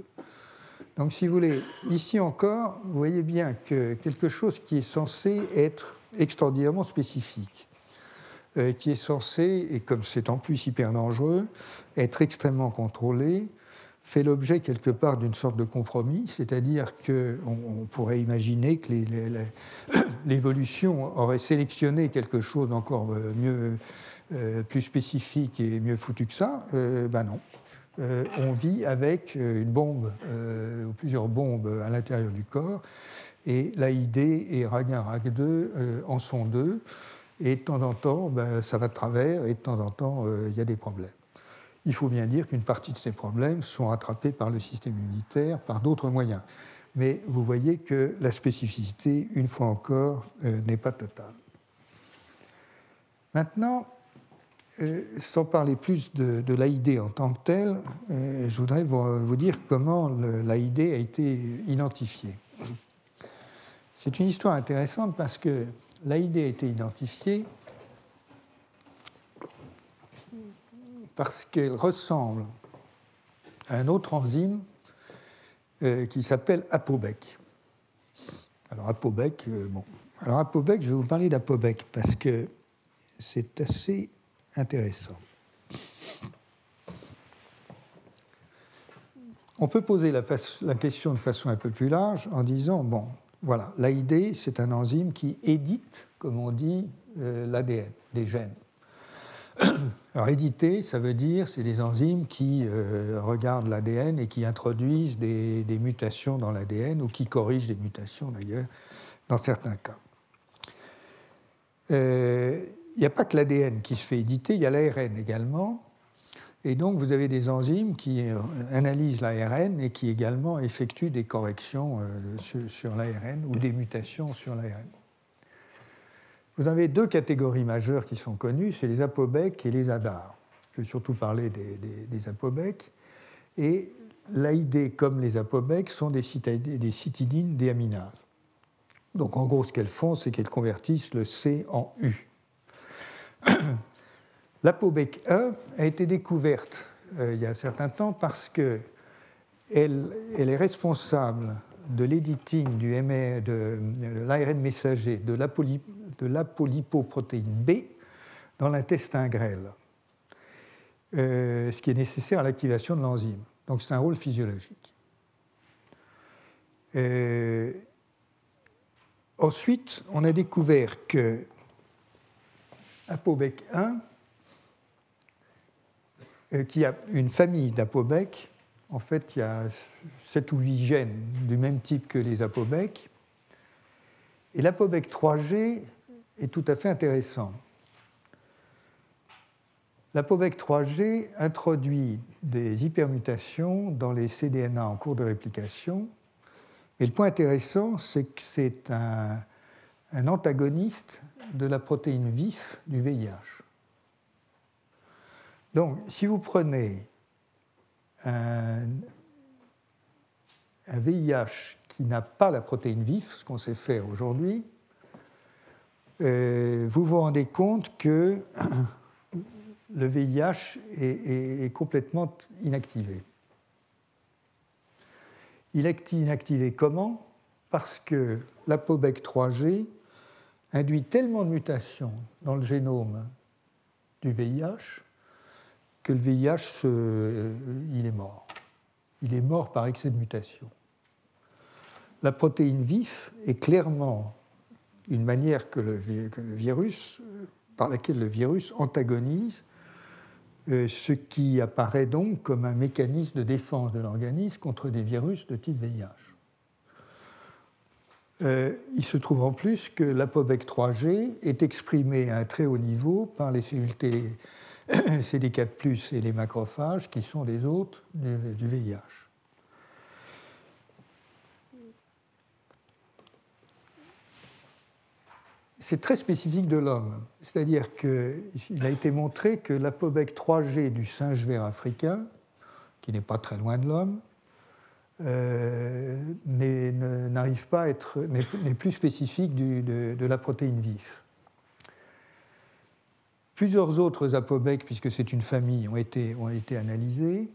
Donc si vous voulez, ici encore, vous voyez bien que quelque chose qui est censé être extraordinairement spécifique, euh, qui est censé, et comme c'est en plus hyper dangereux, être extrêmement contrôlé, fait l'objet quelque part d'une sorte de compromis, c'est-à-dire qu'on pourrait imaginer que l'évolution aurait sélectionné quelque chose d'encore mieux euh, plus spécifique et mieux foutu que ça, euh, ben non. Euh, on vit avec une bombe ou plusieurs bombes à l'intérieur du corps, et l'AID et RAG1, RAG2 en sont deux, et de temps en temps, ben, ça va de travers, et de temps en temps, il y a des problèmes. Il faut bien dire qu'une partie de ces problèmes sont rattrapés par le système immunitaire, par d'autres moyens. Mais vous voyez que la spécificité, une fois encore, n'est pas totale. Maintenant, sans parler plus de, l'AID en tant que tel, euh, je voudrais vous, dire comment l'AID a été identifié. C'est une histoire intéressante parce que l'AID a été identifié parce qu'elle ressemble à un autre enzyme euh, qui s'appelle Apobec. Alors Apobec, euh, bon. Alors Apobec, je vais vous parler d'Apobec parce que c'est assez intéressant. On peut poser la, question de façon un peu plus large en disant, bon, voilà, l'AID, c'est un enzyme qui édite, comme on dit, euh, l'ADN, des gènes. Alors éditer, ça veut dire, c'est des enzymes qui euh, regardent l'ADN et qui introduisent des, mutations dans l'ADN ou qui corrigent des mutations d'ailleurs, dans certains cas. Euh, il n'y a pas que l'ADN qui se fait éditer, il y a l'ARN également. Et donc, vous avez des enzymes qui euh, analysent l'ARN et qui également effectuent des corrections euh, sur, l'ARN ou des mutations sur l'ARN. Vous avez deux catégories majeures qui sont connues, c'est les apobecs et les ADAR. Je vais surtout parler des, des, apobecs. Et l'AID, comme les apobecs, sont des, des citidines déaminases. Donc en gros, ce qu'elles font, c'est qu'elles convertissent le C en U. L'apobec 1 a été découverte euh, il y a un certain temps parce qu'elle elle est responsable de l'editing du de, l'ARN messager de l'apolipoprotéine B dans l'intestin grêle, euh, ce qui est nécessaire à l'activation de l'enzyme. Donc c'est un rôle physiologique. Euh, ensuite, on a découvert que ApoBec 1 euh, qui a une famille d'apobecs. En fait, il y a 7 ou 8 gènes du même type que les apobecs. Et l'apobec 3G est tout à fait intéressant. L'apobec 3G introduit des hypermutations dans les cDNA en cours de réplication. Et le point intéressant, c'est que c'est un, un antagoniste de la protéine VIF du VIH. Donc, si vous prenez un, VIH qui n'a pas la protéine VIF, ce qu'on sait faire aujourd'hui, euh, vous vous rendez compte que le VIH est, complètement inactivé. Il est inactivé comment? Parce que l'APOBEC 3G induit tellement de mutations dans le génome du VIH que le VIH, euh, il est mort. Il est mort par excès de mutation. La protéine VIF est clairement une manière euh, par laquelle le virus antagonise euh, ce qui apparaît donc comme un mécanisme de défense de l'organisme contre des virus de type VIH. Il se trouve en plus que l'APOBEC 3G est exprimé à un très haut niveau par les cellules T CD4+, et les macrophages, qui sont des hôtes du, VIH. C'est très spécifique de l'homme, c'est-à-dire qu'il a été montré que l'apobec 3G du singe vert africain, qui n'est pas très loin de l'homme, euh, pas à être, n'est plus spécifique de, la protéine vif. Plusieurs autres apobecs, puisque c'est une famille, ont été, ont analysés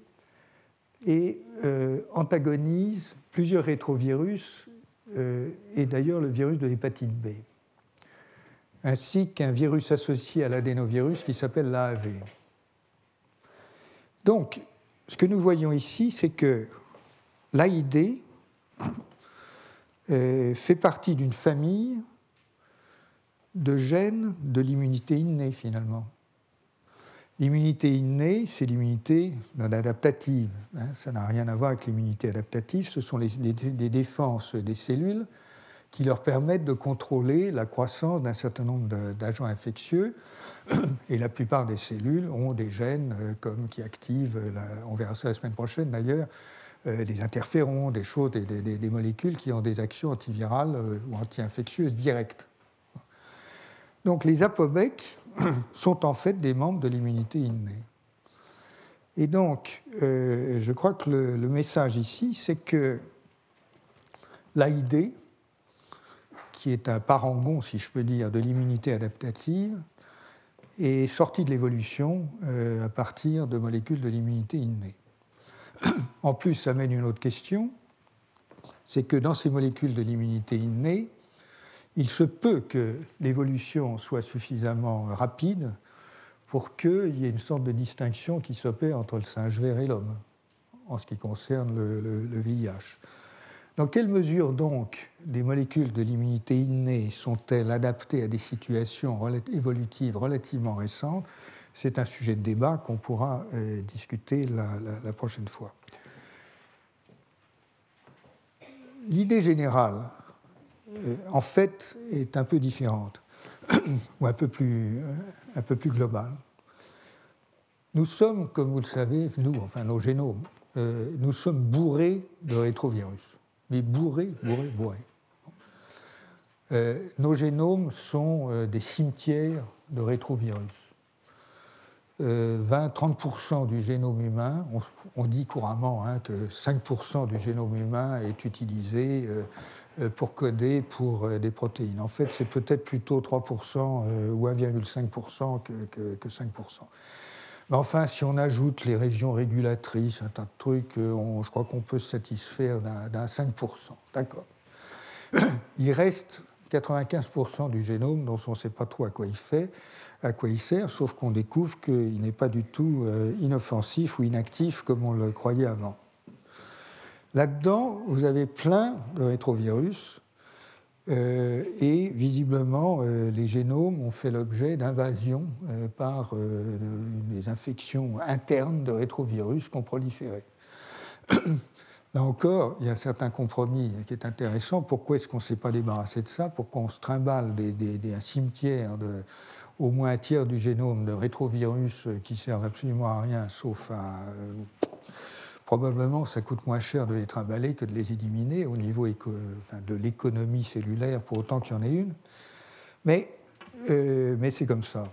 et euh, antagonisent plusieurs rétrovirus euh, et d'ailleurs le virus de l'hépatite B, ainsi qu'un virus associé à l'adénovirus qui s'appelle l'AAV. Donc, ce que nous voyons ici, c'est que l'AID fait partie d'une famille de gènes de l'immunité innée finalement. L'immunité innée, c'est l'immunité adaptative. Hein. ça n'a rien à voir avec l'immunité adaptative. Ce sont les, défenses des cellules qui leur permettent de contrôler la croissance d'un certain nombre d'agents infectieux. Et la plupart des cellules ont des gènes euh, qui activent, on verra ça la semaine prochaine d'ailleurs, euh, des interférons, des choses, des, molécules qui ont des actions antivirales euh, ou anti-infectieuses directes. Donc les apobecs sont en fait des membres de l'immunité innée. Et donc, euh, je crois que le, message ici, c'est que l'AID, qui est un parangon, si je peux dire, de l'immunité adaptative, est sorti de l'évolution à partir de molécules de l'immunité innée. En plus, ça mène une autre question, c'est que dans ces molécules de l'immunité innée, il se peut que l'évolution soit suffisamment rapide pour qu'il y ait une sorte de distinction qui s'opère entre le singe vert et l'homme en ce qui concerne le, VIH. Dans quelle mesure donc les molécules de l'immunité innée sont-elles adaptées à des situations évolutives relativement récentes C'est un sujet de débat qu'on pourra euh, discuter la, prochaine fois. L'idée générale, euh, en fait, est un peu différente, ou un peu plus, euh, un peu plus globale. Nous sommes, comme vous le savez, nous, enfin nos génomes, nous sommes bourrés de rétrovirus. Mais bourrés, bourrés, bourrés. Nos génomes sont des cimetières de rétrovirus. 20-30% du génome humain, on, dit couramment hein, que 5% du génome humain est utilisé pour coder pour des protéines. En fait, c'est peut-être plutôt 3% ou 1,5% que, que 5%. Mais enfin, si on ajoute les régions régulatrices, un tas de trucs, euh, je crois qu'on peut se satisfaire d'un 5%. D'accord. Il reste 95% du génome dont on ne sait pas trop à quoi il fait, à quoi il sert, sauf qu'on découvre qu'il n'est pas du tout euh, inoffensif ou inactif comme on le croyait avant. Là-dedans, vous avez plein de rétrovirus euh, et visiblement, euh, les génomes ont fait l'objet d'invasions par des infections internes de rétrovirus qui ont proliféré. Là encore, il y a un certain compromis qui est intéressant. Pourquoi est-ce qu'on ne s'est pas débarrassé de ça? Pourquoi on se trimballe des, des, un cimetière de au moins un tiers du génome de rétrovirus qui servent absolument à rien, sauf à probablement ça coûte moins cher de les trimballer que de les éliminer au niveau de l'économie cellulaire, pour autant qu'il y en ait une. Mais, euh, mais c'est comme ça.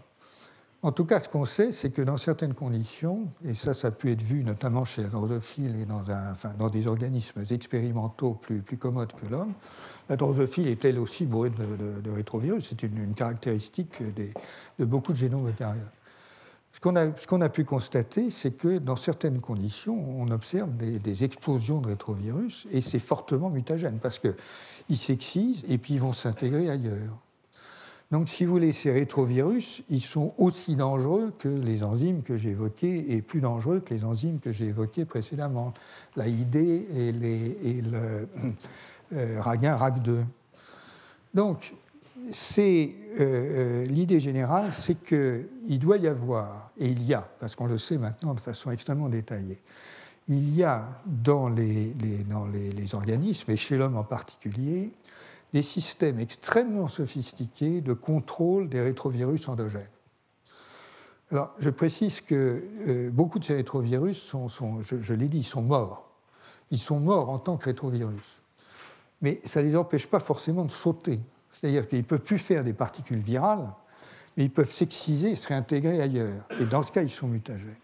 En tout cas, ce qu'on sait, c'est que dans certaines conditions, et ça, ça a pu être vu notamment chez la drosophile et dans, des organismes expérimentaux plus commodes que l'homme, la drosophile est elle aussi bourrée de, rétrovirus. C'est une, caractéristique de beaucoup de génomes eucaryotes. Ce qu'on a, pu constater, c'est que dans certaines conditions, on observe des, explosions de rétrovirus et c'est fortement mutagène parce qu'ils s'excisent et puis ils vont s'intégrer ailleurs. Donc, si vous voulez, ces rétrovirus, ils sont aussi dangereux que les enzymes que j'ai évoquées et plus dangereux que les enzymes que j'ai évoquées précédemment, l'AID et, et le euh, RAG1, RAG2. Donc, c'est euh, euh, l'idée générale, c'est qu'il doit y avoir, et il y a, parce qu'on le sait maintenant de façon extrêmement détaillée, il y a dans les, organismes, et chez l'homme en particulier, des systèmes extrêmement sophistiqués de contrôle des rétrovirus endogènes. Alors, je précise que euh, beaucoup de ces rétrovirus sont, je, je l'ai dit, sont morts. Ils sont morts en tant que rétrovirus. Mais ça ne les empêche pas forcément de sauter. C'est-à-dire qu'ils ne peuvent plus faire des particules virales, mais ils peuvent s'exciser et se réintégrer ailleurs. Et dans ce cas, ils sont mutagènes.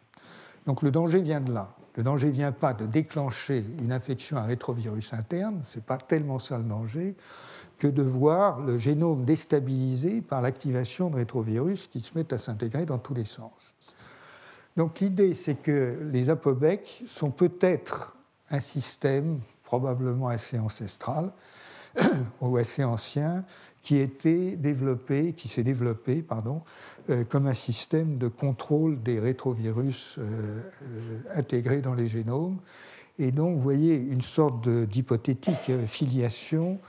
Donc le danger vient de là. Le danger ne vient pas de déclencher une infection à rétrovirus interne, ce n'est pas tellement ça le danger, que de voir le génome déstabilisé par l'activation de rétrovirus qui se mettent à s'intégrer dans tous les sens. Donc l'idée, c'est que les apobecs sont peut-être un système probablement assez ancestral, ou assez ancien qui était développé, qui s'est développé, pardon, euh, comme un système de contrôle des rétrovirus euh, euh, intégrés dans les génomes. Et donc, vous voyez une sorte d'hypothétique filiation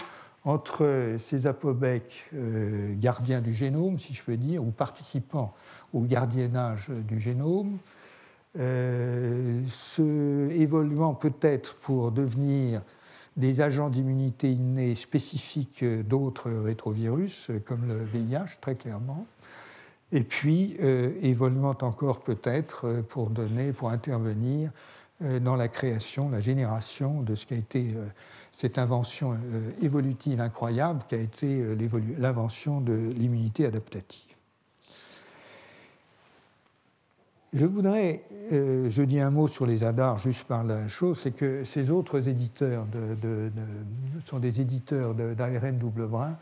entre ces apobecs gardiens du génome, si je peux dire, ou participant au gardiennage du génome, se évoluant peut-être pour devenir des agents d'immunité innée spécifiques d'autres rétrovirus, comme le VIH, très clairement, et puis euh, évoluant encore peut-être euh, pour donner, pour intervenir euh, dans la création, la génération de ce qui a été cette invention évolutive incroyable qui a été l'invention de l'immunité adaptative. Je voudrais, euh, je dis un mot sur les ADAR juste par la chose, c'est que ces autres éditeurs sont des éditeurs d'ARN double brin.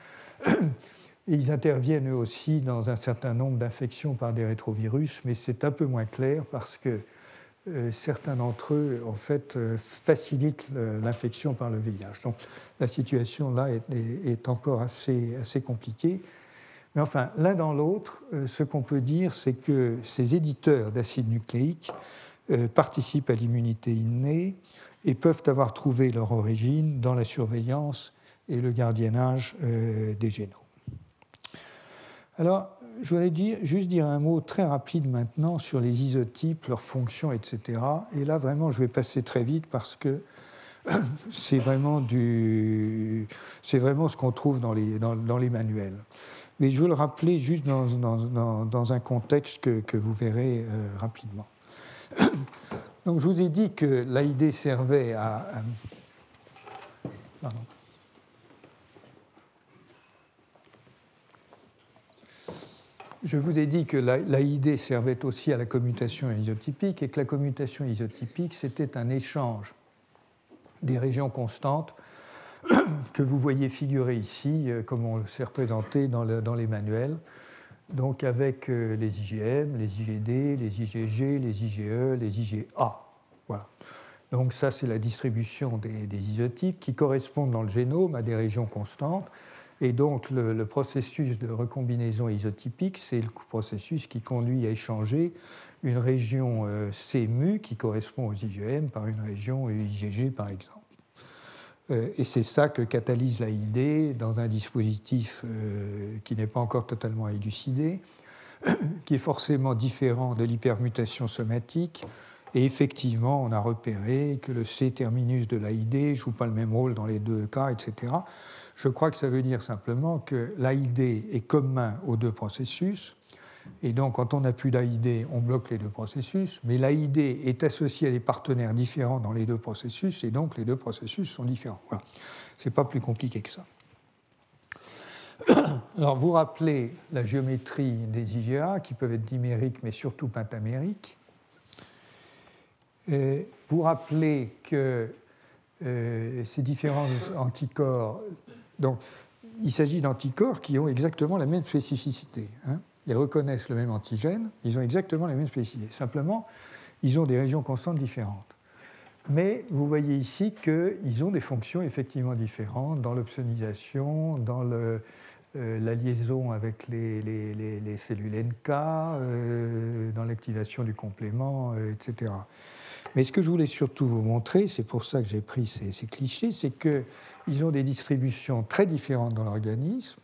Et ils interviennent eux aussi dans un certain nombre d'infections par des rétrovirus, mais c'est un peu moins clair parce que euh, certains d'entre eux, en fait, euh, facilitent l'infection par le VIH. Donc la situation là est, encore assez, assez, compliquée. Mais enfin, l'un dans l'autre, euh, ce qu'on peut dire, c'est que ces éditeurs d'acides nucléiques participent à l'immunité innée et peuvent avoir trouvé leur origine dans la surveillance et le gardiennage des génomes. Alors, je voudrais dire, juste dire un mot très rapide maintenant sur les isotypes, leurs fonctions, etc. Et là, vraiment, je vais passer très vite parce que c'est vraiment, ce qu'on trouve dans, les manuels. Mais je veux le rappeler juste dans, un contexte que, que vous verrez euh, rapidement. Donc, je vous ai dit que l'AID servait à. pardon. Je vous ai dit que l'AID servait aussi à la commutation isotypique et que la commutation isotypique, c'était un échange des régions constantes que vous voyez figurer ici, euh, comme on s'est représenté dans, les manuels, donc avec euh, les IgM, les IgD, les IgG, les IgE, les IgA. Voilà. Donc ça, c'est la distribution des, des isotypes qui correspondent dans le génome à des régions constantes et donc le, processus de recombinaison isotypique, c'est le processus qui conduit à échanger une région euh, CMU qui correspond aux IgM par une région IgG par exemple. Euh, et c'est ça que catalyse l'AID dans un dispositif euh, qui n'est pas encore totalement élucidé, qui est forcément différent de l'hypermutation somatique. Et effectivement, on a repéré que le C-terminus de l'AID ne joue pas le même rôle dans les deux cas, etc. Je crois que ça veut dire simplement que l'AID est commun aux deux processus. Et donc, quand on n'a plus d'AID, on bloque les deux processus. Mais l'AID est associé à des partenaires différents dans les deux processus, et donc les deux processus sont différents. Voilà. Ce n'est pas plus compliqué que ça. Alors, vous rappelez la géométrie des IgA, qui peuvent être dimériques, mais surtout pentamériques. Vous rappelez que euh, ces différents anticorps donc, il s'agit d'anticorps qui ont exactement la même spécificité. Hein. Ils reconnaissent le même antigène, ils ont exactement la même spécificité. Simplement, ils ont des régions constantes différentes. Mais vous voyez ici qu'ils ont des fonctions effectivement différentes dans l'opsonisation, dans euh, la liaison avec les, les, cellules NK, euh, dans l'activation du complément, euh, etc. Mais ce que je voulais surtout vous montrer, c'est pour ça que j'ai pris ces, ces clichés, c'est que ils ont des distributions très différentes dans l'organisme.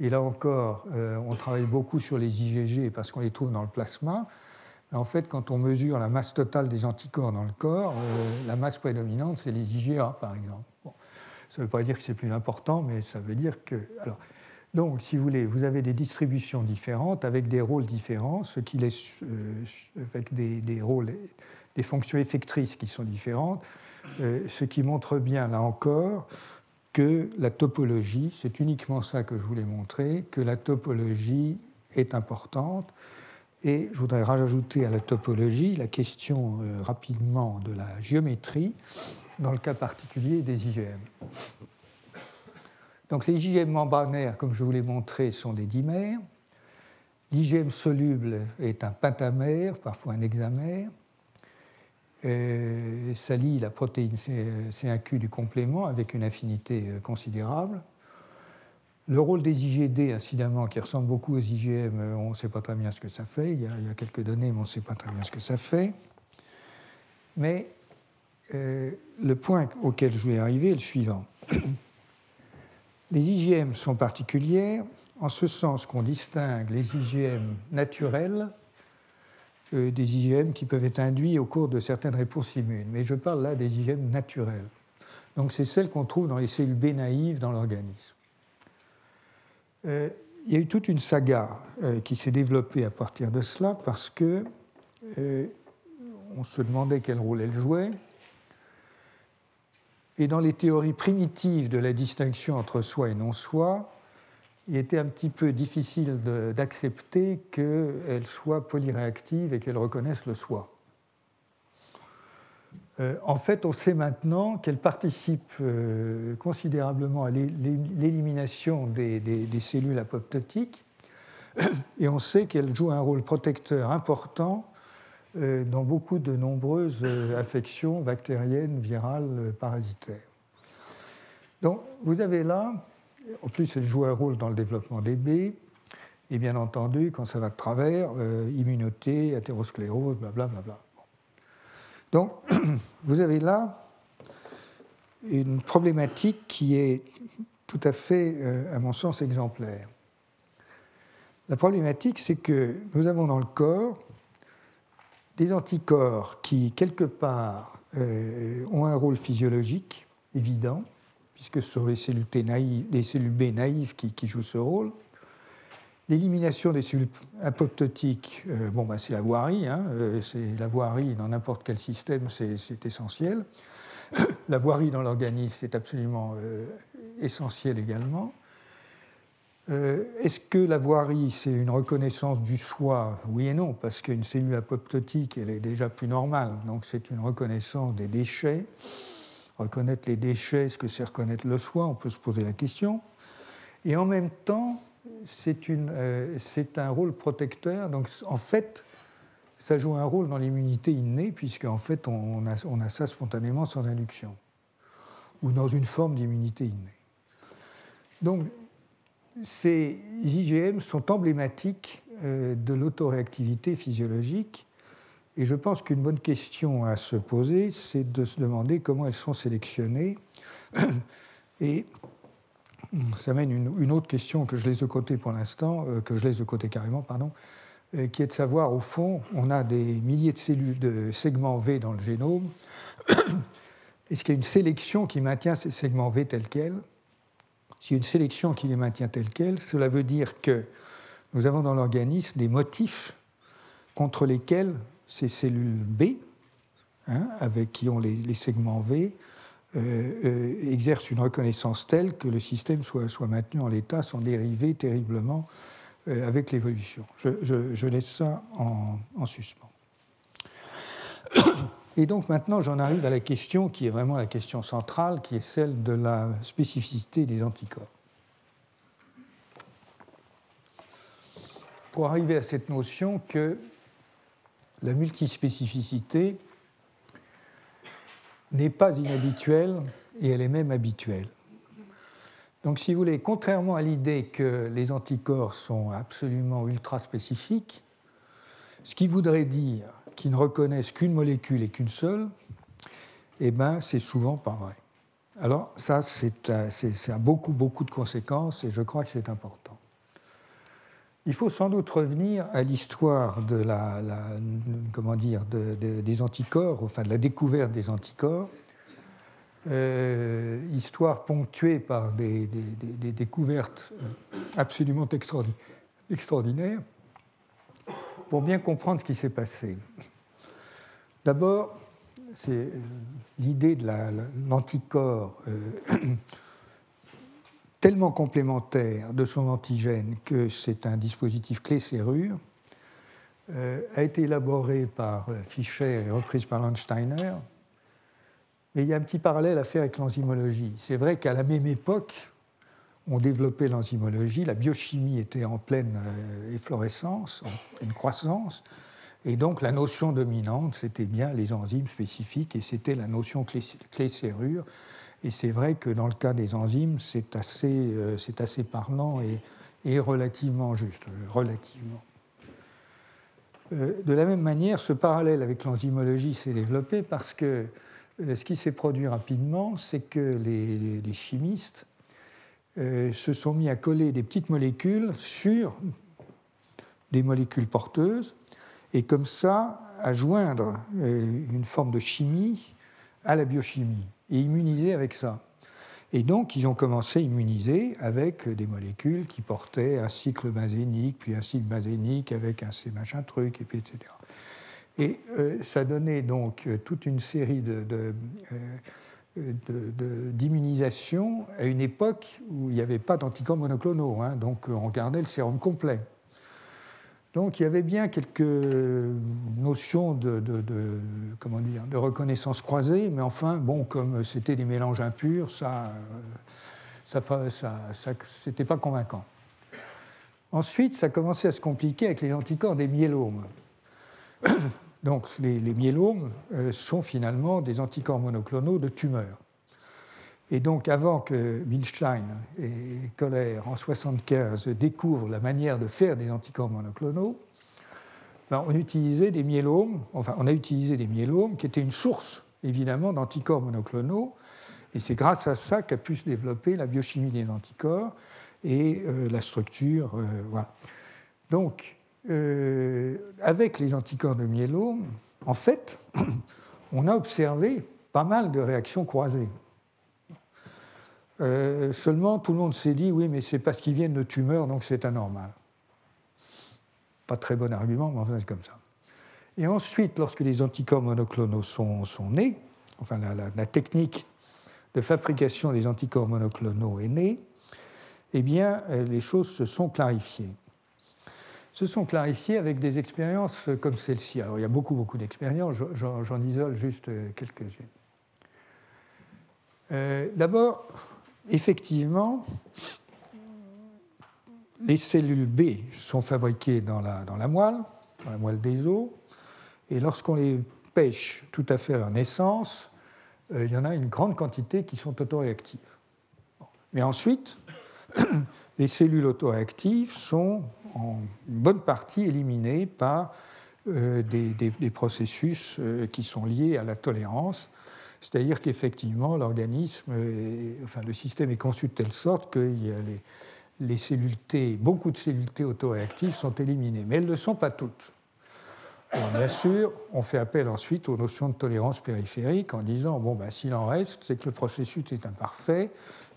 Et là encore, euh, on travaille beaucoup sur les IgG parce qu'on les trouve dans le plasma. en fait, quand on mesure la masse totale des anticorps dans le corps, euh, la masse prédominante, c'est les IgA, par exemple. ça ne veut pas dire que c'est plus important, mais ça veut dire que. Alors, donc, si vous voulez, vous avez des distributions différentes avec des rôles différents, ce qui laisse euh, avec des, des, rôles, des fonctions effectrices qui sont différentes, ce qui montre bien, là encore, que la topologie, c'est uniquement ça que je voulais montrer, que la topologie est importante. Et je voudrais rajouter à la topologie la question euh, rapidement de la géométrie, dans le cas particulier des IgM. Donc les IgM membranaires, comme je vous l'ai montré, sont des dimères. L'IgM soluble est un pentamère, parfois un hexamère. Euh, ça lie la protéine C1Q du complément avec une affinité euh, considérable. Le rôle des IgD, incidemment, qui ressemble beaucoup aux IgM, euh, on ne sait pas très bien ce que ça fait. Il y a, quelques données, mais on ne sait pas très bien ce que ça fait. Mais le point auquel je voulais arriver est le suivant. Les IgM sont particulières en ce sens qu'on distingue les IgM naturels euh, des IgM qui peuvent être induits au cours de certaines réponses immunes. Mais je parle là des IgM naturelles. Donc c'est celles qu'on trouve dans les cellules B naïves dans l'organisme. Euh, il y a eu toute une saga euh, qui s'est développée à partir de cela parce que on se demandait quel rôle elle jouait. Et dans les théories primitives de la distinction entre soi et non-soi, il était un petit peu difficile d'accepter qu'elle soit polyréactive et qu'elle reconnaisse le soi. en fait, on sait maintenant qu'elle participe considérablement à l'élimination des, cellules apoptotiques et on sait qu'elle joue un rôle protecteur important dans beaucoup de nombreuses affections bactériennes, virales, parasitaires. Donc, vous avez là, en plus, elle joue un rôle dans le développement des baies, et bien entendu, quand ça va de travers, euh, immunité, athérosclérose, blablabla. Bla, Donc, vous avez là une problématique qui est tout à fait, euh, à mon sens, exemplaire. La problématique, c'est que nous avons dans le corps des anticorps qui, quelque part, euh, ont un rôle physiologique évident, puisque ce sont les cellules, naïves, cellules B naïves qui, jouent ce rôle. L'élimination des cellules apoptotiques, euh, bon, bah, c'est la voirie. Hein, euh, c'est la voirie dans n'importe quel système, c'est essentiel. la voirie dans l'organisme, c'est absolument euh, essentiel également. Est-ce que la voirie, c'est une reconnaissance du soi? Oui et non, parce qu'une cellule apoptotique, elle est déjà plus normale, donc c'est une reconnaissance des déchets. Reconnaître les déchets, est-ce que c'est reconnaître le soi On peut se poser la question. Et en même temps, c'est euh, un rôle protecteur. Donc en fait, ça joue un rôle dans l'immunité innée, puisque en fait, on a, on a, ça spontanément sans induction, ou dans une forme d'immunité innée. Donc, ces IgM sont emblématiques euh, de l'autoréactivité physiologique et je pense qu'une bonne question à se poser, c'est de se demander comment elles sont sélectionnées. Et ça mène une, une, autre question que je laisse de côté pour l'instant, euh, que je laisse de côté carrément, pardon, euh, qui est de savoir, au fond, on a des milliers de cellules de segments V dans le génome. Est-ce qu'il y a une sélection qui maintient ces segments V tels quels? S'il y a une sélection qui les maintient tels quels, cela veut dire que nous avons dans l'organisme des motifs contre lesquels ces cellules B, hein, avec qui ont les, segments V, euh, euh, exercent une reconnaissance telle que le système soit, maintenu en l'état sans dériver terriblement euh, avec l'évolution. Je, laisse ça en, en suspens. Et donc maintenant, j'en arrive à la question qui est vraiment la question centrale, qui est celle de la spécificité des anticorps. Pour arriver à cette notion que la multispécificité n'est pas inhabituelle et elle est même habituelle. Donc, si vous voulez, contrairement à l'idée que les anticorps sont absolument ultra spécifiques, ce qui voudrait dire qu'ils ne reconnaissent qu'une molécule et qu'une seule, eh ben, c'est souvent pas vrai. Alors, ça, c'est a beaucoup, beaucoup de conséquences et je crois que c'est important. Il faut sans doute revenir à l'histoire des anticorps, enfin de la découverte des anticorps, euh, histoire ponctuée par des, découvertes absolument extraordinaires, pour bien comprendre ce qui s'est passé. D'abord, c'est l'idée de l'anticorps euh, tellement complémentaire de son antigène que c'est un dispositif clé-serrure, euh, a été élaboré par Fischer et reprise par Landsteiner. Mais il y a un petit parallèle à faire avec l'enzymologie. C'est vrai qu'à la même époque, on développait l'enzymologie, la biochimie était en pleine euh, efflorescence, en pleine croissance, et donc la notion dominante, c'était bien les enzymes spécifiques, et c'était la notion clé-serrure, et c'est vrai que dans le cas des enzymes, c'est assez, euh, assez parlant et, relativement juste. Relativement. Euh, de la même manière, ce parallèle avec l'enzymologie s'est développé parce que euh, ce qui s'est produit rapidement, c'est que les, chimistes se sont mis à coller des petites molécules sur des molécules porteuses et comme ça à joindre une forme de chimie à la biochimie et immuniser avec ça. Et donc, ils ont commencé à immuniser avec des molécules qui portaient un cycle benzénique, puis un cycle benzénique avec un C machin truc, et etc. Et euh, ça donnait donc euh, toute une série de, d'immunisation à une époque où il n'y avait pas d'anticorps monoclonaux, hein, donc on gardait le sérum complet. Donc il y avait bien quelques notions de, reconnaissance croisée, mais enfin, bon, comme c'était des mélanges impurs, ça, ça, ça, c'était pas convaincant. Ensuite, ça commençait à se compliquer avec les anticorps des myélomes. Donc les, les myélomes euh, sont finalement des anticorps monoclonaux de tumeurs. Et donc, avant que Milstein et Kohler, en 1975, découvrent la manière de faire des anticorps monoclonaux, ben, on utilisait des enfin, on a utilisé des myélomes qui étaient une source, évidemment, d'anticorps monoclonaux. Et c'est grâce à ça qu'a pu se développer la biochimie des anticorps et euh, la structure. Euh, voilà. Donc, euh, avec les anticorps de myélome, en fait, on a observé pas mal de réactions croisées. Euh, seulement, tout le monde s'est dit oui, mais c'est parce qu'ils viennent de tumeurs, donc c'est anormal. Pas très bon argument, mais enfin, c'est comme ça. Et ensuite, lorsque les anticorps monoclonaux sont, nés, enfin, la, technique de fabrication des anticorps monoclonaux est née, eh bien, euh, les choses se sont clarifiées. Se sont clarifiées avec des expériences comme celle-ci. Alors, il y a beaucoup, beaucoup d'expériences, j'en isole juste quelques-unes. Euh, d'abord, effectivement, les cellules B sont fabriquées dans la, moelle, dans la moelle des os, et lorsqu'on les pêche tout à fait à leur naissance, euh, il y en a une grande quantité qui sont autoréactives. Mais ensuite, les cellules autoréactives sont en bonne partie éliminées par euh, des, processus euh, qui sont liés à la tolérance c'est-à-dire qu'effectivement, l'organisme, enfin le système est conçu de telle sorte que les, les cellules T, beaucoup de cellules T autoréactives sont éliminées, mais elles ne sont pas toutes. bien sûr, on fait appel ensuite aux notions de tolérance périphérique en disant bon, ben, s'il en reste, c'est que le processus est imparfait,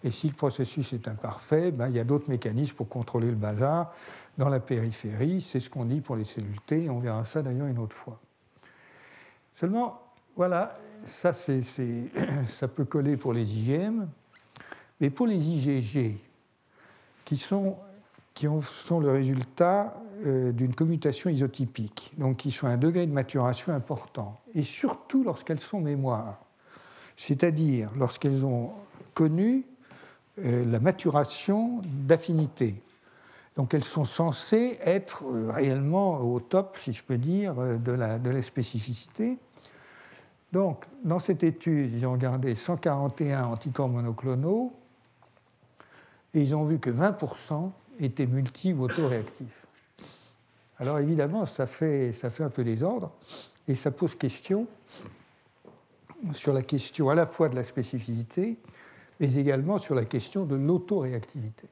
et si le processus est imparfait, ben, il y a d'autres mécanismes pour contrôler le bazar dans la périphérie. C'est ce qu'on dit pour les cellules T, on verra ça d'ailleurs une autre fois. Seulement, voilà, ça, ça peut coller pour les IgM, mais pour les IgG, qui sont, le résultat euh, d'une commutation isotypique, donc qui sont à un degré de maturation important, et surtout lorsqu'elles sont mémoires, c'est-à-dire lorsqu'elles ont connu euh, la maturation d'affinité. Donc elles sont censées être euh, réellement au top, si je peux dire, de la spécificité. Donc, dans cette étude, ils ont regardé 141 anticorps monoclonaux et ils ont vu que 20% étaient multi ou autoréactifs. Alors évidemment, ça fait, ça fait un peu désordre et ça pose question sur la question à la fois de la spécificité, mais également sur la question de l'autoréactivité.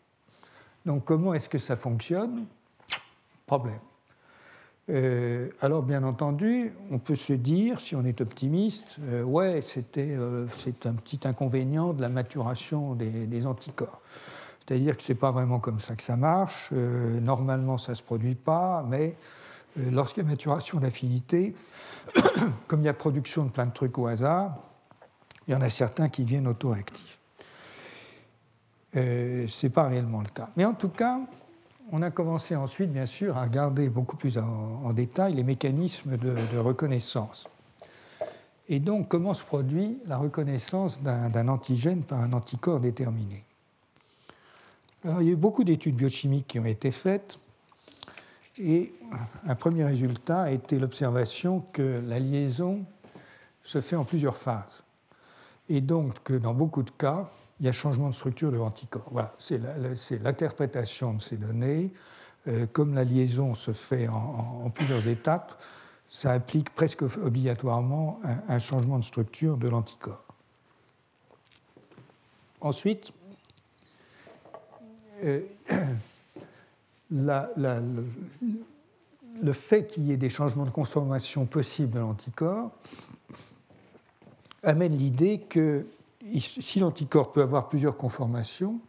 Donc comment est-ce que ça fonctionne? Problème. Euh, alors, bien entendu, on peut se dire, si on est optimiste, euh, ouais, euh, c'est un petit inconvénient de la maturation des, anticorps. C'est-à-dire que ce n'est pas vraiment comme ça que ça marche. normalement, ça ne se produit pas, mais lorsqu'il y a maturation d'affinité, comme il y a production de plein de trucs au hasard, il y en a certains qui viennent autoréactifs. ce n'est pas réellement le cas. Mais en tout cas, on a commencé ensuite, bien sûr, à regarder beaucoup plus en, détail les mécanismes de, reconnaissance. Et donc, comment se produit la reconnaissance d'un antigène par un anticorps déterminé? Il y a eu beaucoup d'études biochimiques qui ont été faites, et un premier résultat a été l'observation que la liaison se fait en plusieurs phases. Et donc, que dans beaucoup de cas, il y a changement de structure de l'anticorps. Voilà, c'est l'interprétation de ces données. Euh, comme la liaison se fait en, plusieurs étapes, ça implique presque obligatoirement un, changement de structure de l'anticorps. Ensuite, euh, le fait qu'il y ait des changements de conformation possibles de l'anticorps amène l'idée que si l'anticorps peut avoir plusieurs conformations,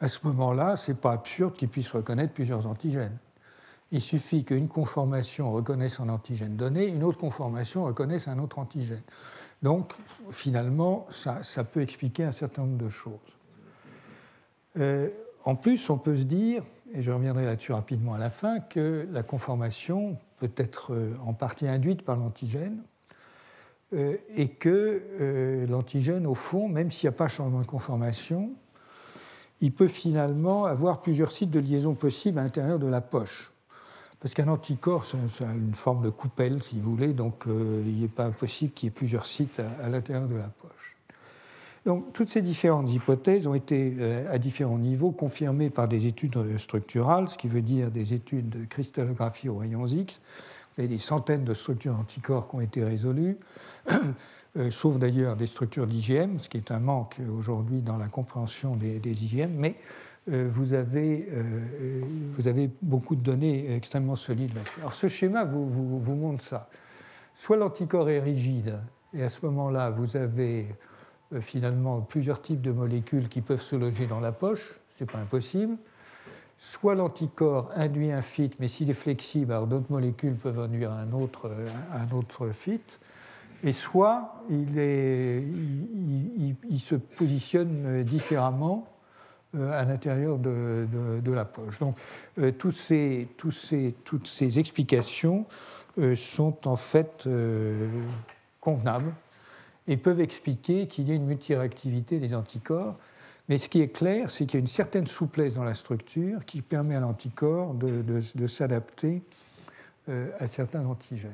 à ce moment-là, ce n'est pas absurde qu'il puisse reconnaître plusieurs antigènes. Il suffit qu'une conformation reconnaisse un antigène donné, une autre conformation reconnaisse un autre antigène. Donc, finalement, ça, peut expliquer un certain nombre de choses. Euh, en plus, on peut se dire et je reviendrai là-dessus rapidement à la fin, que la conformation peut être euh, en partie induite par l'antigène, euh, et que euh, l'antigène, au fond, même s'il n'y a pas changement de conformation, il peut finalement avoir plusieurs sites de liaison possibles à l'intérieur de la poche. Parce qu'un anticorps, a une forme de coupelle, si vous voulez, donc il n'est pas possible qu'il y ait plusieurs sites à l'intérieur de la poche. Donc, toutes ces différentes hypothèses ont été, euh, à différents niveaux, confirmées par des études structurales, ce qui veut dire des études de cristallographie aux rayons X. Vous avez des centaines de structures anticorps qui ont été résolues, euh, sauf d'ailleurs des structures d'IgM, ce qui est un manque aujourd'hui dans la compréhension des, IgM, mais euh, vous, avez, vous avez beaucoup de données extrêmement solides là-dessus. Alors, ce schéma vous, vous, montre ça. Soit l'anticorps est rigide, et à ce moment-là, vous avez euh, finalement plusieurs types de molécules qui peuvent se loger dans la poche, ce n'est pas impossible. Soit l'anticorps induit un fit, mais s'il est flexible, alors d'autres molécules peuvent induire un autre, autre fit. Et soit il, se positionne différemment euh, à l'intérieur de, la poche. Donc, euh, toutes ces explications sont en fait convenables et peuvent expliquer qu'il y ait une multiréactivité des anticorps. Mais ce qui est clair, c'est qu'il y a une certaine souplesse dans la structure qui permet à l'anticorps de, s'adapter euh, à certains antigènes.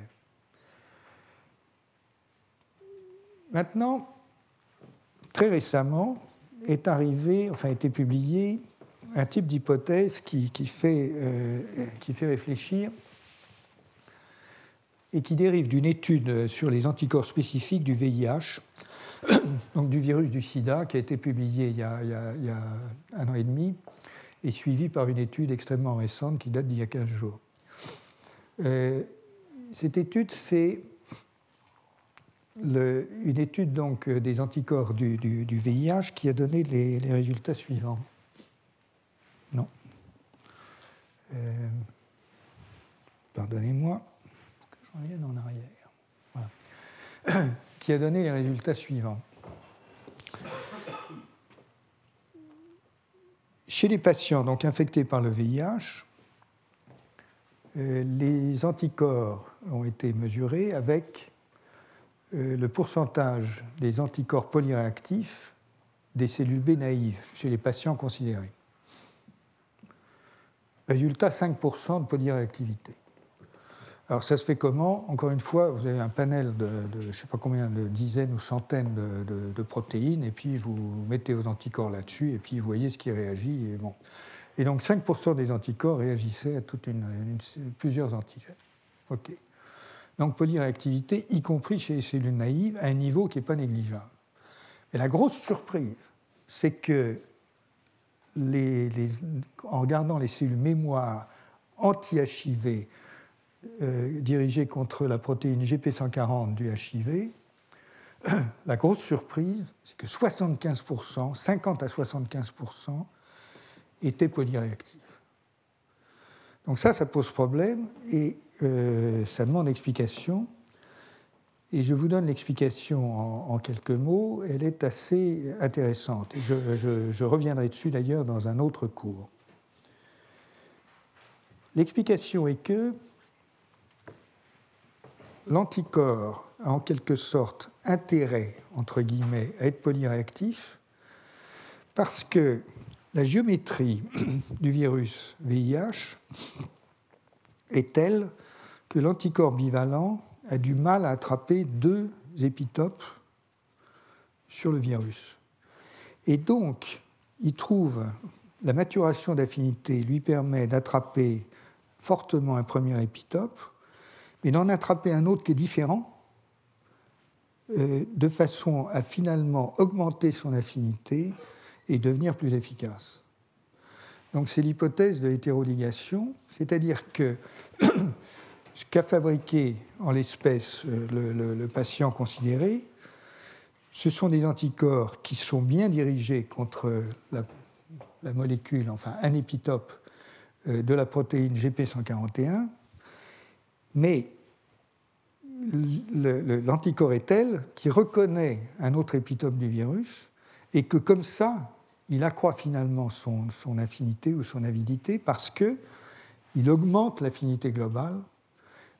Maintenant, très récemment, est arrivé, enfin a été publié, un type d'hypothèse qui, euh, qui fait réfléchir et qui dérive d'une étude sur les anticorps spécifiques du VIH, donc du virus du sida, qui a été publiée il y a, un an et demi et suivie par une étude extrêmement récente qui date d'il y a 15 jours. Euh, cette étude, c'est une étude donc des anticorps du, VIH qui a donné les, résultats suivants. Non. Euh, pardonnez-moi en arrière. qui a donné les résultats suivants. Chez les patients donc infectés par le VIH, euh, les anticorps ont été mesurés avec euh, le pourcentage des anticorps polyréactifs des cellules B naïves chez les patients considérés. Résultat 5% de polyréactivité. Alors ça se fait comment Encore une fois, vous avez un panel de, je ne sais pas combien de dizaines ou centaines de, protéines, et puis vous mettez vos anticorps là-dessus, et puis vous voyez ce qui réagit. Et, bon. et donc 5% des anticorps réagissaient à plusieurs antigènes. OK. Donc polyréactivité, y compris chez les cellules naïves, à un niveau qui n'est pas négligeable. Et la grosse surprise, c'est que en regardant les cellules mémoire anti-HIV, euh, dirigé contre la protéine GP140 du HIV, la grosse surprise, c'est que 75%, 50 à 75% étaient polyréactifs. Donc ça, ça pose problème et euh, ça demande explication. Et je vous donne l'explication en, quelques mots. Elle est assez intéressante. je reviendrai dessus d'ailleurs dans un autre cours. L'explication est que l'anticorps a en quelque sorte intérêt, entre guillemets, à être polyréactif parce que la géométrie du virus VIH est telle que l'anticorps bivalent a du mal à attraper deux épitopes sur le virus. Et donc, il trouve la maturation d'affinité lui permet d'attraper fortement un premier épitope mais d'en attraper un autre qui est différent, euh, de façon à finalement augmenter son affinité et devenir plus efficace. Donc c'est l'hypothèse de l'hétéroligation, c'est-à-dire que ce qu'a fabriqué en l'espèce euh, le, patient considéré, ce sont des anticorps qui sont bien dirigés contre la, la molécule, enfin un épitope euh, de la protéine GP141, mais l'anticorps est tel qu'il reconnaît un autre épitope du virus et que comme ça, il accroît finalement son, son affinité ou son avidité parce qu'il augmente l'affinité globale,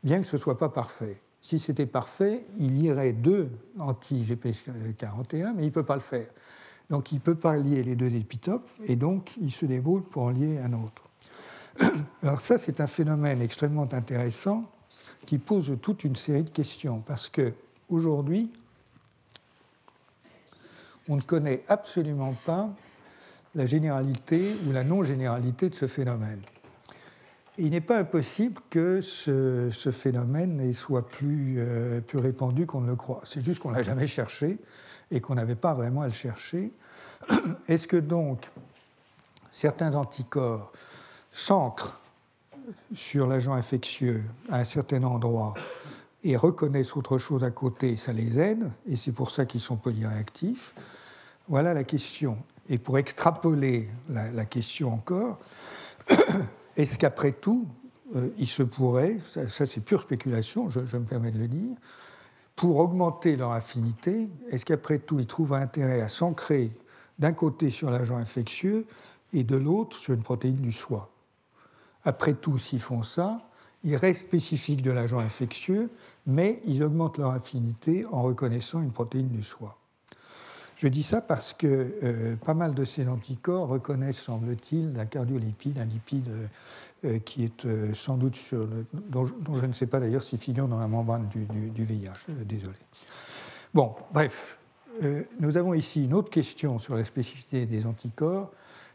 bien que ce ne soit pas parfait. Si c'était parfait, il irait deux anti-GP41, mais il ne peut pas le faire. Donc il ne peut pas lier les deux épitopes, et donc il se débrouille pour en lier un autre. Alors ça, c'est un phénomène extrêmement intéressant qui pose toute une série de questions, parce que aujourd'hui, on ne connaît absolument pas la généralité ou la non-généralité de ce phénomène. il n'est pas impossible que ce, phénomène soit plus, euh, plus répandu qu'on ne le croit. C'est juste qu'on ne l'a jamais cherché et qu'on n'avait pas vraiment à le chercher. Est-ce que donc certains anticorps s'ancrent sur l'agent infectieux à un certain endroit et reconnaissent autre chose à côté, ça les aide, et c'est pour ça qu'ils sont polyréactifs. Voilà la question. Et pour extrapoler la, question encore, est-ce qu'après tout, euh, il se pourrait, ça, c'est pure spéculation, je, me permets de le dire, pour augmenter leur affinité, est-ce qu'après tout, ils trouvent intérêt à s'ancrer d'un côté sur l'agent infectieux et de l'autre sur une protéine du soi après tout, s'ils font ça, ils restent spécifiques de l'agent infectieux, mais ils augmentent leur affinité en reconnaissant une protéine du soi. Je dis ça parce que euh, pas mal de ces anticorps reconnaissent, semble-t-il, un cardiolipide, un lipide euh, qui est euh, sans doute dont, je ne sais pas d'ailleurs s'il figure dans la membrane du VIH. désolé. Bon, bref, nous avons ici une autre question sur la spécificité des anticorps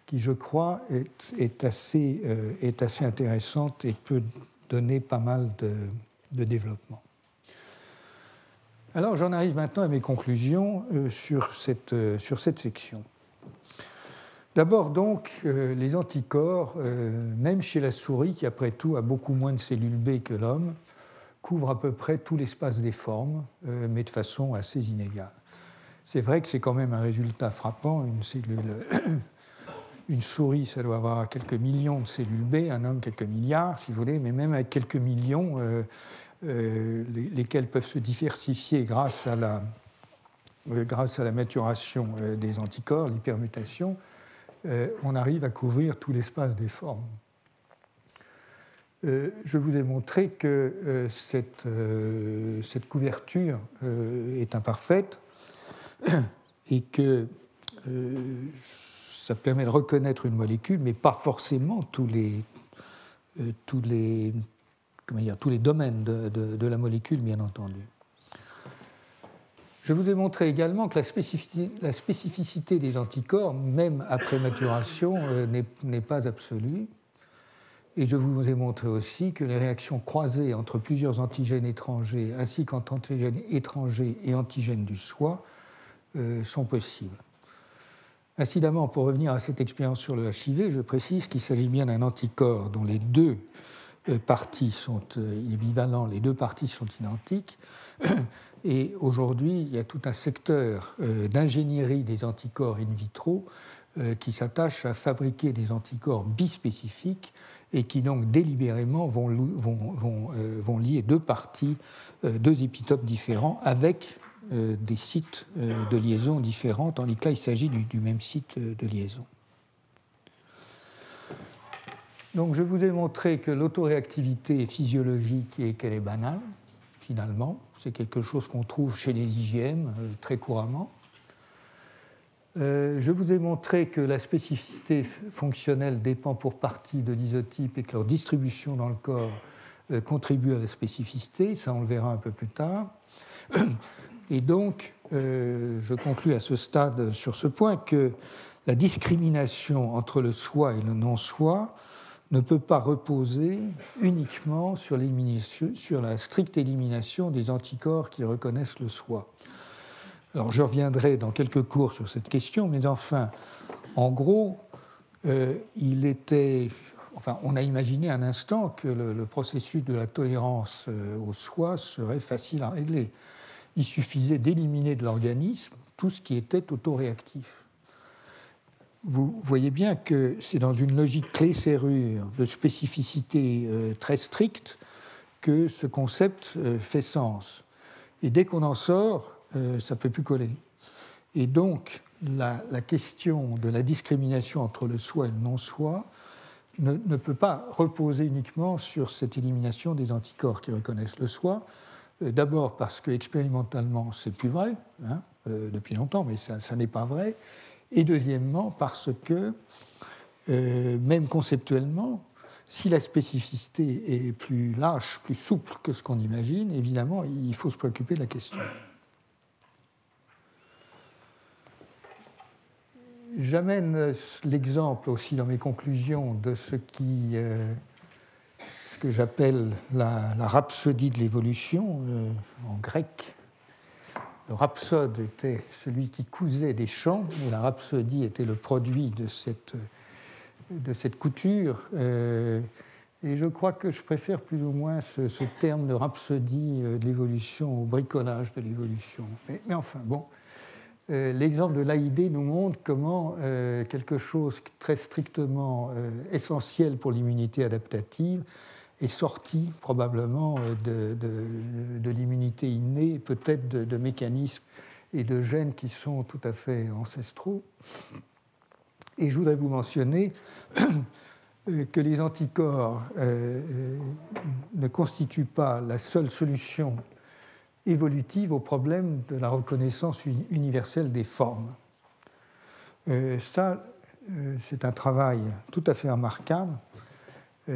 qui, je crois, est, assez, euh, est assez, intéressante et peut donner pas mal de, développement. Alors j'en arrive maintenant à mes conclusions euh, sur, cette, euh, sur cette section. D'abord donc, les anticorps, même chez la souris, qui après tout a beaucoup moins de cellules B que l'homme, couvrent à peu près tout l'espace des formes, mais de façon assez inégale. C'est vrai que c'est quand même un résultat frappant, une cellule une souris, ça doit avoir quelques millions de cellules B, un homme quelques milliards, si vous voulez, mais même avec quelques millions, euh, euh, lesquels peuvent se diversifier grâce à la, euh, maturation des anticorps, l'hypermutation, on arrive à couvrir tout l'espace des formes. je vous ai montré que cette, couverture est imparfaite et que ça permet de reconnaître une molécule, mais pas forcément tous les, euh, tous les, comment dire, tous les domaines de, la molécule, bien entendu. Je vous ai montré également que la spécificité, la spécificité des anticorps, même après maturation, euh, n'est pas absolue. Et je vous ai montré aussi que les réactions croisées entre plusieurs antigènes étrangers, ainsi qu'entre antigènes étrangers et antigènes du soi, euh, sont possibles. Incidemment, pour revenir à cette expérience sur le HIV, je précise qu'il s'agit bien d'un anticorps dont les deux euh, parties sont euh, les deux parties sont identiques. Et aujourd'hui, il y a tout un secteur euh, d'ingénierie des anticorps in vitro qui s'attache à fabriquer des anticorps bispécifiques et qui donc délibérément vont, vont lier deux parties, deux épitopes différents avec euh, des sites euh, de liaison différents, tandis que là, il s'agit du, même site euh, de liaison. Donc, je vous ai montré que l'autoréactivité est physiologique et qu'elle est banale, finalement. C'est quelque chose qu'on trouve chez les IgM très couramment. je vous ai montré que la spécificité fonctionnelle dépend pour partie de l'isotype et que leur distribution dans le corps contribue à la spécificité. Ça, on le verra un peu plus tard. Et donc, euh, je conclus à ce stade sur ce point que la discrimination entre le soi et le non-soi ne peut pas reposer uniquement sur, sur, la stricte élimination des anticorps qui reconnaissent le soi. Alors je reviendrai dans quelques cours sur cette question, mais enfin, en gros, euh, il était, enfin, on a imaginé un instant que le, processus de la tolérance euh, au soi serait facile à régler il suffisait d'éliminer de l'organisme tout ce qui était autoréactif. Vous voyez bien que c'est dans une logique clé-serrure de spécificité euh, très stricte que ce concept euh, fait sens. Et dès qu'on en sort, euh, ça ne peut plus coller. Et donc, la, question de la discrimination entre le soi et le non-soi ne, peut pas reposer uniquement sur cette élimination des anticorps qui reconnaissent le soi. Euh, d'abord parce que expérimentalement, c'est plus vrai, hein, euh, depuis longtemps, mais ça, n'est pas vrai. Et deuxièmement, parce que, euh, même conceptuellement, si la spécificité est plus lâche, plus souple que ce qu'on imagine, évidemment, il faut se préoccuper de la question. J'amène l'exemple aussi dans mes conclusions de ce qui, ce que j'appelle la, rhapsodie de l'évolution euh, en grec. Le rhapsode était celui qui cousait des chants, et la rhapsodie était le produit de cette, de cette couture. Euh, et je crois que je préfère plus ou moins ce, terme de rhapsodie de l'évolution au bricolage de l'évolution. mais, enfin, bon, euh, l'exemple de l'AID nous montre comment euh, quelque chose très strictement euh, essentiel pour l'immunité adaptative est sorti probablement de, l'immunité innée, peut-être de, mécanismes et de gènes qui sont tout à fait ancestraux. Et je voudrais vous mentionner que les anticorps ne constituent pas la seule solution évolutive au problème de la reconnaissance universelle des formes. Euh, ça, euh, c'est un travail tout à fait remarquable, euh,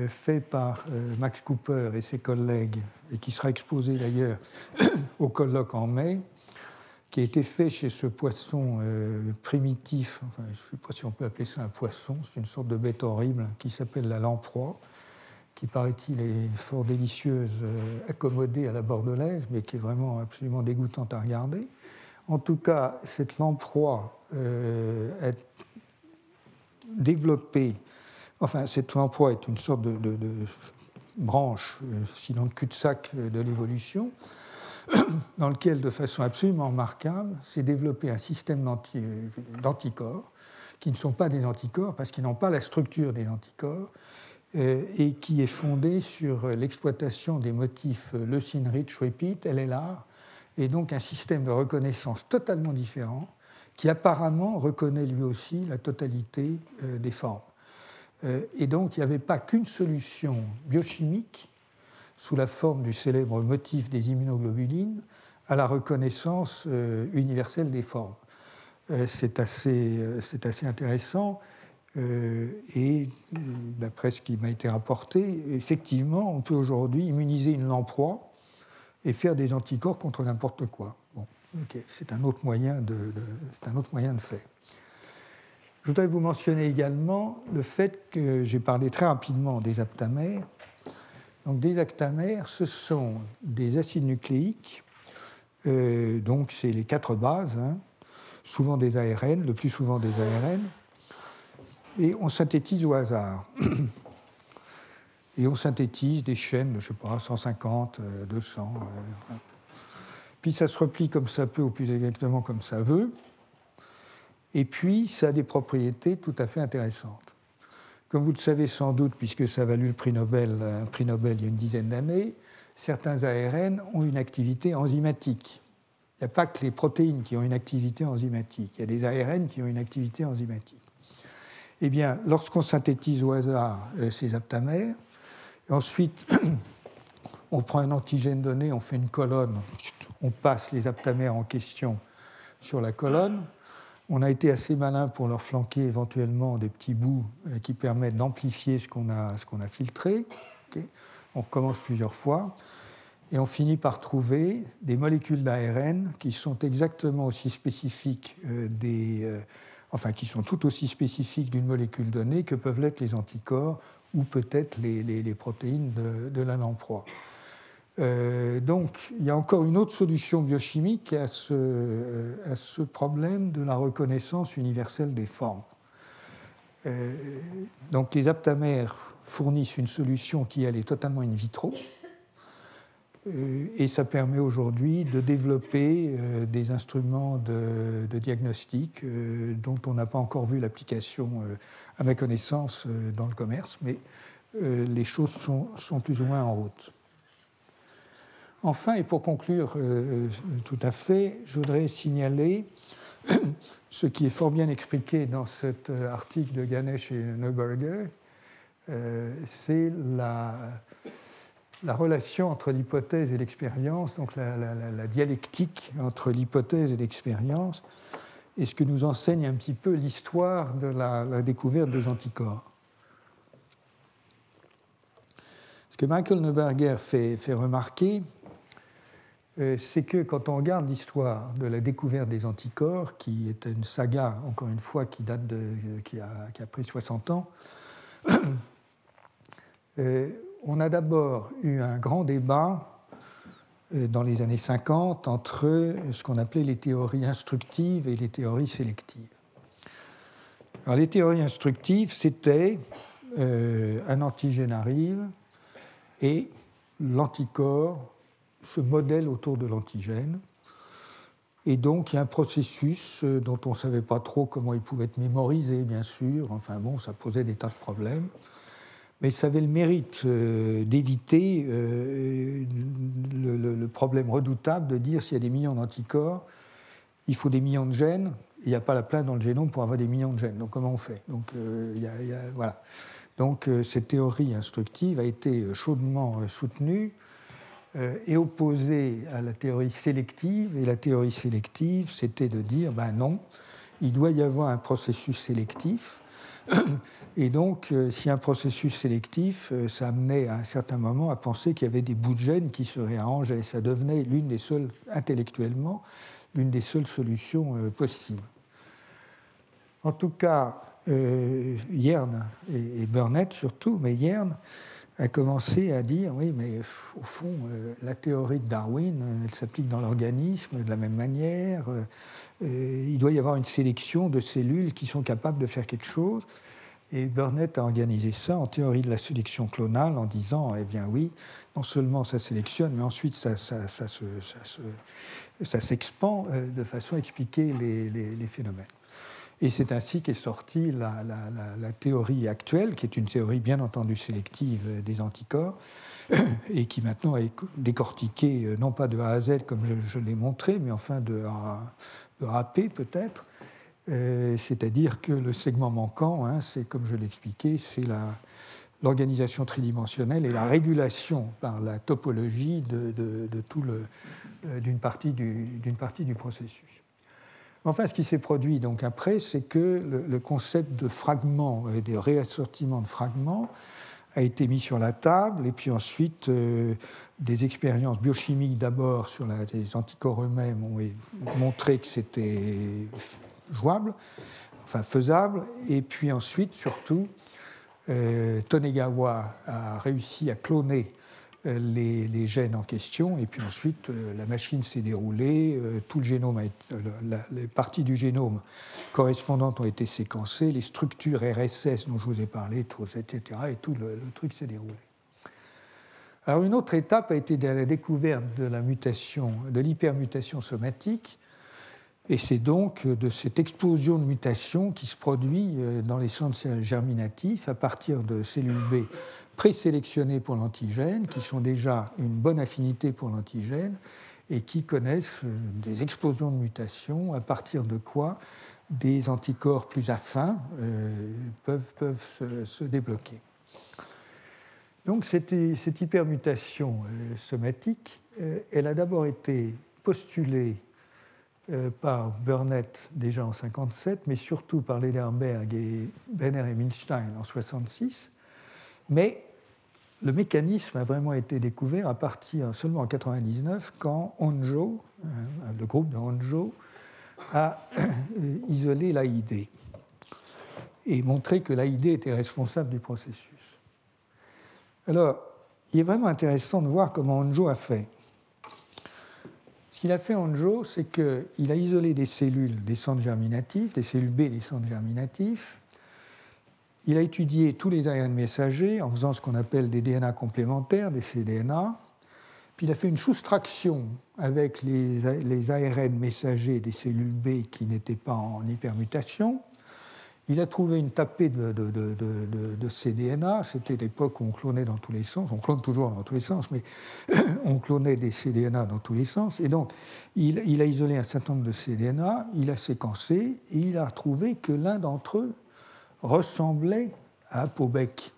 fait par Max Cooper et ses collègues, et qui sera exposé d'ailleurs au colloque en mai, qui a été fait chez ce poisson primitif, enfin, je ne sais pas si on peut appeler ça un poisson, c'est une sorte de bête horrible qui s'appelle la lamproie qui paraît-il est fort délicieuse, euh, accommodée à la bordelaise, mais qui est vraiment absolument dégoûtante à regarder. En tout cas, cette lamproie euh, est développée, enfin, cette lamproie est une sorte de, branche, euh, sinon de cul-de-sac de l'évolution, dans lequel, de façon absolument remarquable, s'est développé un système d'anticorps, qui ne sont pas des anticorps parce qu'ils n'ont pas la structure des anticorps, euh, et qui est fondée sur l'exploitation des motifs leucine rich repeat, LLR, et donc un système de reconnaissance totalement différent qui apparemment reconnaît lui aussi la totalité euh, des formes. Euh, et donc il n'y avait pas qu'une solution biochimique sous la forme du célèbre motif des immunoglobulines à la reconnaissance universelle des formes. C'est assez, assez, intéressant. Euh, et d'après ce qui m'a été rapporté, effectivement, on peut aujourd'hui immuniser une lamproie et faire des anticorps contre n'importe quoi. Bon, c'est un autre moyen de, c'est un autre moyen de faire. Je voudrais vous mentionner également le fait que j'ai parlé très rapidement des aptamères. Donc, des aptamères, ce sont des acides nucléiques. Euh, donc, c'est les quatre bases, hein, souvent des ARN, le plus souvent des ARN et on synthétise au hasard. Et on synthétise des chaînes, je ne sais pas, 150, 200. Euh, euh, puis ça se replie comme ça peut, ou plus exactement comme ça veut. Et puis ça a des propriétés tout à fait intéressantes. Comme vous le savez sans doute, puisque ça a valu le prix Nobel, un prix Nobel il y a une dizaine d'années, certains ARN ont une activité enzymatique. Il n'y a pas que les protéines qui ont une activité enzymatique, il y a des ARN qui ont une activité enzymatique. Eh bien, lorsqu'on synthétise au hasard euh, ces aptamères, ensuite on prend un antigène donné, on fait une colonne, on passe les aptamères en question sur la colonne. On a été assez malin pour leur flanquer éventuellement des petits bouts euh, qui permettent d'amplifier ce qu'on a, a, filtré. on commence plusieurs fois et on finit par trouver des molécules d'ARN qui sont exactement aussi spécifiques euh, des enfin qui sont tout aussi spécifiques d'une molécule donnée que peuvent l'être les anticorps ou peut-être les, protéines de, la lamproie. Euh, donc il y a encore une autre solution biochimique à ce, ce problème de la reconnaissance universelle des formes. Euh, donc les aptamères fournissent une solution qui elle est totalement in vitro, euh, et ça permet aujourd'hui de développer euh, des instruments de, diagnostic euh, dont on n'a pas encore vu l'application, à ma connaissance, dans le commerce, mais les choses sont, plus ou moins en route. Enfin, et pour conclure tout à fait, je voudrais signaler ce qui est fort bien expliqué dans cet article de Ganesh et Neuberger, c'est la, la relation entre l'hypothèse et l'expérience, donc la, dialectique entre l'hypothèse et l'expérience, et ce que nous enseigne un petit peu l'histoire de la, découverte des anticorps. Ce que Michael Neuberger fait, remarquer, euh, c'est que quand on regarde l'histoire de la découverte des anticorps, qui est une saga, encore une fois, qui, date de, qui, a, qui a pris 60 ans, euh, on a d'abord eu un grand débat euh, dans les années 50 entre ce qu'on appelait les théories instructives et les théories sélectives. Alors, les théories instructives, c'était euh, un antigène arrive et l'anticorps se modèle autour de l'antigène. Et donc, il y a un processus euh, dont on ne savait pas trop comment il pouvait être mémorisé, bien sûr. Enfin bon, ça posait des tas de problèmes mais ça avait le mérite euh, d'éviter euh, le, problème redoutable de dire s'il y a des millions d'anticorps, il faut des millions de gènes, il n'y a pas la place dans le génome pour avoir des millions de gènes. Donc comment on fait? Donc, voilà. Donc cette théorie instructive a été chaudement soutenue et opposée à la théorie sélective. Et la théorie sélective, c'était de dire, ben non, il doit y avoir un processus sélectif et donc, euh, si un processus sélectif, euh, ça amenait à un certain moment à penser qu'il y avait des bouts de gènes qui se réarrangeaient. Ça devenait l'une des seules, intellectuellement, l'une des seules solutions euh, possibles. En tout cas, Yern et, Burnett surtout, mais Yern a commencé à dire oui, mais au fond, la théorie de Darwin, elle s'applique dans l'organisme de la même manière. il doit y avoir une sélection de cellules qui sont capables de faire quelque chose. Et Burnett a organisé ça en théorie de la sélection clonale en disant, eh bien oui, non seulement ça sélectionne, mais ensuite ça, ça, ça, s'expand euh, de façon à expliquer les, phénomènes. Et c'est ainsi qu'est sortie la, théorie actuelle, qui est une théorie bien entendu sélective des anticorps, et qui maintenant est décortiquée euh, non pas de A à Z comme je, l'ai montré, mais enfin de A, à P peut-être, euh, c'est-à-dire que le segment manquant, hein, c'est comme je l'expliquais, c'est l'organisation tridimensionnelle et la régulation par la topologie de, tout euh, d'une partie, du processus. Enfin, ce qui s'est produit donc après, c'est que le, concept de fragments et de réassortiment de fragments a été mis sur la table, et puis ensuite euh, des expériences biochimiques d'abord sur les anticorps eux-mêmes ont montré que c'était jouable, enfin faisable. Et puis ensuite, surtout, euh, Tonegawa a réussi à cloner euh, les, gènes en question, et puis ensuite euh, la machine s'est déroulée, euh, tout le génome les parties du génome correspondantes ont été séquencées, les structures RSS dont je vous ai parlé, etc., et tout le, le truc s'est déroulé. Alors une autre étape a été la découverte de la mutation, de l'hypermutation somatique, et c'est donc de cette explosion de mutation qui se produit dans les centres germinatifs à partir de cellules B présélectionnées pour l'antigène, qui sont déjà une bonne affinité pour l'antigène et qui connaissent euh, des explosions de mutation, à partir de quoi des anticorps plus affins euh, peuvent, peuvent se, débloquer. Donc cette, cette hypermutation somatique, elle a d'abord été postulée euh, par Burnett déjà en 57, mais surtout par Lederberg et Benner et Milstein en 66. Mais le mécanisme a vraiment été découvert à partir seulement en 99 quand Honjo, hein, le groupe de Honjo, a isolé l'AID et montré que l'AID était responsable du processus. Alors, il est vraiment intéressant de voir comment Honjo a fait. Ce qu'il a fait Anjo, c'est qu'il a isolé des cellules des centres germinatifs, des cellules B des centres germinatifs. Il a étudié tous les ARN messagers en faisant ce qu'on appelle des DNA complémentaires, des cDNA. Puis il a fait une soustraction avec les, ARN messagers des cellules B qui n'étaient pas en hypermutation. Il a trouvé une tapée de, de, cDNA. C'était l'époque où on clonait dans tous les sens. On clone toujours dans tous les sens, mais on clonait des cDNA dans tous les sens. Et donc, il, il, a isolé un certain nombre de cDNA, il a séquencé, et il a trouvé que l'un d'entre eux ressemblait à Paubec.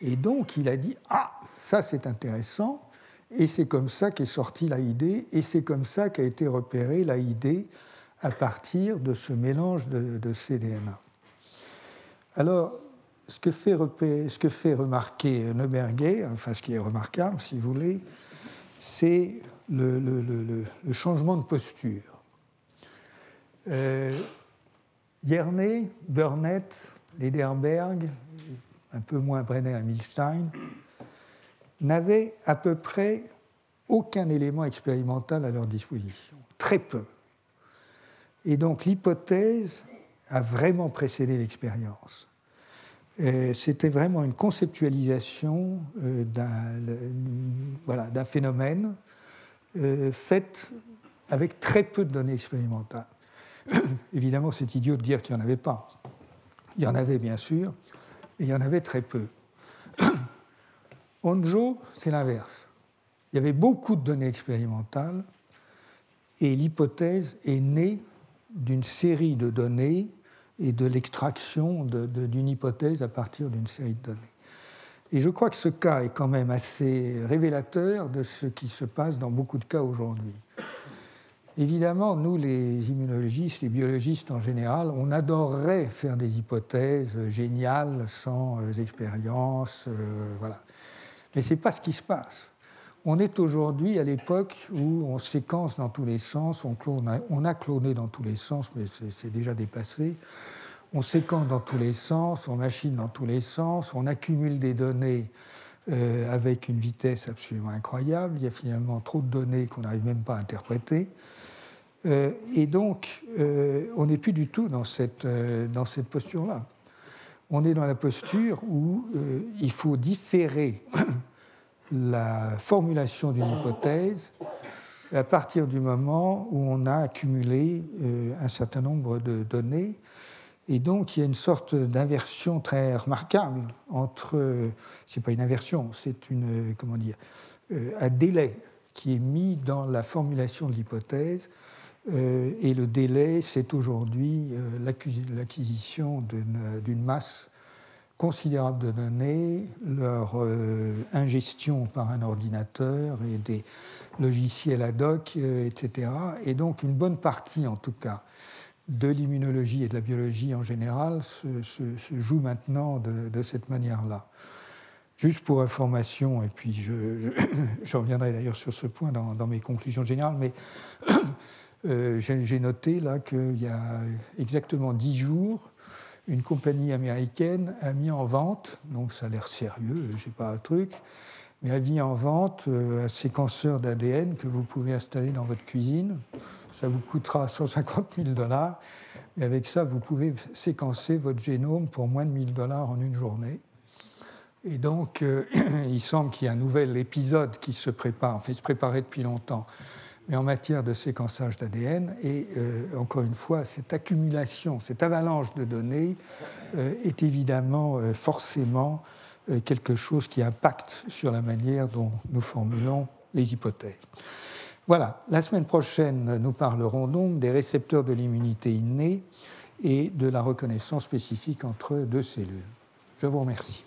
Et donc, il a dit Ah, ça c'est intéressant. Et c'est comme ça qu'est sortie l'AID, et c'est comme ça qu'a été repérée l'AID à partir de ce mélange de, de cDNA. Alors, ce que, fait, remarquer Neuberger, enfin ce qui est remarquable, si vous voulez, c'est le, le, changement de posture. Euh, Yerney, Burnett, Lederberg, un peu moins Brenner et Milstein, n'avaient à peu près aucun élément expérimental à leur disposition, très peu. Et donc l'hypothèse a vraiment précédé l'expérience. C'était vraiment une conceptualisation euh, d'un phénomène euh, fait avec très peu de données expérimentales. Évidemment, c'est idiot de dire qu'il n'y en avait pas. Il y en avait bien sûr, mais il y en avait très peu. Onjo, c'est l'inverse. Il y avait beaucoup de données expérimentales et l'hypothèse est née d'une série de données et de l'extraction d'une hypothèse à partir d'une série de données. Et je crois que ce cas est quand même assez révélateur de ce qui se passe dans beaucoup de cas aujourd'hui. Évidemment, nous, les immunologistes, les biologistes en général, on adorerait faire des hypothèses géniales sans euh, expérience, euh, voilà. Mais ce n'est pas ce qui se passe. On est aujourd'hui à l'époque où on séquence dans tous les sens, on, on, a, cloné dans tous les sens, mais c'est déjà dépassé. On séquence dans tous les sens, on machine dans tous les sens, on accumule des données euh, avec une vitesse absolument incroyable. Il y a finalement trop de données qu'on n'arrive même pas à interpréter. Euh, et donc, euh, on n'est plus du tout dans cette, dans cette posture-là. On est dans la posture où il faut différer la formulation d'une hypothèse à partir du moment où on a accumulé euh, un certain nombre de données. Et donc, il y a une sorte d'inversion très remarquable entre. C'est pas une inversion, c'est une. Comment dire euh, Un délai qui est mis dans la formulation de l'hypothèse. Euh, et le délai, c'est aujourd'hui l'acquisition d'une masse considérable de données, leur euh, ingestion par un ordinateur et des logiciels ad hoc, euh, etc. Et donc une bonne partie, en tout cas, de l'immunologie et de la biologie en général se, joue maintenant de, cette manière-là. Juste pour information, et puis je, je, reviendrai d'ailleurs sur ce point dans, dans, mes conclusions générales, mais euh, j'ai noté là qu'il y a exactement dix jours, une compagnie américaine a mis en vente, donc ça a l'air sérieux, je sais pas un truc, mais a mis en vente euh, un séquenceur d'ADN que vous pouvez installer dans votre cuisine. Ça vous coûtera 150 000 dollars. Et avec ça, vous pouvez séquencer votre génome pour moins de 1000 dollars en une journée. Et donc, euh, il semble qu'il y ait un nouvel épisode qui se prépare, en fait, se préparait depuis longtemps, mais en matière de séquençage d'ADN. Et euh, encore une fois, cette accumulation, cette avalanche de données euh, est évidemment euh, forcément quelque chose qui impacte sur la manière dont nous formulons les hypothèses. Voilà, la semaine prochaine, nous parlerons donc des récepteurs de l'immunité innée et de la reconnaissance spécifique entre deux cellules. Je vous remercie.